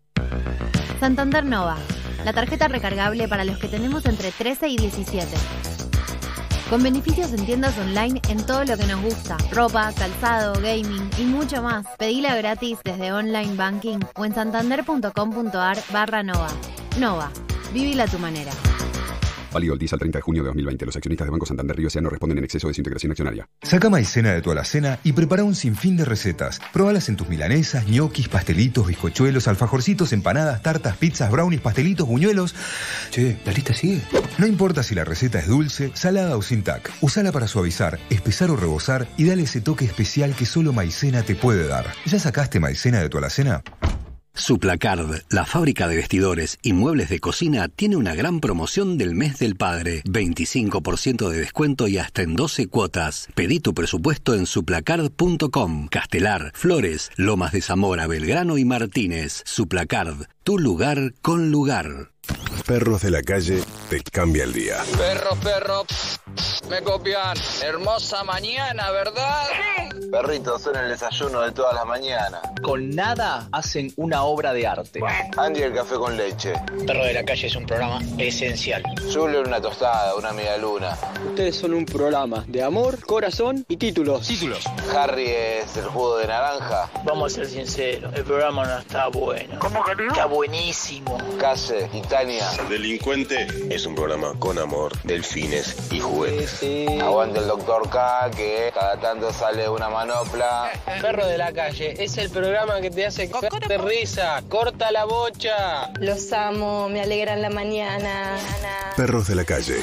Santander Nova, la tarjeta recargable para los que tenemos entre 13 y 17. Con beneficios en tiendas online en todo lo que nos gusta, ropa, calzado, gaming y mucho más. Pedila gratis desde online banking o en santander.com.ar barra Nova. Nova, vivila a tu manera. Válido el 10 al 30 de junio de 2020. Los accionistas de Banco Santander Río no responden en exceso de su integración accionaria. Saca maicena de tu alacena y prepara un sinfín de recetas. Probalas en tus milanesas, ñoquis, pastelitos, bizcochuelos, alfajorcitos, empanadas, tartas, pizzas, brownies, pastelitos, buñuelos. Che, la lista sigue. No importa si la receta es dulce, salada o sin tac. Usala para suavizar, espesar o rebosar y dale ese toque especial que solo maicena te puede dar. ¿Ya sacaste maicena de tu alacena? Suplacard, la fábrica de vestidores y muebles de cocina, tiene una gran promoción del mes del padre. 25% de descuento y hasta en 12 cuotas. Pedí tu presupuesto en suplacard.com. Castelar, Flores, Lomas de Zamora, Belgrano y Martínez. Suplacard, tu lugar con lugar. Perros de la calle te cambia el día. Perro, perro, me copian. Hermosa mañana, ¿verdad? Perritos son el desayuno de todas las mañanas. Con nada hacen una obra de arte. Andy el café con leche. Perro de la calle es un programa esencial. Julio una tostada, una media luna. Ustedes son un programa de amor, corazón y títulos. Títulos. Harry es el jugo de naranja. Vamos a ser sinceros, el programa no está bueno. ¿Cómo que no? Está buenísimo. Case y Tania. Delincuente es un programa con amor, delfines y juguetes. Aguante el doctor K, que cada tanto sale una manopla. Perro de la calle es el programa que te hace de risa. Corta la bocha. Los amo, me alegran la mañana. Perros de la calle.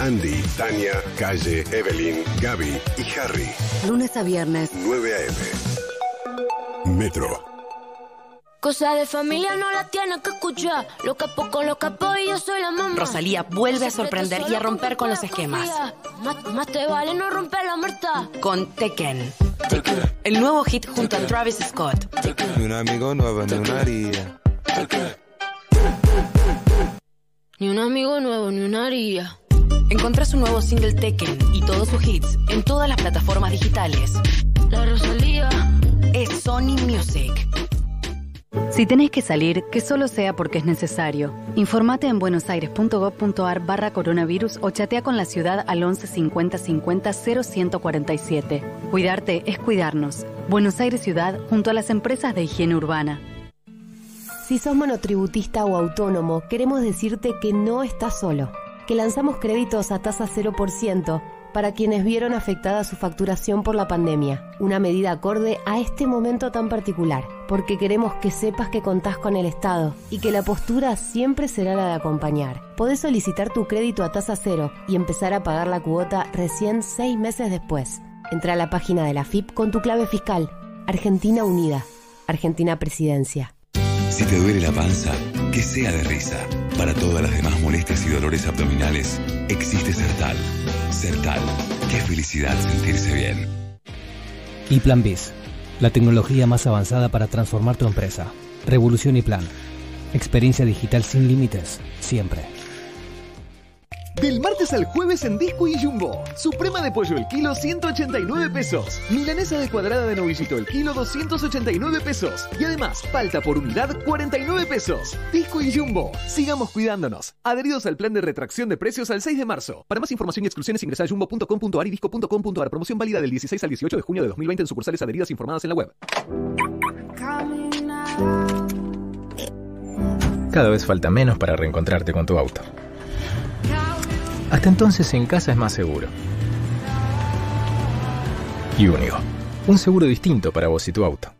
Andy, Tania, Calle, Evelyn, Gaby y Harry. Lunes a viernes. 9 a.m. Metro. Cosa de familia no la tienes que escuchar. Lo capo con los capos y yo soy la mamá. Rosalía vuelve a sorprender y a romper con los esquemas. Más, más te vale no romper la muerta. Con Tekken. El nuevo hit junto a Travis Scott. Ni un amigo nuevo, ni una haría. Ni un amigo nuevo, ni una haría. Encontrá su nuevo single Tekken y todos sus hits en todas las plataformas digitales. La Rosalía es Sony Music. Si tenés que salir, que solo sea porque es necesario. Informate en buenosaires.gov.ar barra coronavirus o chatea con la ciudad al 11 50 50 0147. Cuidarte es cuidarnos. Buenos Aires Ciudad junto a las empresas de higiene urbana. Si sos monotributista o autónomo, queremos decirte que no estás solo, que lanzamos créditos a tasa 0% para quienes vieron afectada su facturación por la pandemia, una medida acorde a este momento tan particular, porque queremos que sepas que contás con el Estado y que la postura siempre será la de acompañar. Podés solicitar tu crédito a tasa cero y empezar a pagar la cuota recién seis meses después. Entra a la página de la FIP con tu clave fiscal. Argentina Unida. Argentina Presidencia. Si te duele la panza, que sea de risa. Para todas las demás molestias y dolores abdominales, existe Sertal. Sertal. Qué felicidad sentirse bien. Y Plan Biz, la tecnología más avanzada para transformar tu empresa. Revolución y Plan. Experiencia digital sin límites, siempre. Del martes al jueves en Disco y Jumbo. Suprema de pollo el kilo 189 pesos. Milanesa de cuadrada de novillito el kilo 289 pesos. Y además, falta por unidad 49 pesos. Disco y Jumbo. Sigamos cuidándonos. Adheridos al plan de retracción de precios al 6 de marzo. Para más información y exclusiones ingresa a jumbo.com.ar y disco.com.ar. Promoción válida del 16 al 18 de junio de 2020 en sucursales adheridas informadas en la web. Cada vez falta menos para reencontrarte con tu auto. Hasta entonces en casa es más seguro. Y único. Un seguro distinto para vos y tu auto.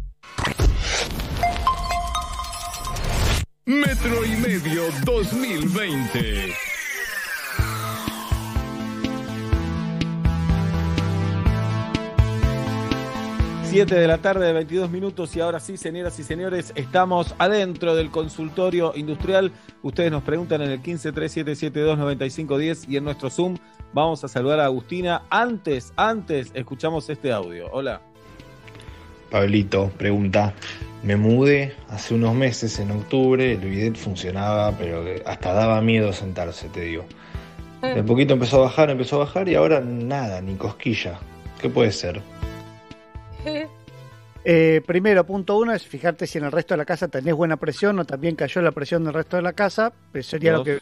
Metro y Medio 2020. Siete de la tarde de 22 minutos y ahora sí, señoras y señores, estamos adentro del consultorio industrial. Ustedes nos preguntan en el 1537729510 y en nuestro Zoom vamos a saludar a Agustina. Antes, antes, escuchamos este audio. Hola. Pablito pregunta, me mudé hace unos meses, en octubre, el bidet funcionaba, pero hasta daba miedo sentarse, te digo. De poquito empezó a bajar, empezó a bajar y ahora nada, ni cosquilla. ¿Qué puede ser? Eh, primero, punto uno es fijarte si en el resto de la casa tenés buena presión o también cayó la presión del resto de la casa. Pues sería lo que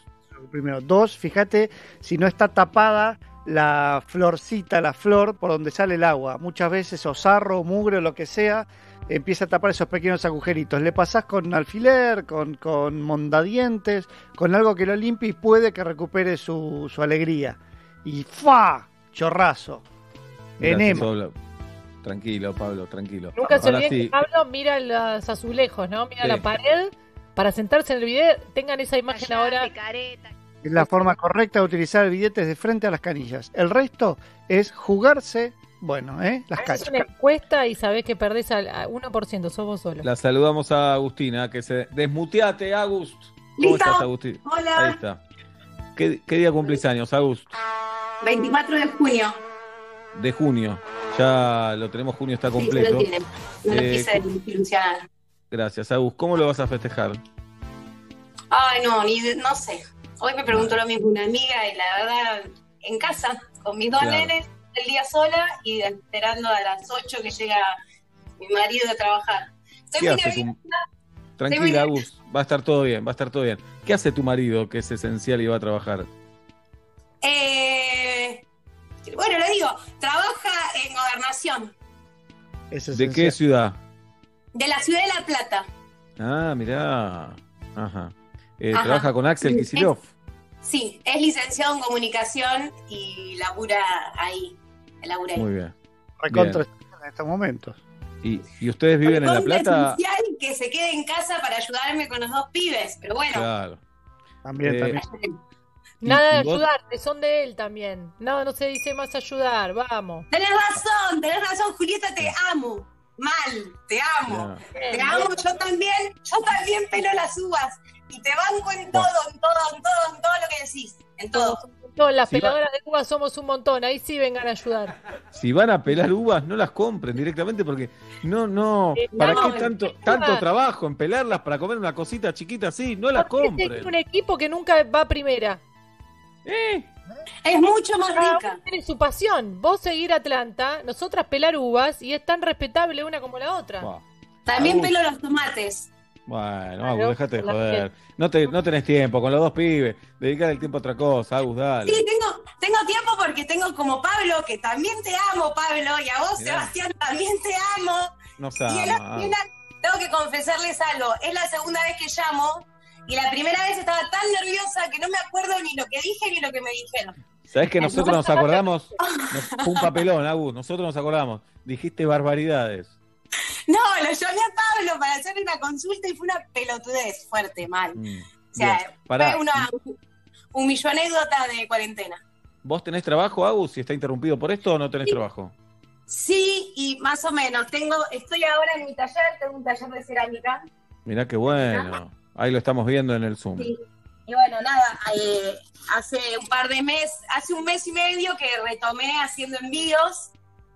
primero. Dos, fíjate si no está tapada la florcita, la flor por donde sale el agua. Muchas veces o sarro, o mugre o lo que sea, empieza a tapar esos pequeños agujeritos. Le pasás con alfiler, con, con mondadientes, con algo que lo limpie y puede que recupere su, su alegría. Y ¡fa! Chorrazo. Enema. Pablo. Tranquilo, Pablo, tranquilo. Nunca se olviden sí. que Pablo mira los azulejos, ¿no? Mira Sí. la pared para sentarse en el video. Tengan esa imagen ahora. Es la forma correcta de utilizar billetes de frente a las canillas. El resto es jugarse, bueno, ¿eh? Las Haces canchas. una encuesta y sabés que perdés al a 1%, sos vos solo. La saludamos a Agustina, que se desmuteate, Agust. ¿Cómo Listo. estás, Agustín? Hola. Ahí está. ¿Qué, qué día cumplís años, Agust? 24 de junio. De junio. Ya lo tenemos, junio está Sí, ya completo. lo tienen. No lo Eh, quise. Gracias, Agust. ¿Cómo lo vas a festejar? Ay, no, ni de- no sé. Hoy me preguntó lo mismo una amiga y la verdad, en casa, con mis dos Claro. nenes, el día sola y esperando a las 8 que llega mi marido a trabajar. Estoy ¿Qué muy. Tranquila, Agust. Va a estar todo bien, va a estar todo bien. ¿Qué hace tu marido que es esencial y va a trabajar? Eh, bueno, le digo, trabaja en gobernación ¿De qué ciudad? de la ciudad de La Plata. Ah, mirá. Ajá. Eh. ¿Trabaja con Axel Kicillof? Sí, es licenciado en comunicación y labura ahí. Labura ahí. Muy bien. Recontra Bien. en estos momentos. ¿Y, y ustedes viven en La Plata? esencial que se quede en casa para ayudarme con los dos pibes, pero bueno. Claro. También, Eh, también. Nada de ayudarte, son de él también. No, no se dice más ayudar, vamos. Tenés razón, tenés razón, Julieta, te amo. Mal, te amo. Te amo, yo también, yo también pelo las uvas. Y te banco en todo, en todo, en todo, en todo lo que decís. En todo. Todas las Si va- peladoras de uvas somos un montón, ahí sí vengan a ayudar. Si van a pelar uvas, no las compren directamente porque no, no. Eh, ¿Para no, qué tanto, tanto trabajo en pelarlas para comer una cosita chiquita así? No las Tiene compren. un equipo que nunca va a primera. Es mucho más Cada rica. Tiene su pasión. Vos seguir Atlanta, nosotras pelar uvas y es tan respetable una como la otra. También Agus. pelo los tomates. Bueno, Claro, Agus, déjate de joder. No, te, no tenés tiempo con los dos pibes. Dedicar el tiempo a otra cosa, Agus, dale. Sí, tengo, tengo tiempo porque tengo como Pablo, que también te amo, Pablo, y a vos, Mirá. Sebastián, también te amo. No se Y ama, la tengo que confesarles algo, es la segunda vez que llamo y la primera vez estaba tan nerviosa que no me acuerdo ni lo que dije ni lo que me dijeron. ¿Sabés que nosotros nos acordamos? Nos- fue un papelón, Agus. Nosotros nos acordamos. Dijiste barbaridades. No, lo llamé a Pablo para hacerle una consulta y fue una pelotudez fuerte, mal. Mm, O sea, fue una humillanécdota de cuarentena. ¿Vos tenés trabajo, Agus? Si está interrumpido por esto o no tenés trabajo? Sí, y más o menos. Tengo, estoy ahora en mi taller, tengo un taller de cerámica. Mirá qué bueno. Ahí lo estamos viendo en el Zoom. Sí. Y bueno, nada, eh, hace un par de meses, hace un mes y medio que retomé haciendo envíos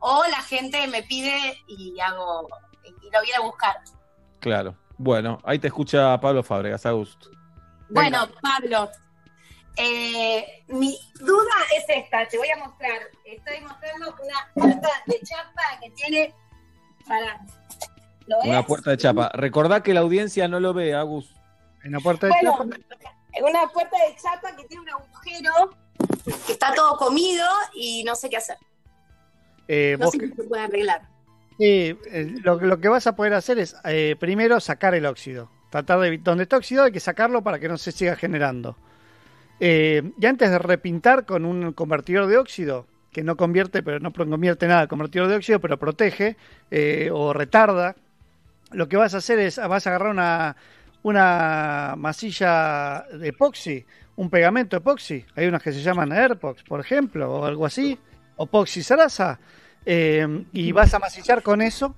o la gente me pide y hago, y lo viene a buscar. Claro. Bueno, ahí te escucha Pablo Fábregas, Agus. Bueno, Pablo, eh, mi duda es esta, te voy a mostrar. Estoy mostrando una puerta de chapa que tiene para... ¿Lo ves? Una puerta de chapa. Recordá que la audiencia no lo ve, Agus. En la puerta de Bueno, chapa. una puerta de chapa que tiene un agujero, que está todo comido y no sé qué hacer. Eh, No vos sé que- si se puede arreglar. Sí, eh, lo, lo que vas a poder hacer es eh, primero sacar el óxido. Tratar de donde está oxidado hay que sacarlo para que no se siga generando. Eh, y antes de repintar con un convertidor de óxido, que no convierte, pero no convierte nada, el convertidor de óxido, pero protege o retarda, lo que vas a hacer es, vas a agarrar una, una masilla de epoxi, un pegamento epoxi. Hay unas que se llaman Airpox, por ejemplo, o algo así, o Poxy Sarasa, eh, y vas a masillar con eso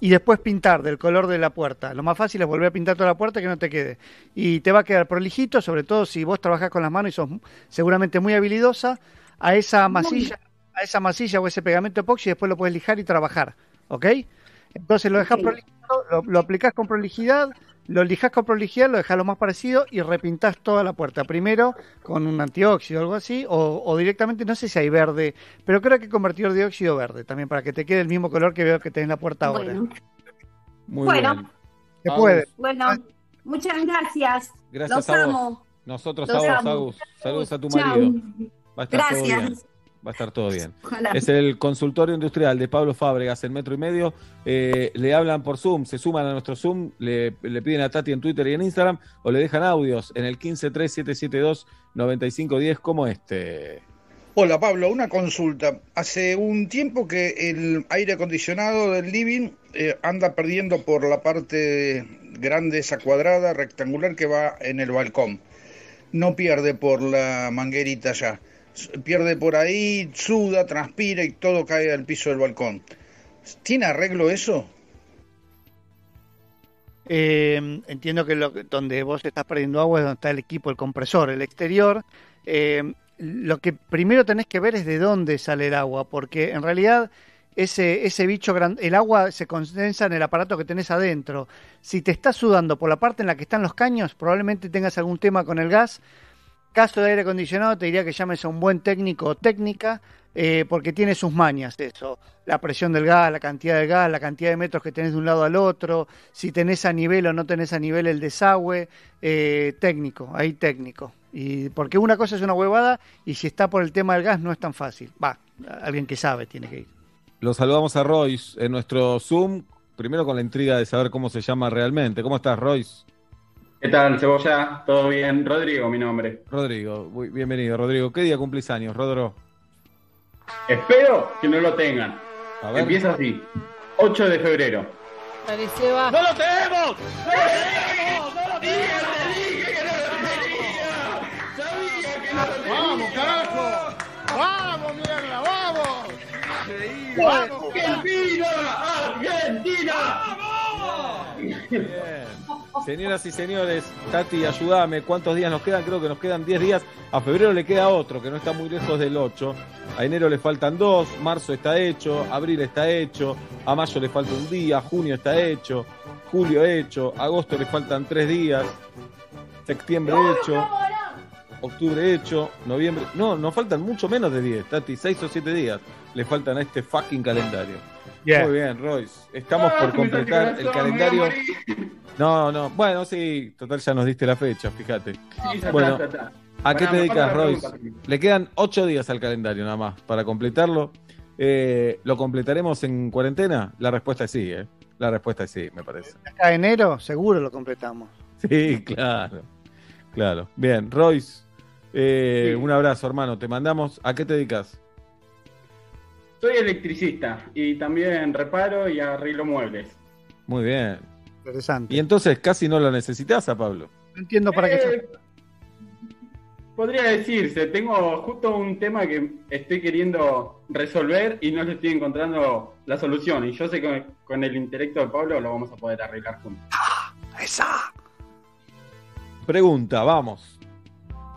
y después pintar del color de la puerta. Lo más fácil es volver a pintar toda la puerta que no te quede. Y te va a quedar prolijito, sobre todo si vos trabajás con las manos y sos seguramente muy habilidosa, a esa masilla, a esa masilla o ese pegamento epoxi después lo puedes lijar y trabajar, ¿ok? Entonces lo dejas prolijito, lo, lo aplicás con prolijidad, lo lijás con prolijidad, lo dejás lo más parecido y repintás toda la puerta. Primero con un antióxido o algo así, o, o directamente, no sé si hay verde, pero creo que convertir de óxido verde también, para que te quede el mismo color que veo que tenés en la puerta ahora. Bueno. Muy Bueno. bien. Se Agus, puede. Bueno, muchas gracias. Gracias Los a vos. amo. Nosotros Los a vos, amo. Agus. Saludos a tu Chao. marido. Va a estar todo Gracias. bien. Va a estar todo bien. Ojalá. Es el consultorio industrial de Pablo Fábregas en metro y medio. Eh, le hablan por Zoom, se suman a nuestro Zoom, le, le piden a Tati en Twitter y en Instagram o le dejan audios en el 1537729510 como este. Hola Pablo, una consulta. Hace un tiempo que el aire acondicionado del living eh, anda perdiendo por la parte grande, esa cuadrada, rectangular que va en el balcón. No pierde por la manguerita ya. Pierde por ahí, suda, transpira y todo cae al piso del balcón. ¿Tiene arreglo eso? Eh, entiendo que lo, donde vos estás perdiendo agua es donde está el equipo, el compresor, el exterior. Eh, lo que primero tenés que ver es de dónde sale el agua, porque en realidad ese, bicho, gran- el agua se condensa en el aparato que tenés adentro. Si te está sudando por la parte en la que están los caños, probablemente tengas algún tema con el gas. Caso de aire acondicionado, te diría que llames a un buen técnico o técnica, eh, porque tiene sus mañas eso. La presión del gas, la cantidad de gas, la cantidad de metros que tenés de un lado al otro, si tenés a nivel o no tenés a nivel el desagüe, eh, técnico, ahí técnico. Y porque una cosa es una huevada y si está por el tema del gas no es tan fácil. Va, alguien que sabe tiene que ir. Lo saludamos a Royce en nuestro Zoom, primero con la intriga de saber cómo se llama realmente. ¿Cómo estás, Royce? ¿Qué tal, Cebolla? ¿Todo bien? Rodrigo, mi nombre. Rodrigo, muy bienvenido, Rodrigo. ¿Qué día cumplís años, Rodro? Espero que no lo tengan. A ver. Empieza así. 8 de febrero. Dale, Seba. ¡No lo tenemos! ¡Vamos, carajo! ¡Vamos, mierda! ¡Vamos! ¡Argentina! ¡Argentina! Señoras y señores, Tati, ayúdame. ¿Cuántos días nos quedan? Creo que nos quedan 10 días. A febrero le queda otro, que no está muy lejos del 8. A enero le faltan dos. Marzo está hecho. Abril está hecho. A mayo le falta un día. Junio está hecho. Julio hecho. Agosto le faltan tres días. Septiembre hecho. Octubre hecho. Noviembre. No, nos faltan mucho menos de 10, Tati. 6 o 7 días le faltan a este fucking calendario. Muy bien, Royce. Estamos por completar el calendario. No, no. Bueno, sí, total ya nos diste la fecha, fíjate. Bueno, ¿a qué te dedicas, Royce? Le quedan ocho días al calendario nada más para completarlo. Eh, ¿Lo completaremos en cuarentena? La respuesta es sí, ¿eh? La respuesta es sí, me parece. Acá enero seguro lo completamos. Sí, claro. Claro. Bien, Royce, eh, un abrazo, hermano. Te mandamos. ¿A qué te dedicas? Soy electricista y también reparo y arreglo muebles. Muy bien. Interesante. Y entonces casi no lo necesitas a Pablo. No entiendo para qué. Eh, Podría decirse, tengo justo un tema que estoy queriendo resolver y no le estoy encontrando la solución. Y yo sé que con el intelecto de Pablo lo vamos a poder arreglar juntos. ¡Esa! Pregunta, vamos.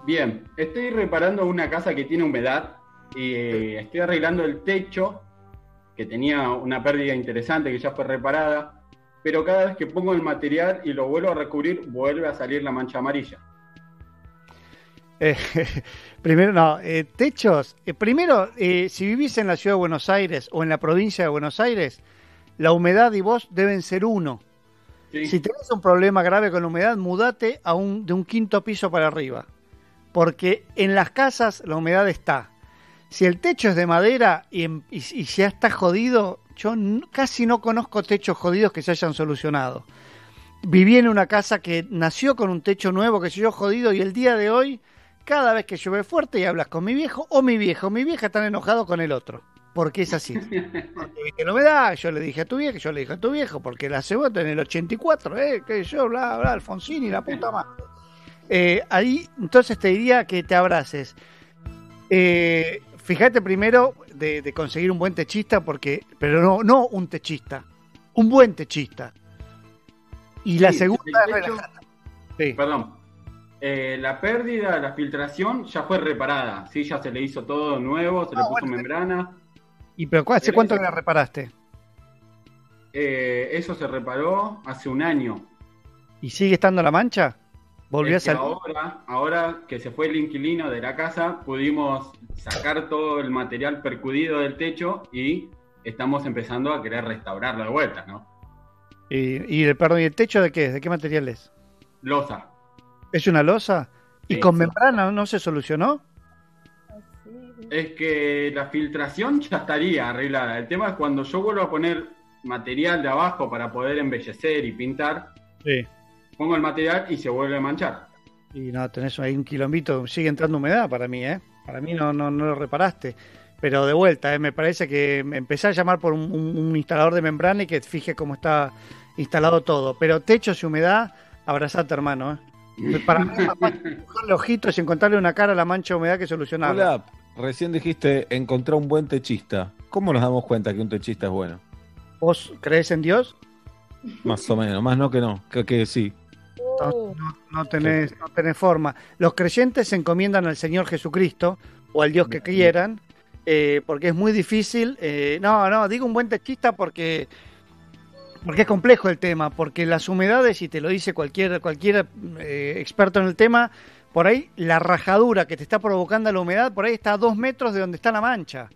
Bien, estoy reparando una casa que tiene humedad y eh, estoy arreglando el techo que tenía una pérdida interesante que ya fue reparada, pero cada vez que pongo el material y lo vuelvo a recubrir vuelve a salir la mancha amarilla. Eh, primero, no, eh, techos. eh, primero, si vivís en la ciudad de Buenos Aires o en la provincia de Buenos Aires, la humedad y vos deben ser uno. Si tenés un problema grave con la humedad, mudate a un, de un quinto piso para arriba. Porque en las casas la humedad está. Si el techo es de madera y, y- y ya está jodido, yo casi no conozco techos jodidos que se hayan solucionado. Viví en una casa que nació con un techo nuevo, que se yo jodido, y el día de hoy, cada vez que llueve fuerte y hablas con mi viejo o mi viejo, mi vieja están enojados con el otro. Porque es así. Porque viste la humedad, yo le dije a tu viejo, yo le dije a tu viejo, porque la cebota en el 84, ¿eh? Que yo, bla, bla, Alfonsín y la puta madre. Eh, ahí, entonces te diría que te abraces. Eh, fíjate primero de, de conseguir un buen techista, porque, pero no, no un techista, un buen techista. Y la Sí, segunda es. Perdón. Eh, la pérdida, la filtración ya fue reparada. Sí, ya se le hizo todo nuevo, se le Ah, puso bueno. membrana. ¿Y pero hace Pero cuánto eso- que la reparaste? Eh, eso se reparó hace un año. ¿Y sigue estando la mancha? ¿Volvió Es que salir? ahora, ahora que se fue el inquilino de la casa, pudimos sacar todo el material percudido del techo y estamos empezando a querer restaurarlo de vuelta, ¿no? ¿Y, y el, perdón, ¿y el techo de qué? es? ¿De qué material es? Losa. ¿Es una losa? ¿Y Sí, con sí. membrana no se solucionó? Es que la filtración ya estaría arreglada. El tema es cuando yo vuelvo a poner material de abajo para poder embellecer y pintar, Sí. Pongo el material y se vuelve a manchar. Y no, tenés ahí un quilombito, sigue entrando humedad para mí, ¿eh? Para mí no, no, no lo reparaste. Pero de vuelta, ¿eh? me parece que empecé a llamar por un, un- un instalador de membrana y que fije cómo está instalado todo. Pero techos y humedad, abrazate, hermano, ¿eh? Para dibujarle ojitos y encontrarle una cara a la mancha de humedad que solucionarla. Hola, recién dijiste encontrar un buen techista. ¿Cómo nos damos cuenta que un techista es bueno? ¿Vos crees en Dios? Más o menos, más no que no, creo que sí. No, no- no tenés, no tenés forma. Los creyentes se encomiendan al Señor Jesucristo o al Dios que quieran, eh, porque es muy difícil. eh, no, no, digo un buen techista porque, porque es complejo el tema, porque las humedades, y te lo dice cualquier, cualquier eh, experto en el tema, por ahí la rajadura que te está provocando la humedad, por ahí está a dos metros de donde está la mancha.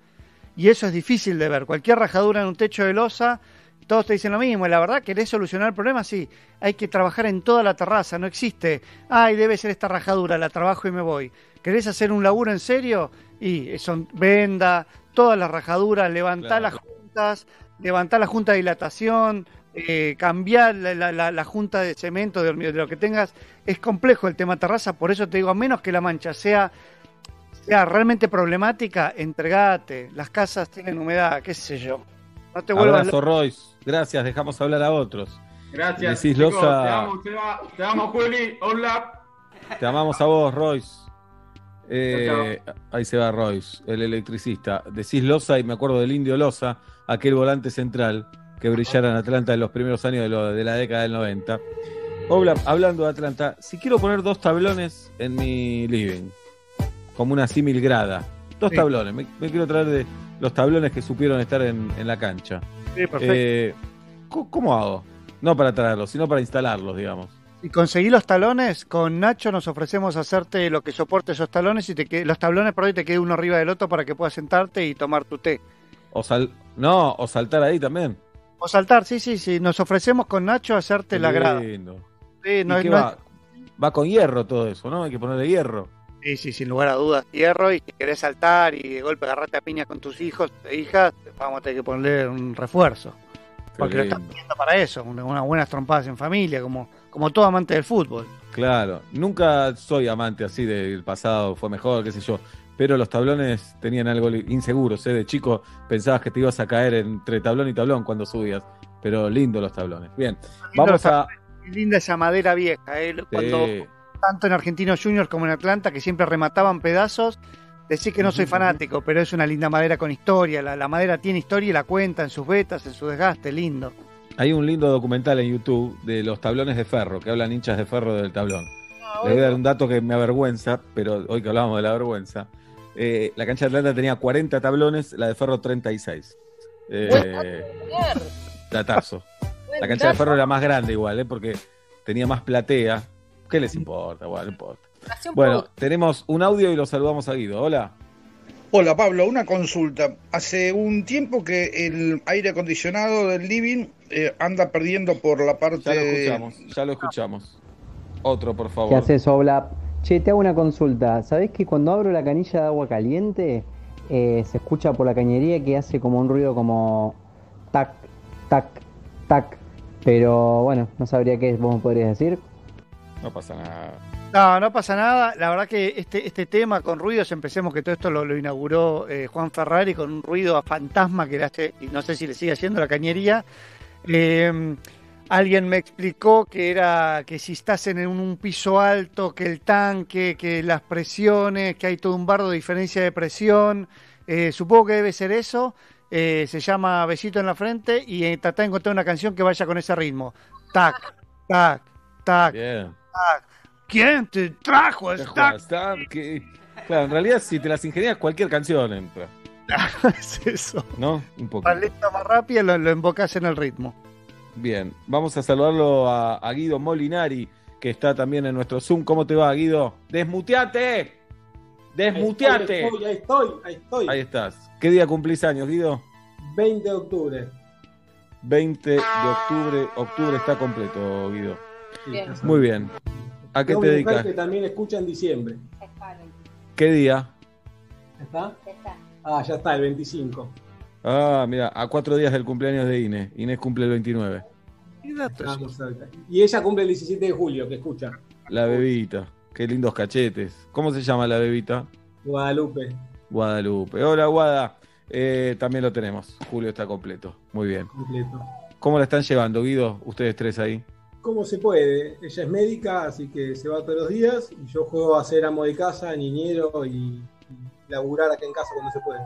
Y eso es difícil de ver. Cualquier rajadura en un techo de losa, todos te dicen lo mismo. Y la verdad, ¿querés solucionar el problema? Sí. Hay que trabajar en toda la terraza. No existe, ay, debe ser esta rajadura, la trabajo y me voy. ¿Querés hacer un laburo en serio? Y son venda, todas las rajaduras, levantá las juntas, levantá la junta de dilatación, eh, cambiar la, la- la- la junta de cemento, de, de lo que tengas. Es complejo el tema terraza, por eso te digo, a menos que la mancha sea sea realmente problemática, entregate. Las casas tienen humedad, qué sé yo. No te vuelvas Abrazo, Royce. Gracias, dejamos hablar a otros. Gracias. Decís, chicos, Loza- Te amo, Seba. Te amo, Juli. Hola. Te amamos a vos, Royce. Eh, ahí se va Royce, el electricista. Decís Loza y me acuerdo del indio Loza, aquel volante central que brillara en Atlanta en los primeros años de, lo- de la década del 90. Obla, hablando de Atlanta, si quiero poner dos tablones en mi living, como una símil grada, dos Sí. tablones, me, me quiero traer de los tablones que supieron estar en, en la cancha. Sí, perfecto. Eh, ¿cómo, hago? No para traerlos, sino para instalarlos, digamos. Si conseguís los talones, con Nacho nos ofrecemos hacerte lo que soporte esos talones y te que- los tablones por ahí te quede uno arriba del otro para que puedas sentarte y tomar tu té. O sal, no, o saltar ahí también. O saltar, sí, sí, sí. Nos ofrecemos con Nacho hacerte la grada. Sí, no ¿Y qué no va? Va con hierro todo eso, ¿no? Hay que ponerle hierro. Sí, sí, sin lugar a dudas. Hierro y si querés saltar y de golpe agarrarte a piñas con tus hijos e hijas, vamos a tener que ponerle un refuerzo. Porque lo están pidiendo para eso, una- unas buenas trompadas en familia, como, como todo amante del fútbol. Claro, nunca soy amante así del pasado, fue mejor, qué sé yo. Pero los tablones tenían algo li- inseguro, ¿eh? De chico pensabas que te ibas a caer entre tablón y tablón cuando subías. Pero lindo los tablones. Bien, Lindo vamos a. Linda esa madera vieja, ¿eh? Cuando, Sí. Tanto en Argentinos Juniors como en Atlanta, que siempre remataban pedazos. Decís que no soy fanático, pero es una linda madera con historia. La, la madera tiene historia y la cuenta en sus vetas, en su desgaste, lindo. Hay un lindo documental en YouTube de los tablones de ferro, que hablan hinchas de ferro del tablón. Le voy a dar un dato que me avergüenza, pero hoy que hablábamos de la vergüenza. eh, la cancha de Atlanta tenía 40 tablones, la de ferro 36. Eh, datazo. La cancha de ferro era más grande igual, ¿eh? porque tenía más platea. ¿Qué les importa? Bueno, no importa. Tenemos un audio y lo saludamos a Guido. Hola. Hola Pablo, una consulta. Hace un tiempo que el aire acondicionado del living eh, anda perdiendo por la parte... Ya lo escuchamos, ya lo escuchamos. Otro, por favor. ¿Qué haces, Obla? Che, te hago una consulta. ¿Sabés que cuando abro la canilla de agua caliente eh, se escucha por la cañería que hace como un ruido como tac, tac, tac? Pero bueno, no sabría qué vos me podrías decir. No pasa nada. No, no pasa nada. La verdad que este, este tema con ruidos, empecemos que todo esto lo, lo inauguró eh, Juan Ferrari con un ruido a fantasma que le hace, y no sé si le sigue haciendo la cañería. Eh, alguien me explicó que era que si estás en un, un piso alto, que el tanque, que las presiones, que hay todo un bardo de diferencia de presión. Eh, supongo que debe ser eso. Eh, se llama Besito en la frente y eh, trata de encontrar una canción que vaya con ese ritmo. Tac, tac, tac, Bien. ¿Quién te trajo ¿Qué esta? que- Claro, en realidad si te las ingenias cualquier canción entra. es eso. ¿No? Un poco. Más lento, más rápido, lo, lo invocas en el ritmo. Bien, vamos a saludarlo a, a Guido Molinari, que está también en nuestro Zoom. ¿Cómo te va, Guido? ¡Desmuteate! ¡Desmuteate! Ahí estoy, ahí estoy, ahí estoy. Ahí estás. ¿Qué día cumplís años, Guido? 20 de octubre. 20 de octubre. Octubre está completo, Guido. Bien. Muy bien. ¿A qué te dedicas? que también escucha en diciembre. ¿Qué día? ¿Está? Ah, ya está, el 25. Ah, mira, a cuatro días del cumpleaños de Inés. Inés cumple el 29. Estamos cerca. Y ella cumple el 17 de julio, que escucha. La bebita. Qué lindos cachetes. ¿Cómo se llama la bebita? Guadalupe. Guadalupe. Hola, Guada. Eh, también lo tenemos. Julio está completo. Muy bien. Completo. ¿Cómo la están llevando, Guido? Ustedes tres ahí. ¿Cómo se puede? Ella es médica, así que se va todos los días. Y yo juego a ser amo de casa, niñero y, y laburar acá en casa cuando se puede.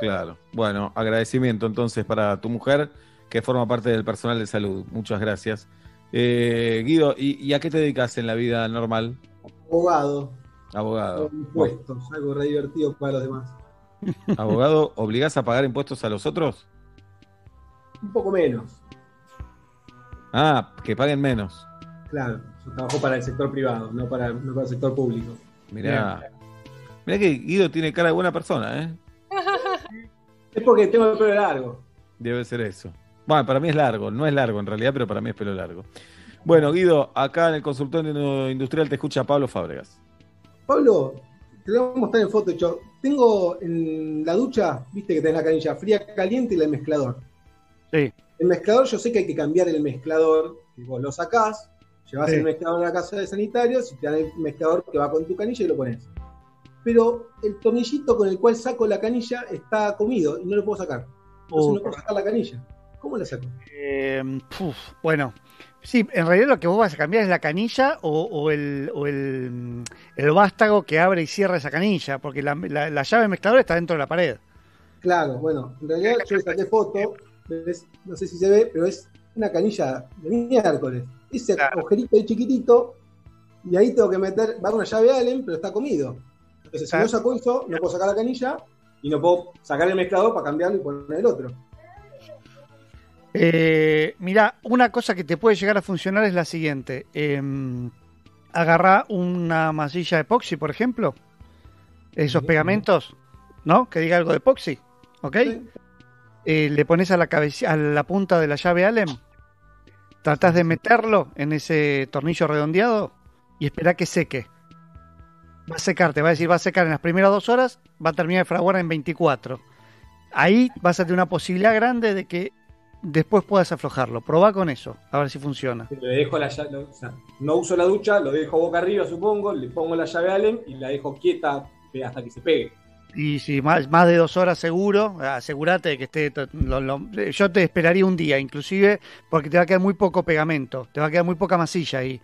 Claro. Bueno, agradecimiento entonces para tu mujer, que forma parte del personal de salud. Muchas gracias. Eh, Guido, ¿y, y a qué te dedicas en la vida normal? Abogado, Abogado. impuestos, algo re divertido para los demás. Abogado, ¿obligás a pagar impuestos a los otros? Un poco menos, Ah, que paguen menos. claro. Yo trabajo para el sector privado, no para, no para el sector público. Mirá. Mirá que Guido tiene cara de buena persona, ¿eh? Es porque tengo el pelo largo. Debe ser eso. Bueno, para mí es largo, no es largo en realidad, pero para mí es pelo largo. Bueno, Guido, acá en el consultorio industrial te escucha Pablo Fábregas. Pablo, te voy a mostrar en foto. Yo tengo en la ducha, viste que tenés la canilla fría, caliente y el mezclador. Sí. El mezclador, yo sé que hay que cambiar el mezclador. que Vos lo sacás, llevas Sí. el mezclador a la casa de sanitarios y te dan el mezclador que va con tu canilla y lo pones. Pero el tornillito con el cual saco la canilla está comido y no lo puedo sacar. Entonces Oh. no puedo sacar la canilla. ¿Cómo la saco? Eh, puf, bueno, sí, en realidad lo que vos vas a cambiar es la canilla o, o el, o el, el vástago que abre y cierra esa canilla, porque la, la- la llave mezcladora está dentro de la pared. Claro, bueno, en realidad yo le saqué foto ¿ves? No sé si se ve, pero es una canilla de miércoles. Ese agujerito ahí chiquitito, y ahí tengo que meter, va con una llave Allen, pero está comido. Entonces, si no saco eso, no puedo sacar la canilla y no puedo sacar el mezclador para cambiarlo y poner el otro. Eh, mira, una cosa que te puede llegar a funcionar es la siguiente. Eh, agarrá una masilla epoxi, por ejemplo. Esos pegamentos, ¿no? Que diga algo de epoxi, ¿ok? Eh, le pones a la, cabeza, a la punta de la llave Allen, tratás de meterlo en ese tornillo redondeado y espera que seque. Va a secar, te va a decir, va a secar en las primeras dos horas, va a terminar de fraguar en 24. Ahí vas a tener una posibilidad grande de que después puedas aflojarlo. Probá con eso, a ver si funciona. No uso la ducha, lo dejo boca arriba, supongo, le pongo la llave Allen y la dejo quieta hasta que se pegue. Y si más, de dos horas seguro, asegúrate de que esté. lo- yo te esperaría un día, inclusive, porque te va a quedar muy poco pegamento, te va a quedar muy poca masilla ahí.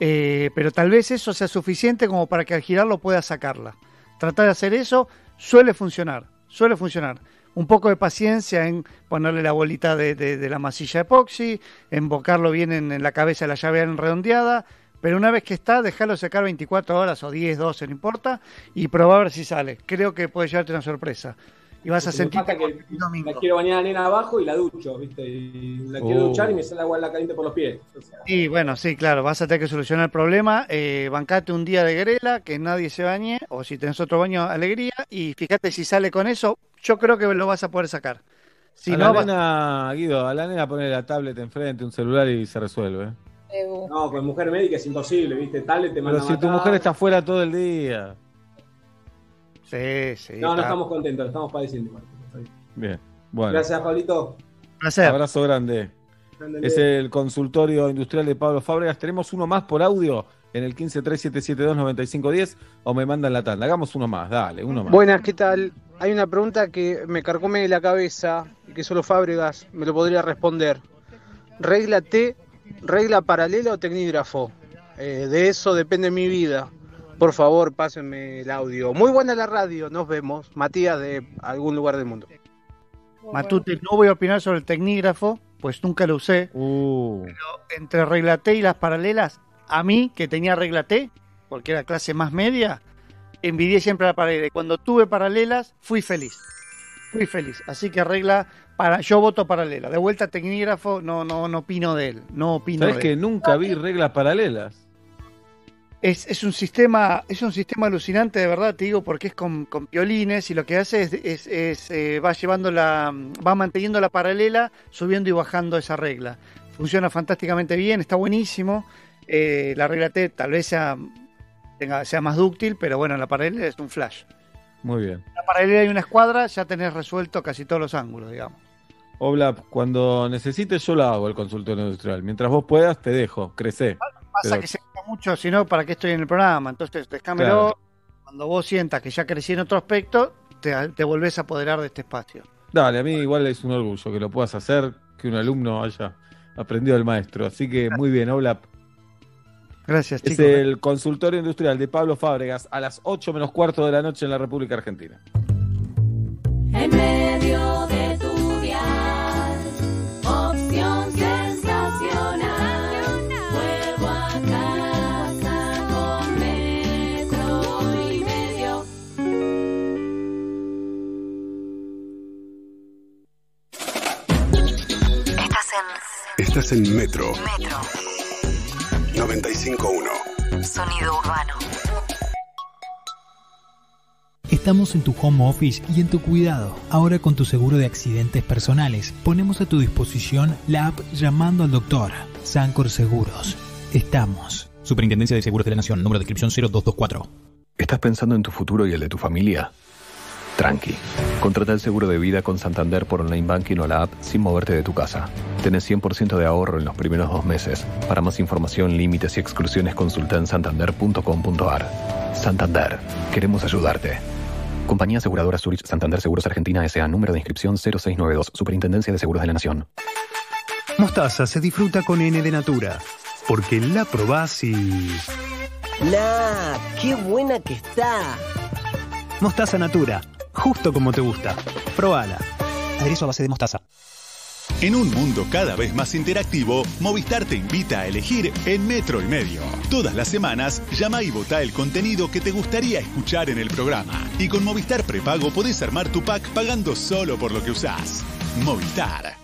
Eh, pero tal vez eso sea suficiente como para que al girarlo puedas sacarla. Tratar de hacer eso suele funcionar, suele funcionar. Un poco de paciencia en ponerle la bolita de, de- de la masilla epoxi, embocarlo bien en, en la cabeza de la llave redondeada, pero una vez que está, dejarlo secar 24 horas o 10, 12, no importa, y probar a ver si sale. Creo que puede llevarte una sorpresa. Y vas a sentir que la quiero bañar a la nena abajo y la ducho, ¿viste? Y la quiero Oh. duchar y me sale agua en la caliente por los pies. O sea, Y bueno, sí, claro, vas a tener que solucionar el problema. Eh, bancate un día de grela, que nadie se bañe, o si tenés otro baño, alegría, y fíjate si sale con eso, yo creo que lo vas a poder sacar. Si a no, la vas- nena, Guido, a la nena pone la tablet enfrente, un celular y se resuelve. No, con mujer médica es imposible, ¿viste? Tablet te manda Pero si tu mujer está fuera todo el día. Sí, sí. No, no estamos contentos, estamos padeciendo. Bien. Bueno. Gracias, Pablito. Placer. Abrazo grande. Grande. Es el consultorio industrial de Pablo Fábregas. Tenemos uno más por audio en el 1537729510 o me mandan la tanda. Hagamos uno más, dale, uno más. Buenas, ¿qué tal? Hay una pregunta que me carcome la cabeza y que solo Fábregas me lo podría responder. ¿Regla T, regla paralela o tecnígrafo? Eh, de eso depende mi vida. Por favor, pásenme el audio. Muy buena la radio, nos vemos. Matías de algún lugar del mundo. Matute, no voy a opinar sobre el tecnígrafo, pues nunca lo usé. Uh. Pero entre regla T y las paralelas, a mí, que tenía regla T, porque era clase más media, envidié siempre la paralela. Y cuando tuve paralelas, fui feliz. Fui feliz. Así que regla para, yo voto paralela. De vuelta tecnígrafo, no, no, no opino de él. No opino ¿Sabes que él. nunca vi reglas paralelas? Es, es un sistema, es un sistema alucinante de verdad, te digo, porque es con, con piolines y lo que hace es, es- es, eh, va llevando la, va manteniendo la paralela, subiendo y bajando esa regla. Funciona fantásticamente bien, está buenísimo. Eh, la regla T tal vez sea, tenga, sea más dúctil, pero bueno, la paralela es un flash. Muy bien. La paralela y una escuadra ya tenés resuelto casi todos los ángulos, digamos. Oblap, cuando necesites yo lo hago el consultorio industrial. Mientras vos puedas, te dejo, crecé. Pasa Pero- que se gasta mucho, si no, ¿para qué estoy en el programa? Entonces, descámelo. Claro. Cuando vos sientas que ya crecí en otro aspecto, te, te volvés a apoderar de este espacio. Dale, a mí igual es un orgullo que lo puedas hacer, que un alumno haya aprendido del maestro. Así que muy bien, Oblap. Gracias, Es chicos. el consultorio industrial de Pablo Fábregas a las 8 menos cuarto de la noche en la República Argentina. En medio de en Metro Metro. 95.1. Sonido urbano. Estamos en tu home office y en tu cuidado. Ahora con tu seguro de accidentes personales, ponemos a tu disposición la app Llamando al Doctor. Sancor Seguros. Estamos. Superintendencia de Seguros de la Nación, número de inscripción 0224. ¿Estás pensando en tu futuro y el de tu familia? Tranqui. Contrata el seguro de vida con Santander por online banking o la app sin moverte de tu casa. Tenés 100% de ahorro en los primeros dos meses. Para más información, límites y exclusiones, consulta en santander.com.ar. Santander. Queremos ayudarte. Compañía Aseguradora Zurich Santander Seguros Argentina S.A. Número de inscripción 0692. Superintendencia de Seguros de la Nación. Mostaza se disfruta con N de Natura, porque la probás y... ¡Nah! ¡Qué buena que está! Mostaza Natura, justo como te gusta. Probala. Aderezo a base de mostaza. En un mundo cada vez más interactivo, Movistar te invita a elegir en Metro y Medio. Todas las semanas, llama y vota el contenido que te gustaría escuchar en el programa. Y con Movistar Prepago podés armar tu pack pagando solo por lo que usás. Movistar.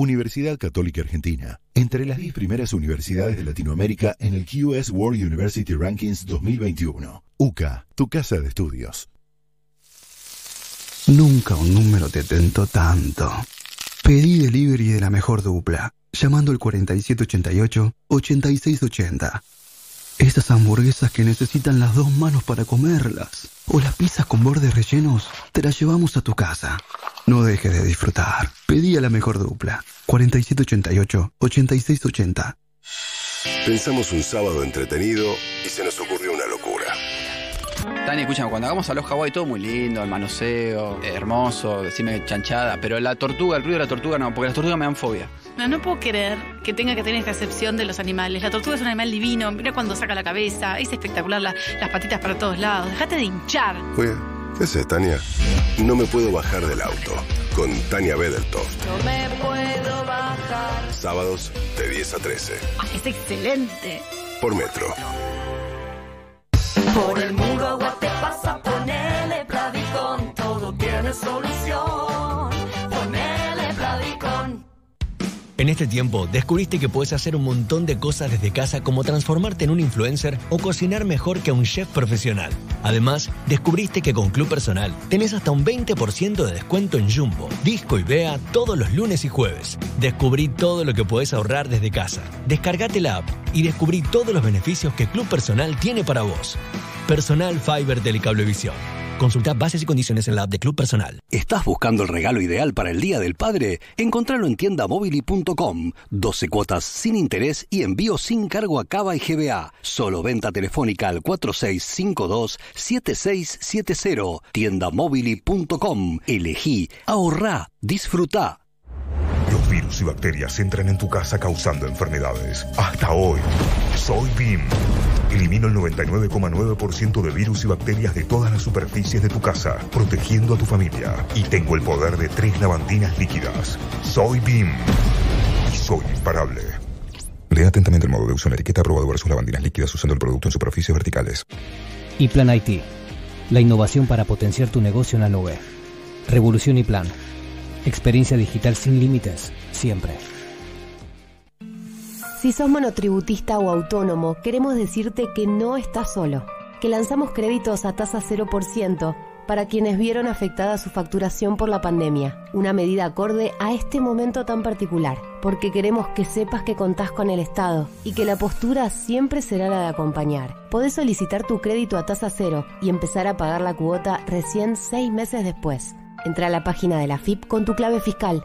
Universidad Católica Argentina. Entre las 10 primeras universidades de Latinoamérica en el QS World University Rankings 2021. UCA, tu casa de estudios. Nunca un número te tentó tanto. Pedí delivery de la mejor dupla, llamando al 4788-8680. Esas hamburguesas que necesitan las dos manos para comerlas. O las pizzas con bordes rellenos, te las llevamos a tu casa. No dejes de disfrutar. Pedí a la mejor dupla. 4788-8680. Pensamos un sábado entretenido y se nos. Tani, escúchame, cuando hagamos a los Hawái todo muy lindo, el manoseo, hermoso, decime chanchada, pero la tortuga, el ruido de la tortuga no, porque las tortugas me dan fobia. No, no puedo creer que tenga que tener esta excepción de los animales. La tortuga es un animal divino, mira cuando saca la cabeza, es espectacular la- las patitas para todos lados. Déjate de hinchar. Oye, ¿qué haces, Tania? No me puedo bajar del auto. Con Tania Bedeltoft. No me puedo bajar. Sábados de 10 a 13. Ah, es excelente. Por Metro. Por el agua te pasa, ponele Plavicon, todo tiene solución. En este tiempo, descubriste que puedes hacer un montón de cosas desde casa como transformarte en un influencer o cocinar mejor que un chef profesional. Además, descubriste que con Club Personal tenés hasta un 20% de descuento en Jumbo, Disco y Bea todos los lunes y jueves. Descubrí todo lo que podés ahorrar desde casa. Descargate la app y descubrí todos los beneficios que Club Personal tiene para vos. Personal Fiber Telecablevisión. Consulta bases y condiciones en la app de Club Personal. ¿Estás buscando el regalo ideal para el Día del Padre? Encontralo en tiendamobili.com. 12 cuotas sin interés y envío sin cargo a Cava y GBA. Solo venta telefónica al 4652-7670. Tiendamobili.com. Elegí, ahorrá, disfrutá. Y bacterias entran en tu casa causando enfermedades. Hasta hoy, soy BIM. Elimino el 99,9% de virus y bacterias de todas las superficies de tu casa, protegiendo a tu familia. Y tengo el poder de tres lavandinas líquidas. Soy BIM. Y soy imparable. Lea atentamente el modo de uso en la etiqueta aprobado versus lavandinas líquidas usando el producto en superficies verticales. Y Plan IT, la innovación para potenciar tu negocio en la nube. Revolución y Plan. Experiencia digital sin límites, siempre. Si sos monotributista o autónomo, queremos decirte que no estás solo, que lanzamos créditos a tasa 0% para quienes vieron afectada su facturación por la pandemia, una medida acorde a este momento tan particular, porque queremos que sepas que contás con el Estado y que la postura siempre será la de acompañar. Podés solicitar tu crédito a tasa cero y empezar a pagar la cuota recién seis meses después. Entra a la página de la FIP con tu clave fiscal.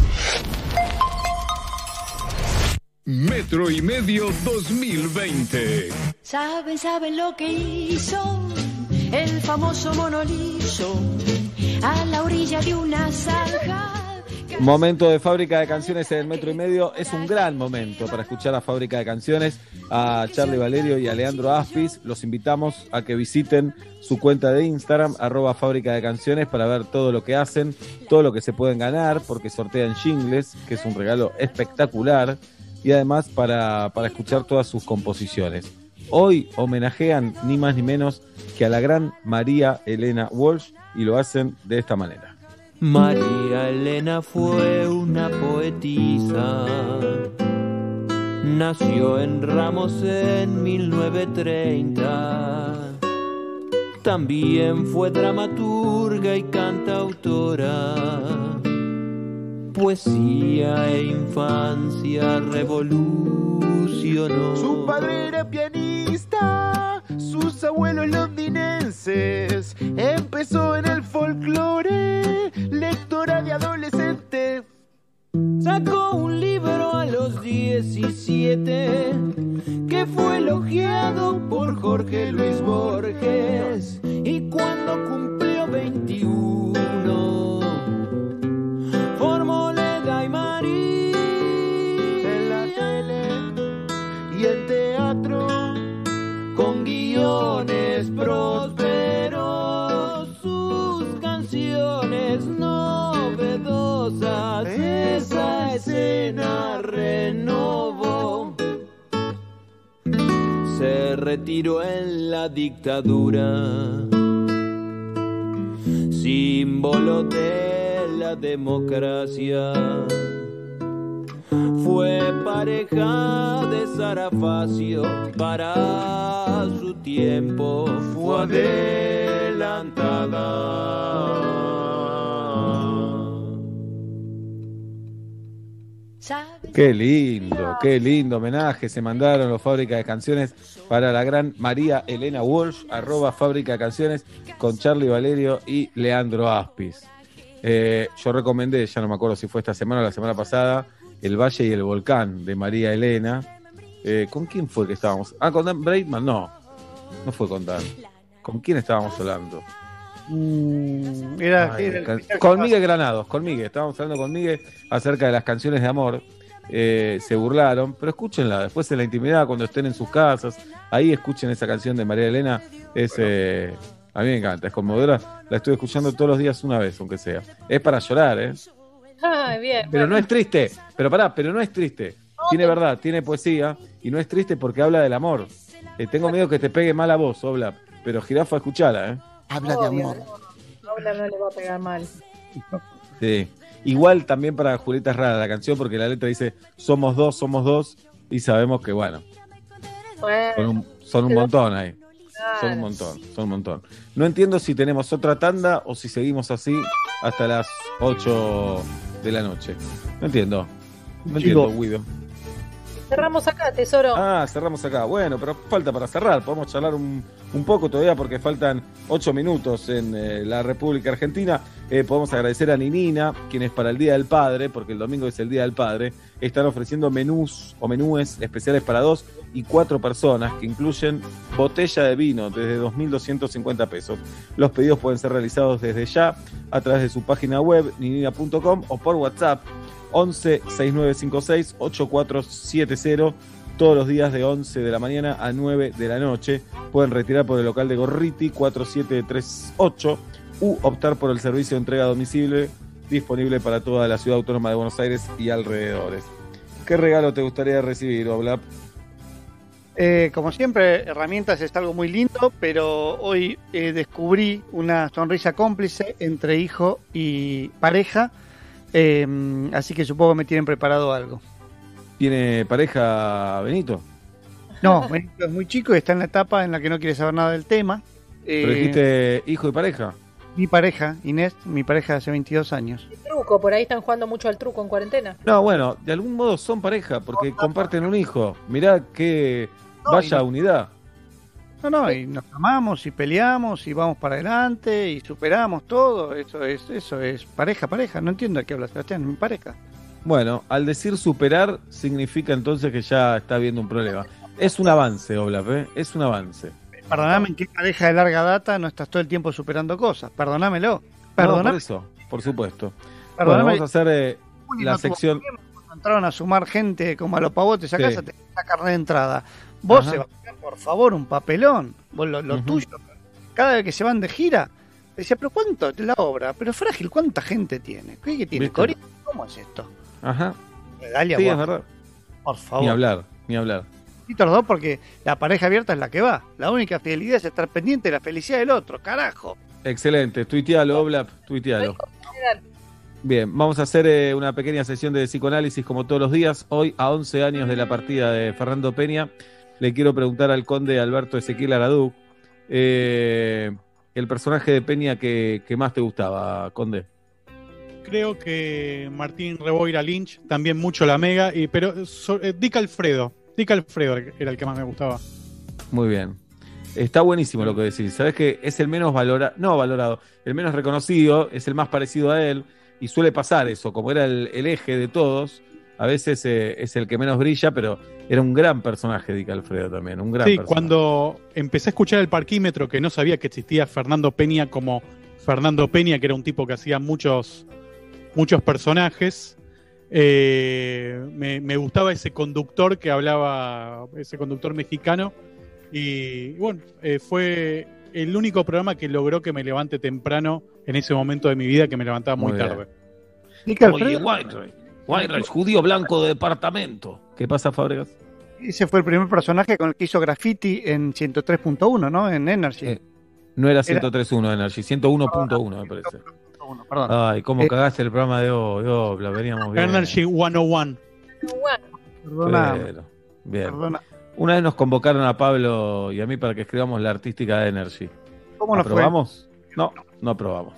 Metro y Medio 2020. Saben, saben lo que hizo el famoso monoliso a la orilla de una zanja. Momento de fábrica de canciones en el metro y medio. Es un gran momento para escuchar a Fábrica de Canciones, a Charlie Valerio y a Leandro Aspis. Los invitamos a que visiten su cuenta de Instagram, arroba Fábrica de Canciones, para ver todo lo que hacen, todo lo que se pueden ganar, porque sortean jingles, que es un regalo espectacular, y además para, para escuchar todas sus composiciones. Hoy homenajean ni más ni menos que a la gran María Elena Walsh y lo hacen de esta manera. María Elena fue una poetisa nació en Ramos en 1930. También fue dramaturga y cantautora. Poesía e infancia revolucionó. Su padre era pianista, sus abuelos londinenses. Empezó en el folclore, lectora de adolescente. Sacó un libro a los 17 que fue elogiado por Jorge Luis Borges y cuando cumplió 21 guiones prósperos sus canciones novedosas. Esa escena renovó. Se retiró en la dictadura símbolo de la democracia fue pareja de Sarafacio para su tiempo. Fue adelantada. Qué lindo, qué lindo homenaje se mandaron los Fábrica de Canciones para la gran María Elena Walsh, arroba Fábrica de Canciones, con Charlie Valerio y Leandro Aspis. Eh, yo recomendé, ya no me acuerdo si fue esta semana o la semana pasada, El Valle y el Volcán de María Elena. Eh, ¿Con quién fue que estábamos? Ah, con Dan Braidman, no. No fue con Dan. ¿Con quién estábamos hablando? Mm, era, Ay, era el can- primer con Miguel Granados, con Miguel, estábamos hablando con Miguel acerca de las canciones de amor. Eh, se burlaron, pero escúchenla después en la intimidad, cuando estén en sus casas. Ahí escuchen esa canción de María Elena. Es, eh, a mí me encanta, es conmovedora. La estoy escuchando todos los días una vez, aunque sea. Es para llorar, ¿eh? Ay, bien. Pero no es triste. Pero pará, pero no es triste. Tiene verdad, tiene poesía y no es triste porque habla del amor. Eh, tengo miedo que te pegue mal a vos, Obla. Pero Jirafa, escuchala, ¿eh? Habla de amor. Paula no le va a pegar mal. Sí. Igual también para Julieta es rara la canción porque la letra dice somos dos, somos dos y sabemos que bueno, son un, son un montón ahí. Son un montón, son un montón. No entiendo si tenemos otra tanda o si seguimos así hasta las 8 de la noche. No entiendo. No entiendo, Chico. Guido. Cerramos acá, tesoro. Ah, cerramos acá. Bueno, pero falta para cerrar. Podemos charlar un, un poco todavía porque faltan ocho minutos en eh, la República Argentina. Eh, podemos agradecer a Ninina, quienes para el Día del Padre, porque el domingo es el Día del Padre, están ofreciendo menús o menúes especiales para dos y cuatro personas que incluyen botella de vino desde 2.250 pesos. Los pedidos pueden ser realizados desde ya a través de su página web ninina.com o por WhatsApp 11 6956 8470 todos los días de 11 de la mañana a 9 de la noche. Pueden retirar por el local de Gorriti 4738 u optar por el servicio de entrega a domicilio disponible para toda la ciudad autónoma de Buenos Aires y alrededores. ¿Qué regalo te gustaría recibir, Oblap? Eh, como siempre, herramientas es algo muy lindo, pero hoy eh, descubrí una sonrisa cómplice entre hijo y pareja, eh, así que supongo que me tienen preparado algo. ¿Tiene pareja Benito? No, Benito es muy chico y está en la etapa en la que no quiere saber nada del tema. Eh, ¿Pero dijiste hijo y pareja? Mi pareja, Inés, mi pareja de hace 22 años. Truco, por ahí están jugando mucho al truco en cuarentena. No, bueno, de algún modo son pareja porque comparten un hijo. Mirá qué No, vaya unidad. No, no, y nos amamos y peleamos y vamos para adelante y superamos todo. Eso es, eso es pareja, pareja. No entiendo de qué habla Sebastián, mi pareja. Bueno, al decir superar significa entonces que ya está habiendo un problema. Es un avance, Olaf, ¿eh? es un avance. Perdóname, en qué pareja de larga data no estás todo el tiempo superando cosas. Perdónamelo. No, por Perdóname. eso, por supuesto. Perdóname. Bueno, vamos a hacer eh, la no sección. tiempo entraron a sumar gente como a los pavotes a Sí. casa, te la carne de entrada. Vos, Ajá. Sebastián, por favor, un papelón. Vos lo, tuyo. Cada vez que se van de gira, decía, pero ¿cuánto la obra? Pero frágil, ¿cuánta gente tiene? ¿Qué, qué tiene? ¿Cómo es esto? Ajá. Dalia, Sí, vos, es verdad. Por favor. Ni hablar, ni hablar. Los dos porque la pareja abierta es la que va. La única fidelidad es estar pendiente de la felicidad del otro, carajo. Excelente. Tuitealo, Oblap, tuitealo. Bien, vamos a hacer eh, una pequeña sesión de psicoanálisis como todos los días. Hoy, a 11 años de la partida de Fernando Peña, le quiero preguntar al conde Alberto Ezequiel Aradú eh, el personaje de Peña que, que más te gustaba, conde. Creo que Martín Reboira Lynch, también mucho la Mega, y, pero so- eh, Dick Alfredo. Dick Alfredo era el que más me gustaba. Muy bien. Está buenísimo lo que decís. Sabes que es el menos valorado, no valorado, el menos reconocido, es el más parecido a él, y suele pasar eso, como era el, el eje de todos, a veces eh, es el que menos brilla, pero era un gran personaje Dick Alfredo también, un gran Sí, personaje. cuando empecé a escuchar el parquímetro, que no sabía que existía Fernando Peña como Fernando Peña, que era un tipo que hacía muchos, muchos personajes, eh, me, me gustaba ese conductor que hablaba, ese conductor mexicano, y bueno, eh, fue el único programa que logró que me levante temprano en ese momento de mi vida, que me levantaba muy, Muy bien. tarde. Oye, Weinreich, Weinreich, judío blanco de departamento. ¿Qué pasa, Fábregas? Ese fue el primer personaje con el que hizo graffiti en 103.1, ¿no? En Energy. Eh, No era Era- 103.1 Energy, 101.1 me parece. perdón. Ay, cómo Eh, cagaste el programa de hoy, Obla, veníamos bien. Energy 101. Perdona. Pero, bien. Perdona. Una vez nos convocaron a Pablo y a mí para que escribamos la artística de Energy. ¿Cómo nos fue? ¿Aprobamos? No, no aprobamos.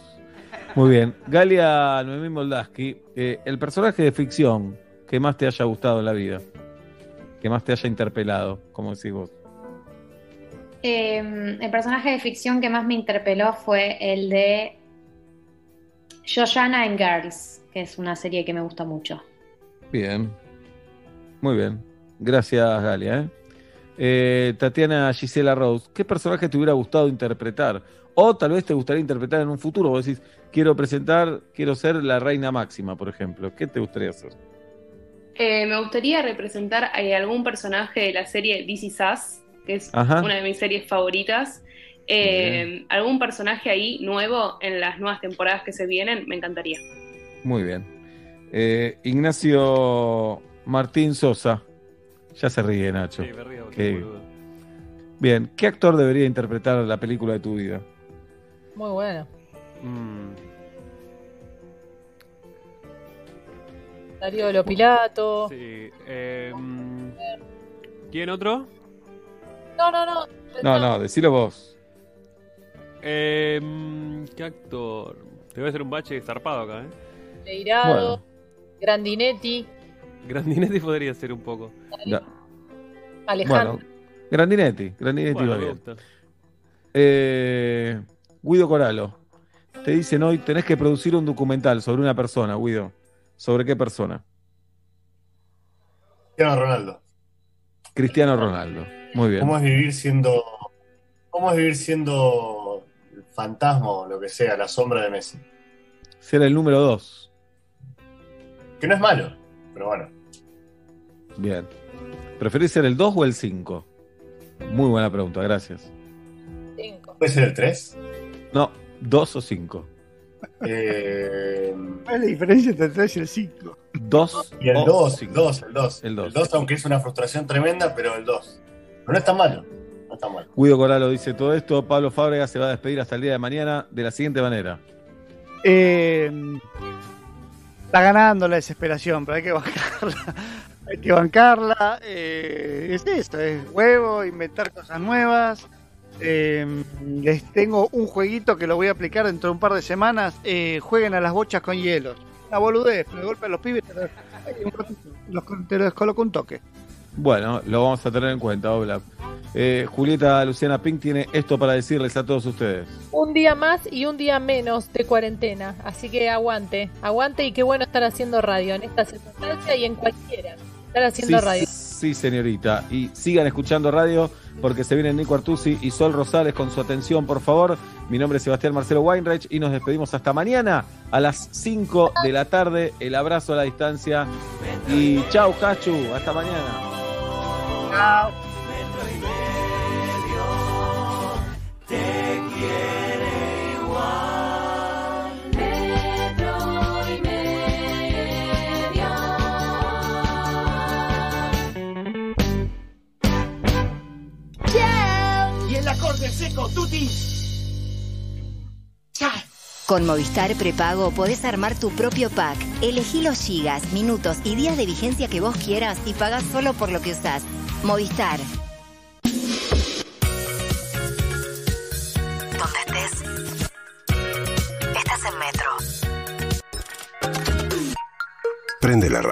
Muy bien. Galia Noemí Moldaski, eh, el personaje de ficción que más te haya gustado en la vida, que más te haya interpelado, como decís vos. Eh, el personaje de ficción que más me interpeló fue el de Joanna and Girls, que es una serie que me gusta mucho. Bien. Muy bien. Gracias, Galia. ¿eh? Eh, Tatiana Gisela Rose, ¿qué personaje te hubiera gustado interpretar? O tal vez te gustaría interpretar en un futuro. Vos decís, quiero presentar, quiero ser la reina máxima, por ejemplo. ¿Qué te gustaría hacer? Eh, me gustaría representar a algún personaje de la serie This Is Us, que es Ajá. una de mis series favoritas. Eh, algún personaje ahí nuevo en las nuevas temporadas que se vienen, me encantaría. Muy bien. Eh, Ignacio Martín Sosa. Ya se ríe, Nacho. Sí, me río, Qué-. Bien, ¿qué actor debería interpretar la película de tu vida? Muy bueno. Mm, Darío Lopilato. sí. eh, ¿Quién otro? No, no, no. No, no, decilo vos. Eh, ¿Qué actor? Te voy a hacer un bache zarpado acá, ¿eh? Leirado. Grandinetti. Grandinetti podría ser un poco. Alejandro. Bueno, Grandinetti, Grandinetti Bueno, va bien. Eh, Guido Coralo, te dicen hoy tenés que producir un documental sobre una persona, Guido. ¿Sobre qué persona? Cristiano Ronaldo. Cristiano Ronaldo. Muy bien. ¿Cómo es vivir siendo. ¿Cómo es vivir siendo el fantasma o lo que sea, la sombra de Messi? Ser el número dos. Que no es malo, pero bueno. Bien. ¿Preferís ser el 2 o el 5? Muy buena pregunta, gracias. ¿Puede ser el 3? No, 2 o 5. Eh, ¿Cuál es la diferencia entre el 3 y el 5? 2 y el o 2, el cinco. 2, el 2. El dos. El 2, aunque es una frustración tremenda, pero el 2. Pero no es tan malo. No es tan malo. Guido Coralo dice todo esto. Pablo Fábrega se va a despedir hasta el día de mañana de la siguiente manera. Eh, está ganando la desesperación, pero hay que bancarla. Hay que bancarla. eh, es esto, es huevo, inventar cosas nuevas. Eh, les tengo un jueguito que lo voy a aplicar dentro de un par de semanas. Eh, jueguen a las bochas con hielos. Una boludez, pero de golpe a los pibes te los- te lo descoloco un toque. Bueno, lo vamos a tener en cuenta, Oblak. Eh, Julieta Luciana Pink tiene esto para decirles a todos ustedes. Un día más y un día menos de cuarentena. Así que aguante, aguante y qué bueno estar haciendo radio en esta circunstancia y en cualquiera. Estar haciendo sí, radio. Sí, señorita. Y sigan escuchando radio porque se vienen Nico Artusi y Sol Rosales con su atención, por favor. Mi nombre es Sebastián Marcelo Weinreich y nos despedimos hasta mañana a las 5 de la tarde. El abrazo a la distancia. Y chau, Cachu. Hasta mañana. Chao. Seco. Con Movistar Prepago podés armar tu propio pack. Elegí los gigas, minutos y días de vigencia que vos quieras y pagás solo por lo que usás. Movistar. Donde estés, estás en Metro. Prende la